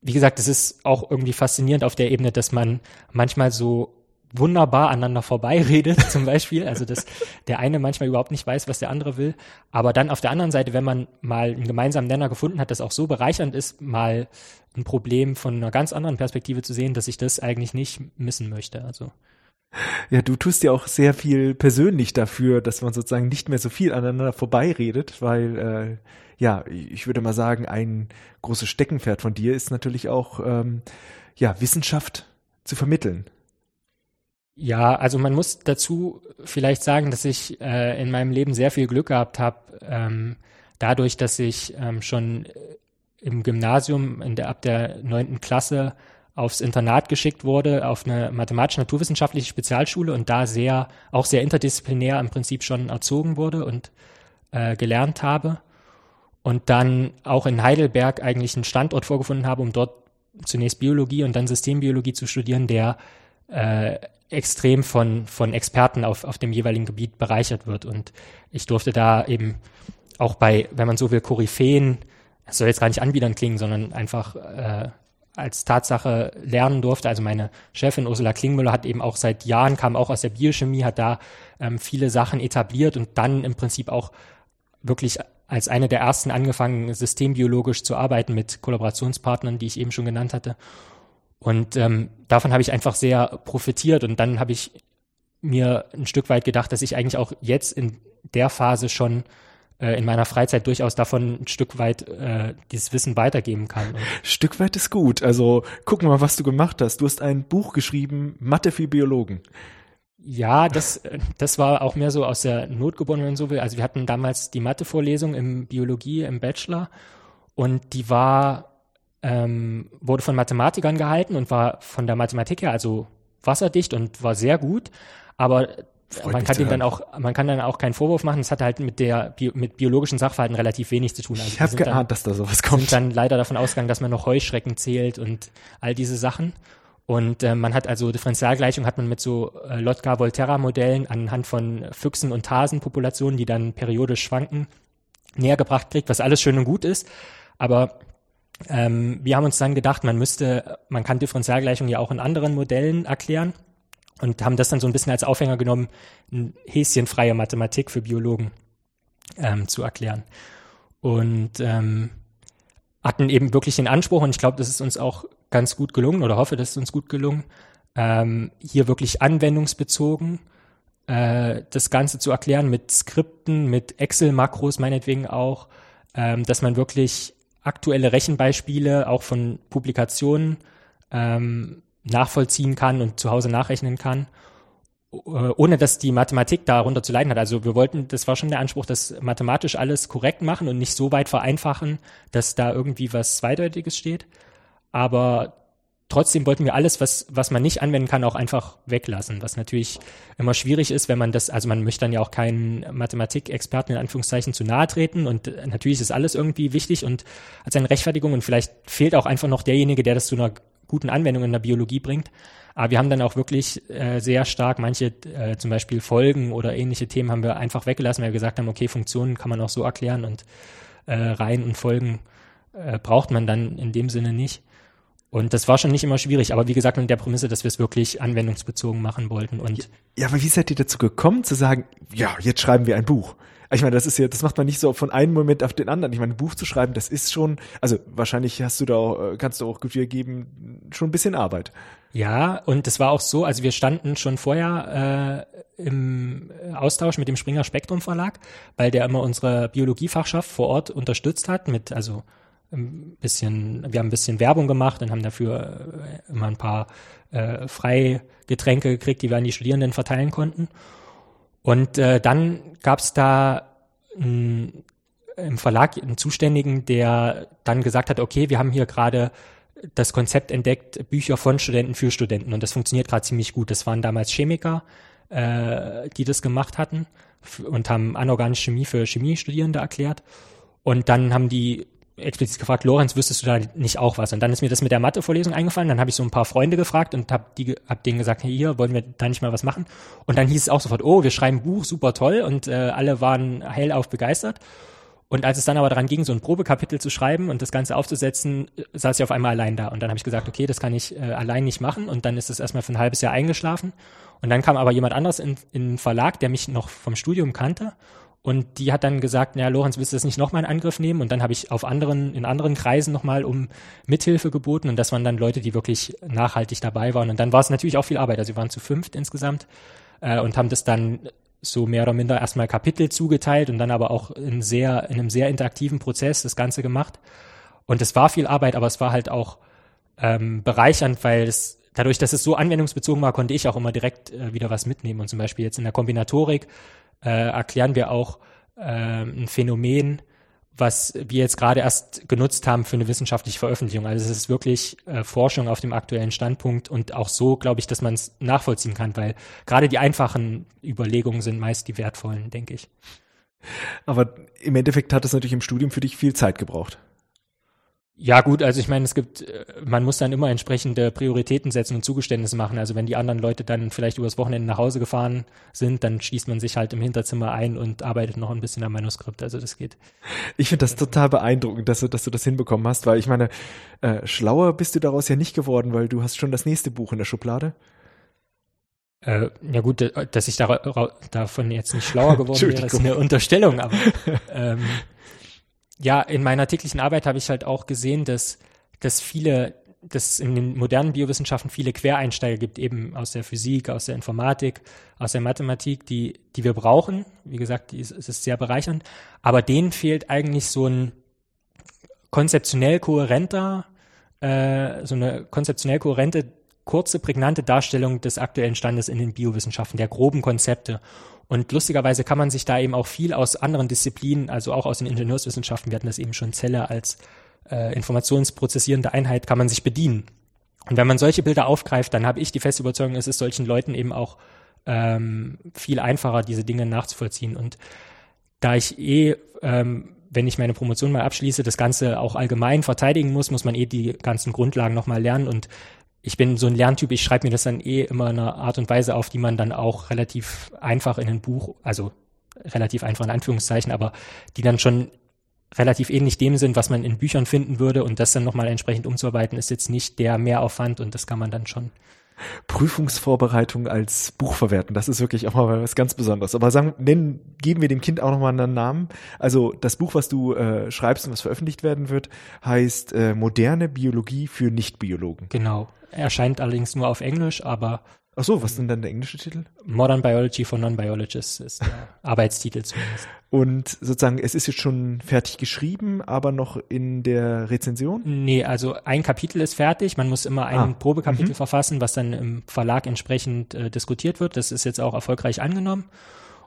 wie gesagt, es ist auch irgendwie faszinierend auf der Ebene, dass man manchmal so wunderbar aneinander vorbeiredet, zum Beispiel. Also dass der eine manchmal überhaupt nicht weiß, was der andere will. Aber dann auf der anderen Seite, wenn man mal einen gemeinsamen Nenner gefunden hat, das auch so bereichernd ist, mal ein Problem von einer ganz anderen Perspektive zu sehen, dass ich das eigentlich nicht missen möchte. Also. Ja, du tust ja auch sehr viel persönlich dafür, dass man sozusagen nicht mehr so viel aneinander vorbeiredet, weil äh, ja, ich würde mal sagen, ein großes Steckenpferd von dir ist natürlich auch ähm, ja Wissenschaft zu vermitteln. Ja, also man muss dazu vielleicht sagen, dass ich äh, in meinem Leben sehr viel Glück gehabt habe, ähm, dadurch, dass ich ähm, schon im Gymnasium in der, ab der neunten Klasse aufs Internat geschickt wurde, auf eine mathematisch-naturwissenschaftliche Spezialschule und da sehr, auch sehr interdisziplinär im Prinzip schon erzogen wurde und äh, gelernt habe. Und dann auch in Heidelberg eigentlich einen Standort vorgefunden habe, um dort zunächst Biologie und dann Systembiologie zu studieren, der äh, extrem von, von Experten auf, auf dem jeweiligen Gebiet bereichert wird. Und ich durfte da eben auch bei, wenn man so will, Koryphäen, das soll jetzt gar nicht anbiedern klingen, sondern einfach äh, als Tatsache lernen durfte. Also meine Chefin Ursula Klingmüller hat eben auch seit Jahren, kam auch aus der Biochemie, hat da ähm, viele Sachen etabliert und dann im Prinzip auch wirklich als eine der ersten angefangen, systembiologisch zu arbeiten mit Kollaborationspartnern, die ich eben schon genannt hatte. Und ähm, davon habe ich einfach sehr profitiert und dann habe ich mir ein Stück weit gedacht, dass ich eigentlich auch jetzt in der Phase schon äh, in meiner Freizeit durchaus davon ein Stück weit äh, dieses Wissen weitergeben kann. Stück weit ist gut. Also gucken wir mal, was du gemacht hast. Du hast ein Buch geschrieben, Mathe für Biologen. Ja, das, das war auch mehr so aus der Not geboren, wenn man so will. Also wir hatten damals die Mathe-Vorlesung im Biologie im Bachelor und die war ähm, wurde von Mathematikern gehalten und war von der Mathematik her also wasserdicht und war sehr gut, aber Freut man kann ihm dann auch, man kann dann auch keinen Vorwurf machen. Es hat halt mit der mit biologischen Sachverhalten relativ wenig zu tun. Also ich habe geahnt, dann, dass da sowas kommt. Sind dann leider davon ausgegangen, dass man noch Heuschrecken zählt und all diese Sachen. Und äh, man hat also Differentialgleichung hat man mit so äh, Lotka-Volterra-Modellen anhand von Füchsen und Hasenpopulationen, die dann periodisch schwanken, näher gebracht kriegt, was alles schön und gut ist. Aber ähm, wir haben uns dann gedacht, man müsste, man kann Differentialgleichungen ja auch in anderen Modellen erklären und haben das dann so ein bisschen als Aufhänger genommen, häschenfreie Mathematik für Biologen ähm, zu erklären. Und ähm, hatten eben wirklich den Anspruch, und ich glaube, das ist uns auch ganz gut gelungen oder hoffe, das ist uns gut gelungen, ähm, hier wirklich anwendungsbezogen äh, das Ganze zu erklären mit Skripten, mit Excel-Makros meinetwegen auch, ähm, dass man wirklich aktuelle Rechenbeispiele auch von Publikationen ähm, nachvollziehen kann und zu Hause nachrechnen kann, äh, ohne dass die Mathematik darunter zu leiden hat. Also wir wollten, das war schon der Anspruch, dass mathematisch alles korrekt machen und nicht so weit vereinfachen, dass da irgendwie was Zweideutiges steht. Aber trotzdem wollten wir alles, was, was man nicht anwenden kann, auch einfach weglassen, was natürlich immer schwierig ist, wenn man das, also man möchte dann ja auch keinen Mathematikexperten in Anführungszeichen zu nahe treten und natürlich ist alles irgendwie wichtig und als eine Rechtfertigung und vielleicht fehlt auch einfach noch derjenige, der das zu einer guten Anwendungen in der Biologie bringt. Aber wir haben dann auch wirklich äh, sehr stark manche, äh, zum Beispiel Folgen oder ähnliche Themen haben wir einfach weggelassen, weil wir gesagt haben, okay, Funktionen kann man auch so erklären und äh, Reihen und Folgen äh, braucht man dann in dem Sinne nicht. Und das war schon nicht immer schwierig, aber wie gesagt, mit der Prämisse, dass wir es wirklich anwendungsbezogen machen wollten. Und ja, aber wie seid ihr dazu gekommen, zu sagen, ja, jetzt schreiben wir ein Buch? Ich meine, das ist ja, das macht man nicht so von einem Moment auf den anderen. Ich meine, ein Buch zu schreiben, das ist schon, also wahrscheinlich hast du da auch, äh, kannst du auch gut geben, schon ein bisschen Arbeit. Ja, und es war auch so, also wir standen schon vorher äh, im Austausch mit dem Springer Spektrum Verlag, weil der immer unsere Biologiefachschaft vor Ort unterstützt hat mit, also ein bisschen, wir haben ein bisschen Werbung gemacht und haben dafür äh, immer ein paar äh, Freigetränke gekriegt, die wir an die Studierenden verteilen konnten. Und äh, dann gab es da ein, im Verlag einen Zuständigen, der dann gesagt hat, okay, wir haben hier gerade das Konzept entdeckt, Bücher von Studenten für Studenten. Und das funktioniert gerade ziemlich gut. Das waren damals Chemiker, äh, die das gemacht hatten und haben anorganische Chemie für Chemiestudierende erklärt. Und dann haben die explizit gefragt, Lorenz, wüsstest du da nicht auch was? Und dann ist mir das mit der Mathe-Vorlesung eingefallen. Dann habe ich so ein paar Freunde gefragt und habe die, hab denen gesagt, hey, hier, wollen wir da nicht mal was machen? Und dann hieß es auch sofort, oh, wir schreiben Buch, super toll. Und äh, alle waren hellauf begeistert. Und als es dann aber daran ging, so ein Probekapitel zu schreiben und das Ganze aufzusetzen, saß ich auf einmal allein da. Und dann habe ich gesagt, okay, das kann ich äh, allein nicht machen. Und dann ist es erstmal für ein halbes Jahr eingeschlafen. Und dann kam aber jemand anderes in, in den Verlag, der mich noch vom Studium kannte und die hat dann gesagt, ja, Lorenz, willst du das nicht nochmal in Angriff nehmen? Und dann habe ich auf anderen, in anderen Kreisen nochmal um Mithilfe geboten. Und das waren dann Leute, die wirklich nachhaltig dabei waren. Und dann war es natürlich auch viel Arbeit. Also wir waren zu fünft insgesamt äh, und haben das dann so mehr oder minder erstmal Kapitel zugeteilt und dann aber auch in sehr, in einem sehr interaktiven Prozess das Ganze gemacht. Und es war viel Arbeit, aber es war halt auch ähm, bereichernd, weil es dadurch, dass es so anwendungsbezogen war, konnte ich auch immer direkt äh, wieder was mitnehmen. Und zum Beispiel jetzt in der Kombinatorik äh, erklären wir auch äh, ein Phänomen, was wir jetzt gerade erst genutzt haben für eine wissenschaftliche Veröffentlichung. Also es ist wirklich äh, Forschung auf dem aktuellen Standpunkt und auch so glaube ich, dass man es nachvollziehen kann, weil gerade die einfachen Überlegungen sind meist die wertvollen, denke ich. Aber im Endeffekt hat es natürlich im Studium für dich viel Zeit gebraucht. Ja gut, also ich meine, es gibt, äh, man muss dann immer entsprechende Prioritäten setzen und Zugeständnisse machen. Also wenn die anderen Leute dann vielleicht übers Wochenende nach Hause gefahren sind, dann schließt man sich halt im Hinterzimmer ein und arbeitet noch ein bisschen am Manuskript. Also das geht. Ich finde das total beeindruckend, dass du, dass du das hinbekommen hast, weil ich meine, äh, schlauer bist du daraus ja nicht geworden, weil du hast schon das nächste Buch in der Schublade. Äh, ja gut, dass ich da, davon jetzt nicht schlauer geworden wäre, ist eine Unterstellung, aber ähm, ja, in meiner täglichen Arbeit habe ich halt auch gesehen, dass, dass viele, dass in den modernen Biowissenschaften viele Quereinsteiger gibt, eben aus der Physik, aus der Informatik, aus der Mathematik, die, die wir brauchen. Wie gesagt, es ist sehr bereichernd. Aber denen fehlt eigentlich so ein konzeptionell kohärenter, äh, so eine konzeptionell kohärente, kurze, prägnante Darstellung des aktuellen Standes in den Biowissenschaften, der groben Konzepte. Und lustigerweise kann man sich da eben auch viel aus anderen Disziplinen, also auch aus den Ingenieurswissenschaften, wir hatten das eben schon Zelle als äh, informationsprozessierende Einheit, kann man sich bedienen. Und wenn man solche Bilder aufgreift, dann habe ich die feste Überzeugung, es ist solchen Leuten eben auch ähm, viel einfacher, diese Dinge nachzuvollziehen. Und da ich eh, ähm, wenn ich meine Promotion mal abschließe, das Ganze auch allgemein verteidigen muss, muss man eh die ganzen Grundlagen nochmal lernen. Und ich bin so ein Lerntyp, ich schreibe mir das dann eh immer in einer Art und Weise auf, die man dann auch relativ einfach in ein Buch, also relativ einfach in Anführungszeichen, aber die dann schon relativ ähnlich dem sind, was man in Büchern finden würde und das dann nochmal entsprechend umzuarbeiten, ist jetzt nicht der Mehraufwand und das kann man dann schon. Prüfungsvorbereitung als Buch verwerten, das ist wirklich auch mal was ganz Besonderes. Aber sagen, nennen, geben wir dem Kind auch nochmal einen Namen. Also das Buch, was du äh, schreibst und was veröffentlicht werden wird, heißt äh, Moderne Biologie für Nichtbiologen. Genau. Erscheint allerdings nur auf Englisch, aber. Ach so, was ist denn dann der englische Titel? Modern Biology for Non-Biologists ist der Arbeitstitel zumindest. Und sozusagen, es ist jetzt schon fertig geschrieben, aber noch in der Rezension? Nee, also ein Kapitel ist fertig. Man muss immer ein ah. Probekapitel mhm. verfassen, was dann im Verlag entsprechend äh, diskutiert wird. Das ist jetzt auch erfolgreich angenommen.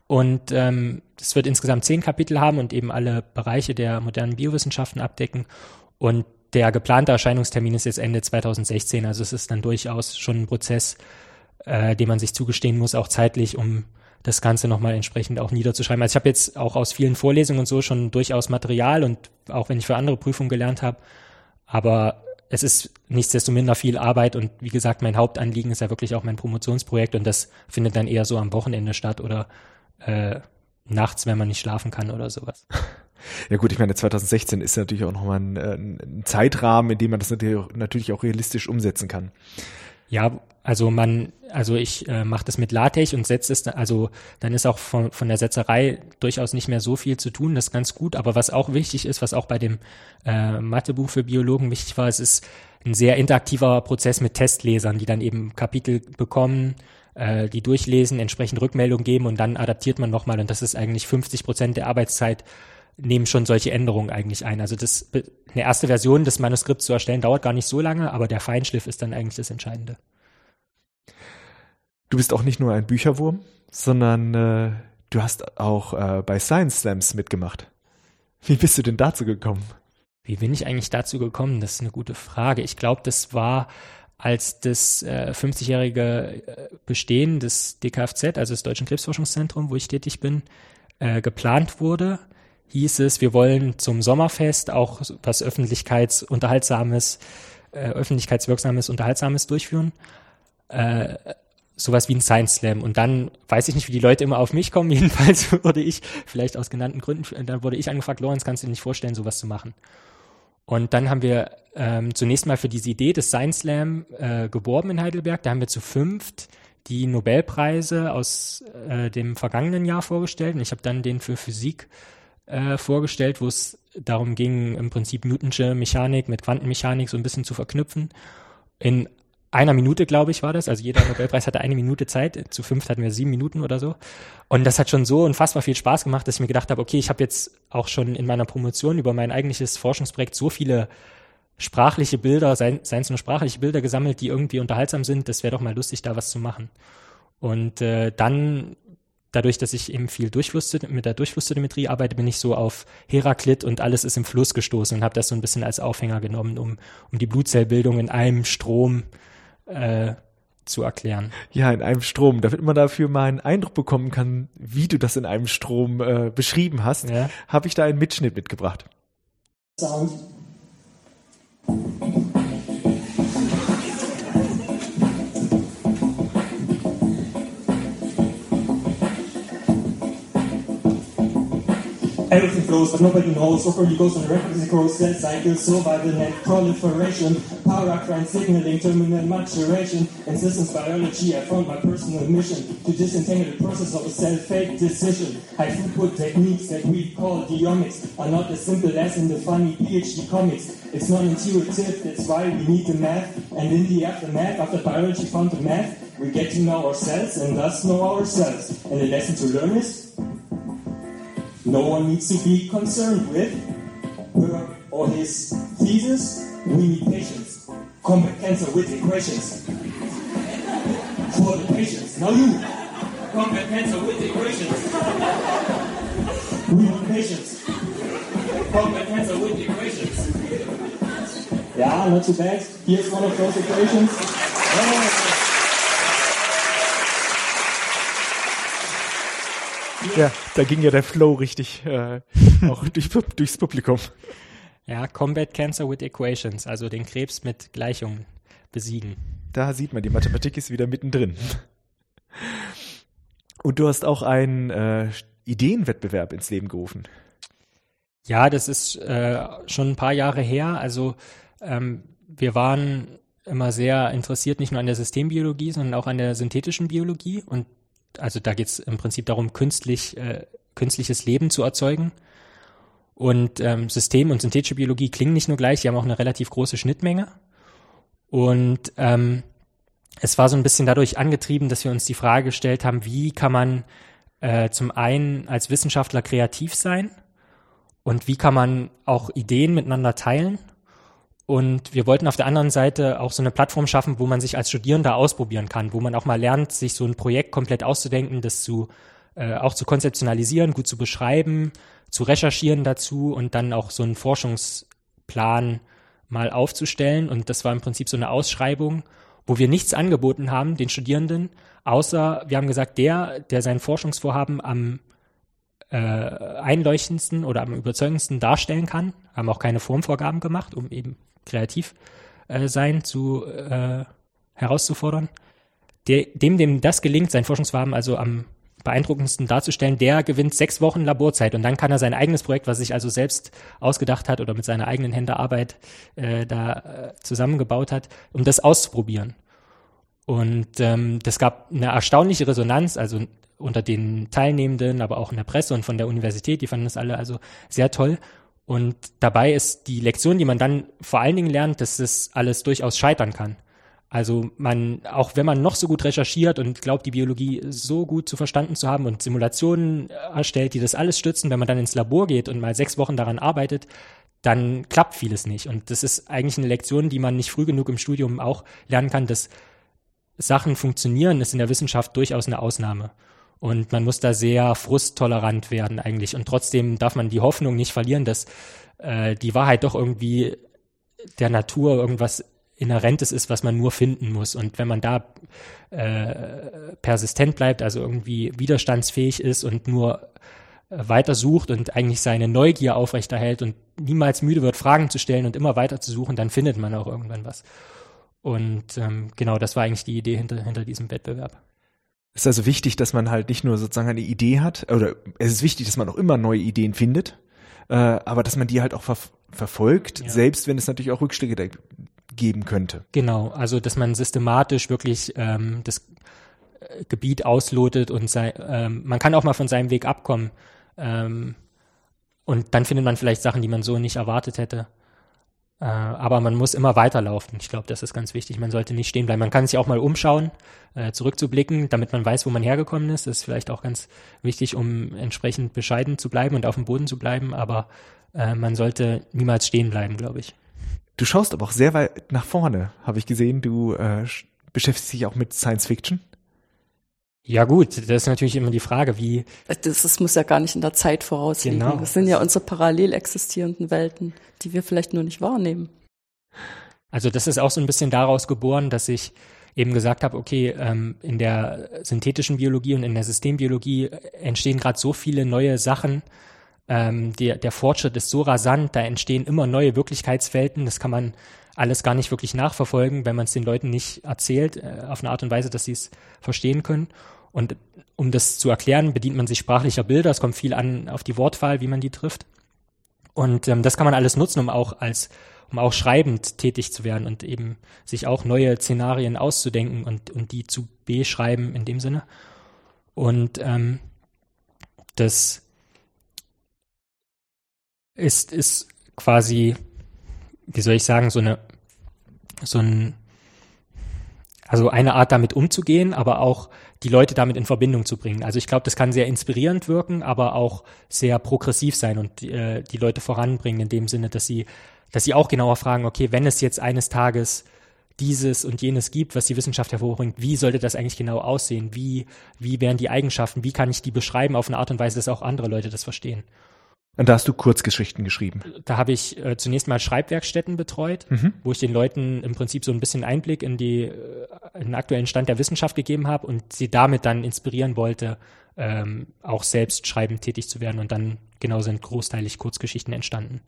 Und ähm, es wird insgesamt zehn Kapitel haben und eben alle Bereiche der modernen Biowissenschaften abdecken. Und der geplante Erscheinungstermin ist jetzt Ende 2016. Also es ist dann durchaus schon ein Prozess, äh, den man sich zugestehen muss, auch zeitlich, um das Ganze nochmal entsprechend auch niederzuschreiben. Also ich habe jetzt auch aus vielen Vorlesungen und so schon durchaus Material und auch wenn ich für andere Prüfungen gelernt habe, aber es ist nichtsdestominder viel Arbeit und wie gesagt, mein Hauptanliegen ist ja wirklich auch mein Promotionsprojekt und das findet dann eher so am Wochenende statt oder äh, nachts, wenn man nicht schlafen kann oder sowas. Ja gut, ich meine, 2016 ist natürlich auch nochmal ein, äh, ein Zeitrahmen, in dem man das natürlich auch realistisch umsetzen kann. Ja, also man, also ich äh, mache das mit LaTeX und setze es, also dann ist auch von, von der Setzerei durchaus nicht mehr so viel zu tun, das ist ganz gut. Aber was auch wichtig ist, was auch bei dem äh, Mathebuch für Biologen wichtig war, es ist ein sehr interaktiver Prozess mit Testlesern, die dann eben Kapitel bekommen, äh, die durchlesen, entsprechend Rückmeldung geben und dann adaptiert man nochmal und das ist eigentlich 50 Prozent der Arbeitszeit nehmen schon solche Änderungen eigentlich ein. Also das, eine erste Version des Manuskripts zu erstellen dauert gar nicht so lange, aber der Feinschliff ist dann eigentlich das Entscheidende. Du bist auch nicht nur ein Bücherwurm, sondern äh, du hast auch äh, bei Science Slams mitgemacht. Wie bist du denn dazu gekommen? Wie bin ich eigentlich dazu gekommen? Das ist eine gute Frage. Ich glaube, das war als das äh, 50-jährige äh, Bestehen des DKFZ, also des Deutschen Krebsforschungszentrums, wo ich tätig bin, äh, geplant wurde hieß es, wir wollen zum Sommerfest auch was öffentlichkeitsunterhaltsames, äh, öffentlichkeitswirksames, unterhaltsames durchführen. Äh, sowas wie ein Science Slam. Und dann weiß ich nicht, wie die Leute immer auf mich kommen. Jedenfalls wurde ich, vielleicht aus genannten Gründen, dann wurde ich angefragt, Lorenz, kannst du dir nicht vorstellen, sowas zu machen? Und dann haben wir ähm, zunächst mal für diese Idee des Science Slam äh, geworben in Heidelberg. Da haben wir zu fünft die Nobelpreise aus äh, dem vergangenen Jahr vorgestellt. Und ich habe dann den für Physik äh, vorgestellt, wo es darum ging, im Prinzip Newtonsche Mechanik mit Quantenmechanik so ein bisschen zu verknüpfen. In einer Minute, glaube ich, war das. Also jeder Nobelpreis hatte eine Minute Zeit. Zu fünft hatten wir sieben Minuten oder so. Und das hat schon so unfassbar viel Spaß gemacht, dass ich mir gedacht habe, okay, ich habe jetzt auch schon in meiner Promotion über mein eigentliches Forschungsprojekt so viele sprachliche Bilder, seien, seien es nur sprachliche Bilder gesammelt, die irgendwie unterhaltsam sind. Das wäre doch mal lustig, da was zu machen. Und äh, dann dadurch, dass ich eben viel mit der Durchflusstelemetrie arbeite, bin ich so auf Heraklit und alles ist im Fluss gestoßen und habe das so ein bisschen als Aufhänger genommen, um, um die Blutzellbildung in einem Strom äh, zu erklären. Ja, in einem Strom. Damit man dafür mal einen Eindruck bekommen kann, wie du das in einem Strom äh, beschrieben hast, ja. habe ich da einen Mitschnitt mitgebracht. Sound. Everything flows, but nobody knows. So you goes on the rapidly growth cell cycle, survival net proliferation, power, paracrine signaling, terminal maturation. In systems biology, I found my personal mission to disentangle the process of a cell-fake decision. High throughput techniques that we call geomics are not as simple as in the funny PhD comics. It's non-intuitive, that's why we need the math. And in the aftermath, after biology found the math, we get to know ourselves and thus know ourselves. And the lesson to learn is no one needs to be concerned with her or his thesis. We need patience. Combat cancer with equations. For the patients. Now you. Combat cancer with equations. We need patience. Combat cancer with equations. Yeah, not too bad. Here's one of those equations. Ja, da ging ja der Flow richtig äh, auch durch, durchs Publikum. Ja, Combat Cancer with Equations, also den Krebs mit Gleichungen besiegen. Da sieht man, die Mathematik ist wieder mittendrin. Und du hast auch einen äh, Ideenwettbewerb ins Leben gerufen. Ja, das ist äh, schon ein paar Jahre her. Also ähm, wir waren immer sehr interessiert, nicht nur an der Systembiologie, sondern auch an der synthetischen Biologie. Und also da geht es im Prinzip darum, künstlich, äh, künstliches Leben zu erzeugen. Und ähm, System und synthetische Biologie klingen nicht nur gleich, sie haben auch eine relativ große Schnittmenge. Und ähm, es war so ein bisschen dadurch angetrieben, dass wir uns die Frage gestellt haben, wie kann man äh, zum einen als Wissenschaftler kreativ sein und wie kann man auch Ideen miteinander teilen und wir wollten auf der anderen Seite auch so eine Plattform schaffen, wo man sich als Studierender ausprobieren kann, wo man auch mal lernt, sich so ein Projekt komplett auszudenken, das zu äh, auch zu konzeptionalisieren, gut zu beschreiben, zu recherchieren dazu und dann auch so einen Forschungsplan mal aufzustellen. Und das war im Prinzip so eine Ausschreibung, wo wir nichts angeboten haben den Studierenden, außer wir haben gesagt, der, der sein Forschungsvorhaben am äh, einleuchtendsten oder am überzeugendsten darstellen kann, haben auch keine Formvorgaben gemacht, um eben kreativ äh, sein zu äh, herauszufordern. Der, dem, dem das gelingt, sein Forschungsvorhaben also am beeindruckendsten darzustellen, der gewinnt sechs Wochen Laborzeit und dann kann er sein eigenes Projekt, was sich also selbst ausgedacht hat oder mit seiner eigenen Händearbeit äh, da äh, zusammengebaut hat, um das auszuprobieren. Und ähm, das gab eine erstaunliche Resonanz, also unter den Teilnehmenden, aber auch in der Presse und von der Universität, die fanden das alle also sehr toll. Und dabei ist die Lektion, die man dann vor allen Dingen lernt, dass das alles durchaus scheitern kann. Also man, auch wenn man noch so gut recherchiert und glaubt, die Biologie so gut zu verstanden zu haben und Simulationen erstellt, die das alles stützen, wenn man dann ins Labor geht und mal sechs Wochen daran arbeitet, dann klappt vieles nicht. Und das ist eigentlich eine Lektion, die man nicht früh genug im Studium auch lernen kann, dass Sachen funktionieren, ist in der Wissenschaft durchaus eine Ausnahme. Und man muss da sehr frusttolerant werden eigentlich. Und trotzdem darf man die Hoffnung nicht verlieren, dass äh, die Wahrheit doch irgendwie der Natur irgendwas Inhärentes ist, was man nur finden muss. Und wenn man da äh, persistent bleibt, also irgendwie widerstandsfähig ist und nur äh, weiter sucht und eigentlich seine Neugier aufrechterhält und niemals müde wird, Fragen zu stellen und immer weiter zu suchen, dann findet man auch irgendwann was. Und ähm, genau, das war eigentlich die Idee hinter, hinter diesem Wettbewerb. Es ist also wichtig, dass man halt nicht nur sozusagen eine Idee hat, oder es ist wichtig, dass man auch immer neue Ideen findet, äh, aber dass man die halt auch ver verfolgt, ja. selbst wenn es natürlich auch Rückschläge geben könnte. Genau, also dass man systematisch wirklich ähm, das äh, Gebiet auslotet und sei, ähm, man kann auch mal von seinem Weg abkommen. Ähm, und dann findet man vielleicht Sachen, die man so nicht erwartet hätte. Äh, aber man muss immer weiterlaufen. Ich glaube, das ist ganz wichtig. Man sollte nicht stehen bleiben. Man kann sich auch mal umschauen, äh, zurückzublicken, damit man weiß, wo man hergekommen ist. Das ist vielleicht auch ganz wichtig, um entsprechend bescheiden zu bleiben und auf dem Boden zu bleiben. Aber äh, man sollte niemals stehen bleiben, glaube ich. Du schaust aber auch sehr weit nach vorne, habe ich gesehen. Du äh, beschäftigst dich auch mit Science Fiction. Ja gut, das ist natürlich immer die Frage, wie. Das, das muss ja gar nicht in der Zeit vorausliegen. Genau. Das sind ja unsere parallel existierenden Welten, die wir vielleicht nur nicht wahrnehmen. Also das ist auch so ein bisschen daraus geboren, dass ich eben gesagt habe, okay, ähm, in der synthetischen Biologie und in der Systembiologie entstehen gerade so viele neue Sachen. Ähm, der, der Fortschritt ist so rasant, da entstehen immer neue Wirklichkeitswelten. Das kann man alles gar nicht wirklich nachverfolgen, wenn man es den Leuten nicht erzählt, äh, auf eine Art und Weise, dass sie es verstehen können. Und um das zu erklären, bedient man sich sprachlicher Bilder. Es kommt viel an auf die Wortwahl, wie man die trifft. Und ähm, das kann man alles nutzen, um auch als um auch schreibend tätig zu werden und eben sich auch neue Szenarien auszudenken und, und die zu beschreiben in dem Sinne. Und ähm, das ist, ist quasi, wie soll ich sagen, so eine, so ein, also eine Art damit umzugehen, aber auch die Leute damit in Verbindung zu bringen. Also ich glaube, das kann sehr inspirierend wirken, aber auch sehr progressiv sein und äh, die Leute voranbringen in dem Sinne, dass sie, dass sie auch genauer fragen, okay, wenn es jetzt eines Tages dieses und jenes gibt, was die Wissenschaft hervorbringt, wie sollte das eigentlich genau aussehen? Wie, wie wären die Eigenschaften? Wie kann ich die beschreiben auf eine Art und Weise, dass auch andere Leute das verstehen? Und da hast du Kurzgeschichten geschrieben. Da habe ich äh, zunächst mal Schreibwerkstätten betreut, mhm. wo ich den Leuten im Prinzip so ein bisschen Einblick in, die, äh, in den aktuellen Stand der Wissenschaft gegeben habe und sie damit dann inspirieren wollte, ähm, auch selbst schreibend tätig zu werden. Und dann genau sind großteilig Kurzgeschichten entstanden.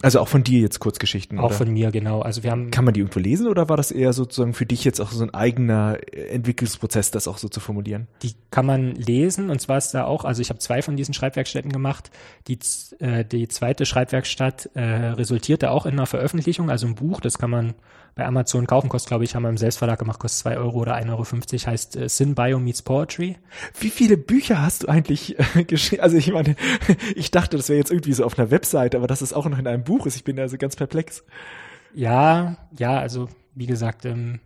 Also auch von dir jetzt Kurzgeschichten? Auch oder? von mir, genau. Also wir haben. Kann man die irgendwo lesen oder war das eher sozusagen für dich jetzt auch so ein eigener Entwicklungsprozess, das auch so zu formulieren? Die kann man lesen und zwar ist da auch, also ich habe zwei von diesen Schreibwerkstätten gemacht. Die, äh, die zweite Schreibwerkstatt äh, resultierte auch in einer Veröffentlichung, also ein Buch, das kann man bei Amazon kaufen, kostet glaube ich, haben wir im Selbstverlag gemacht, kostet zwei Euro oder 1,50 Euro, heißt äh, Sin Bio Meets Poetry. Wie viele Bücher hast du eigentlich äh, geschrieben? Also ich meine, ich dachte, das wäre jetzt irgendwie so auf einer Webseite, aber das ist auch noch in einem Buch ist. Ich bin also ganz perplex. Ja, ja, also wie gesagt, ähm,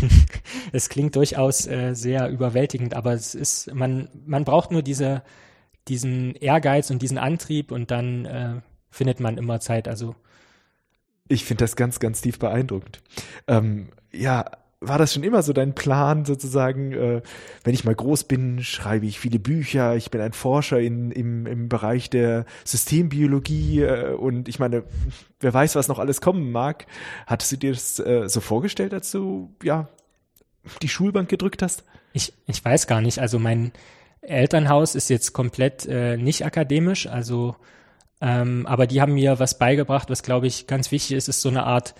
es klingt durchaus äh, sehr überwältigend, aber es ist, man, man braucht nur diese, diesen Ehrgeiz und diesen Antrieb und dann äh, findet man immer Zeit. Also ich finde das ganz, ganz tief beeindruckend. Ähm, ja, war das schon immer so dein Plan, sozusagen, äh, wenn ich mal groß bin, schreibe ich viele Bücher, ich bin ein Forscher in, im, im Bereich der Systembiologie äh, und ich meine, wer weiß, was noch alles kommen mag. Hattest du dir das äh, so vorgestellt, als du ja die Schulbank gedrückt hast? Ich, ich weiß gar nicht. Also mein Elternhaus ist jetzt komplett äh, nicht akademisch, also Ähm, aber die haben mir was beigebracht, was glaube ich ganz wichtig ist, ist so eine Art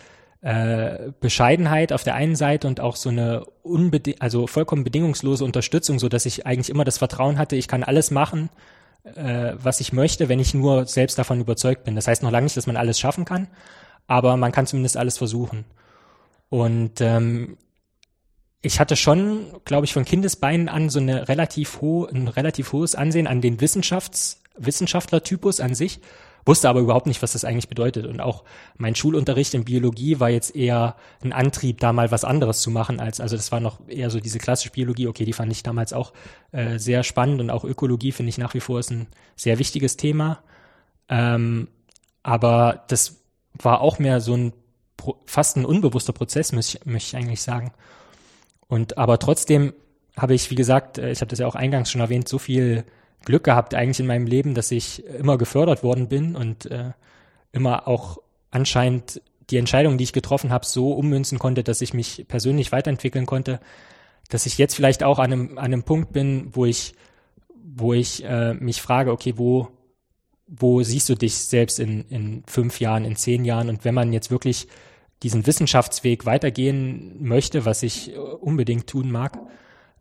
äh, Bescheidenheit auf der einen Seite und auch so eine unbeding also vollkommen bedingungslose Unterstützung, so dass ich eigentlich immer das Vertrauen hatte, ich kann alles machen, äh, was ich möchte, wenn ich nur selbst davon überzeugt bin. Das heißt noch lange nicht, dass man alles schaffen kann, aber man kann zumindest alles versuchen. Und ähm, ich hatte schon, glaube ich, von Kindesbeinen an so eine relativ hohe, ein relativ hohes Ansehen an den Wissenschafts, Wissenschaftlertypus an sich, wusste aber überhaupt nicht, was das eigentlich bedeutet. Und auch mein Schulunterricht in Biologie war jetzt eher ein Antrieb, da mal was anderes zu machen, als, also das war noch eher so diese klassische Biologie, okay, die fand ich damals auch äh, sehr spannend und auch Ökologie finde ich nach wie vor ist ein sehr wichtiges Thema. Ähm, aber das war auch mehr so ein fast ein unbewusster Prozess, möchte ich, eigentlich sagen. Und aber trotzdem habe ich, wie gesagt, äh, ich habe das ja auch eingangs schon erwähnt, so viel Glück gehabt eigentlich in meinem Leben, dass ich immer gefördert worden bin und äh, immer auch anscheinend die Entscheidungen, die ich getroffen habe, so ummünzen konnte, dass ich mich persönlich weiterentwickeln konnte, dass ich jetzt vielleicht auch an einem, an einem Punkt bin, wo ich, wo ich äh, mich frage, okay, wo, wo siehst du dich selbst in, in fünf Jahren, in zehn Jahren? Und wenn man jetzt wirklich diesen Wissenschaftsweg weitergehen möchte, was ich äh, unbedingt tun mag,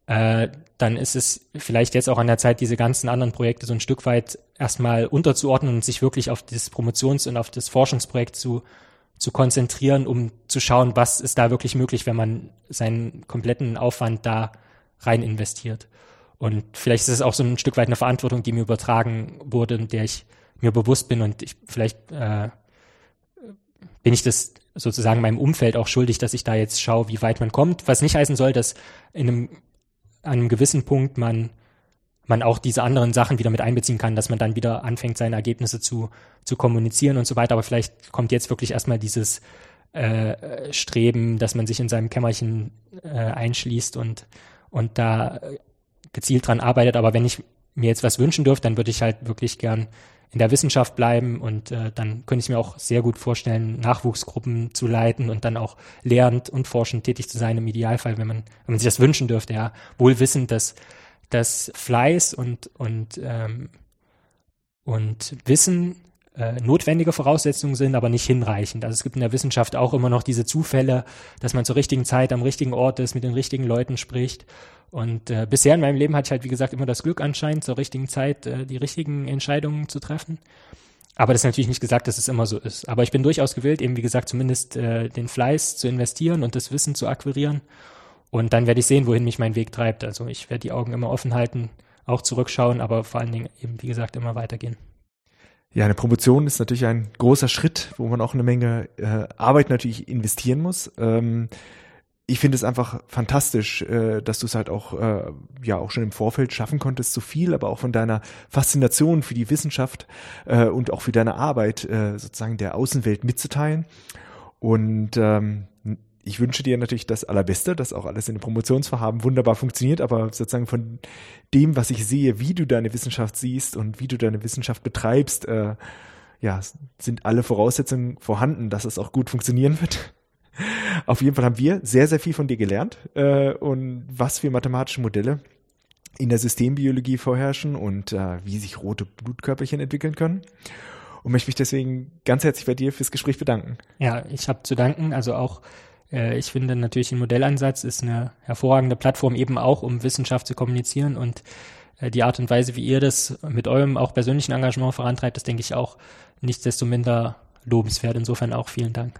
äh, dann ist es vielleicht jetzt auch an der Zeit, diese ganzen anderen Projekte so ein Stück weit erstmal unterzuordnen und sich wirklich auf das Promotions- und auf das Forschungsprojekt zu, zu konzentrieren, um zu schauen, was ist da wirklich möglich, wenn man seinen kompletten Aufwand da rein investiert. Und vielleicht ist es auch so ein Stück weit eine Verantwortung, die mir übertragen wurde, in der ich mir bewusst bin und ich vielleicht äh, bin ich das sozusagen meinem Umfeld auch schuldig, dass ich da jetzt schaue, wie weit man kommt. Was nicht heißen soll, dass in einem, an einem gewissen Punkt man, man auch diese anderen Sachen wieder mit einbeziehen kann, dass man dann wieder anfängt, seine Ergebnisse zu, zu kommunizieren und so weiter. Aber vielleicht kommt jetzt wirklich erstmal dieses äh, Streben, dass man sich in seinem Kämmerchen äh, einschließt und, und da gezielt dran arbeitet. Aber wenn ich mir jetzt was wünschen dürfte, dann würde ich halt wirklich gern in der Wissenschaft bleiben und äh, dann könnte ich mir auch sehr gut vorstellen, Nachwuchsgruppen zu leiten und dann auch lehrend und forschend tätig zu sein im Idealfall, wenn man, wenn man sich das wünschen dürfte, ja, wohl wissend, dass, dass Fleiß und, und, ähm, und Wissen äh, notwendige Voraussetzungen sind, aber nicht hinreichend. Also es gibt in der Wissenschaft auch immer noch diese Zufälle, dass man zur richtigen Zeit am richtigen Ort ist, mit den richtigen Leuten spricht. Und äh, bisher in meinem Leben hatte ich halt, wie gesagt, immer das Glück anscheinend, zur richtigen Zeit äh, die richtigen Entscheidungen zu treffen. Aber das ist natürlich nicht gesagt, dass es immer so ist. Aber ich bin durchaus gewillt, eben wie gesagt, zumindest äh, den Fleiß zu investieren und das Wissen zu akquirieren. Und dann werde ich sehen, wohin mich mein Weg treibt. Also ich werde die Augen immer offen halten, auch zurückschauen, aber vor allen Dingen eben, wie gesagt, immer weitergehen. Ja, eine Promotion ist natürlich ein großer Schritt, wo man auch eine Menge äh, Arbeit natürlich investieren muss. Ähm, ich finde es einfach fantastisch, äh, dass du es halt auch äh, ja auch schon im Vorfeld schaffen konntest, so viel, aber auch von deiner Faszination für die Wissenschaft äh, und auch für deine Arbeit sozusagen der Außenwelt mitzuteilen. Und ähm, ich wünsche dir natürlich das Allerbeste, dass auch alles in den Promotionsvorhaben wunderbar funktioniert, aber sozusagen von dem, was ich sehe, wie du deine Wissenschaft siehst und wie du deine Wissenschaft betreibst, ja, sind alle Voraussetzungen vorhanden, dass es auch gut funktionieren wird. Auf jeden Fall haben wir sehr, sehr viel von dir gelernt äh, und was für mathematische Modelle in der Systembiologie vorherrschen und äh, wie sich rote Blutkörperchen entwickeln können. Und möchte mich deswegen ganz herzlich bei dir fürs Gespräch bedanken. Ja, ich habe zu danken. Also auch äh, ich finde natürlich ein Modellansatz ist eine hervorragende Plattform eben auch, um Wissenschaft zu kommunizieren und äh, die Art und Weise, wie ihr das mit eurem auch persönlichen Engagement vorantreibt, das denke ich auch nicht desto minder lobenswert. Insofern auch vielen Dank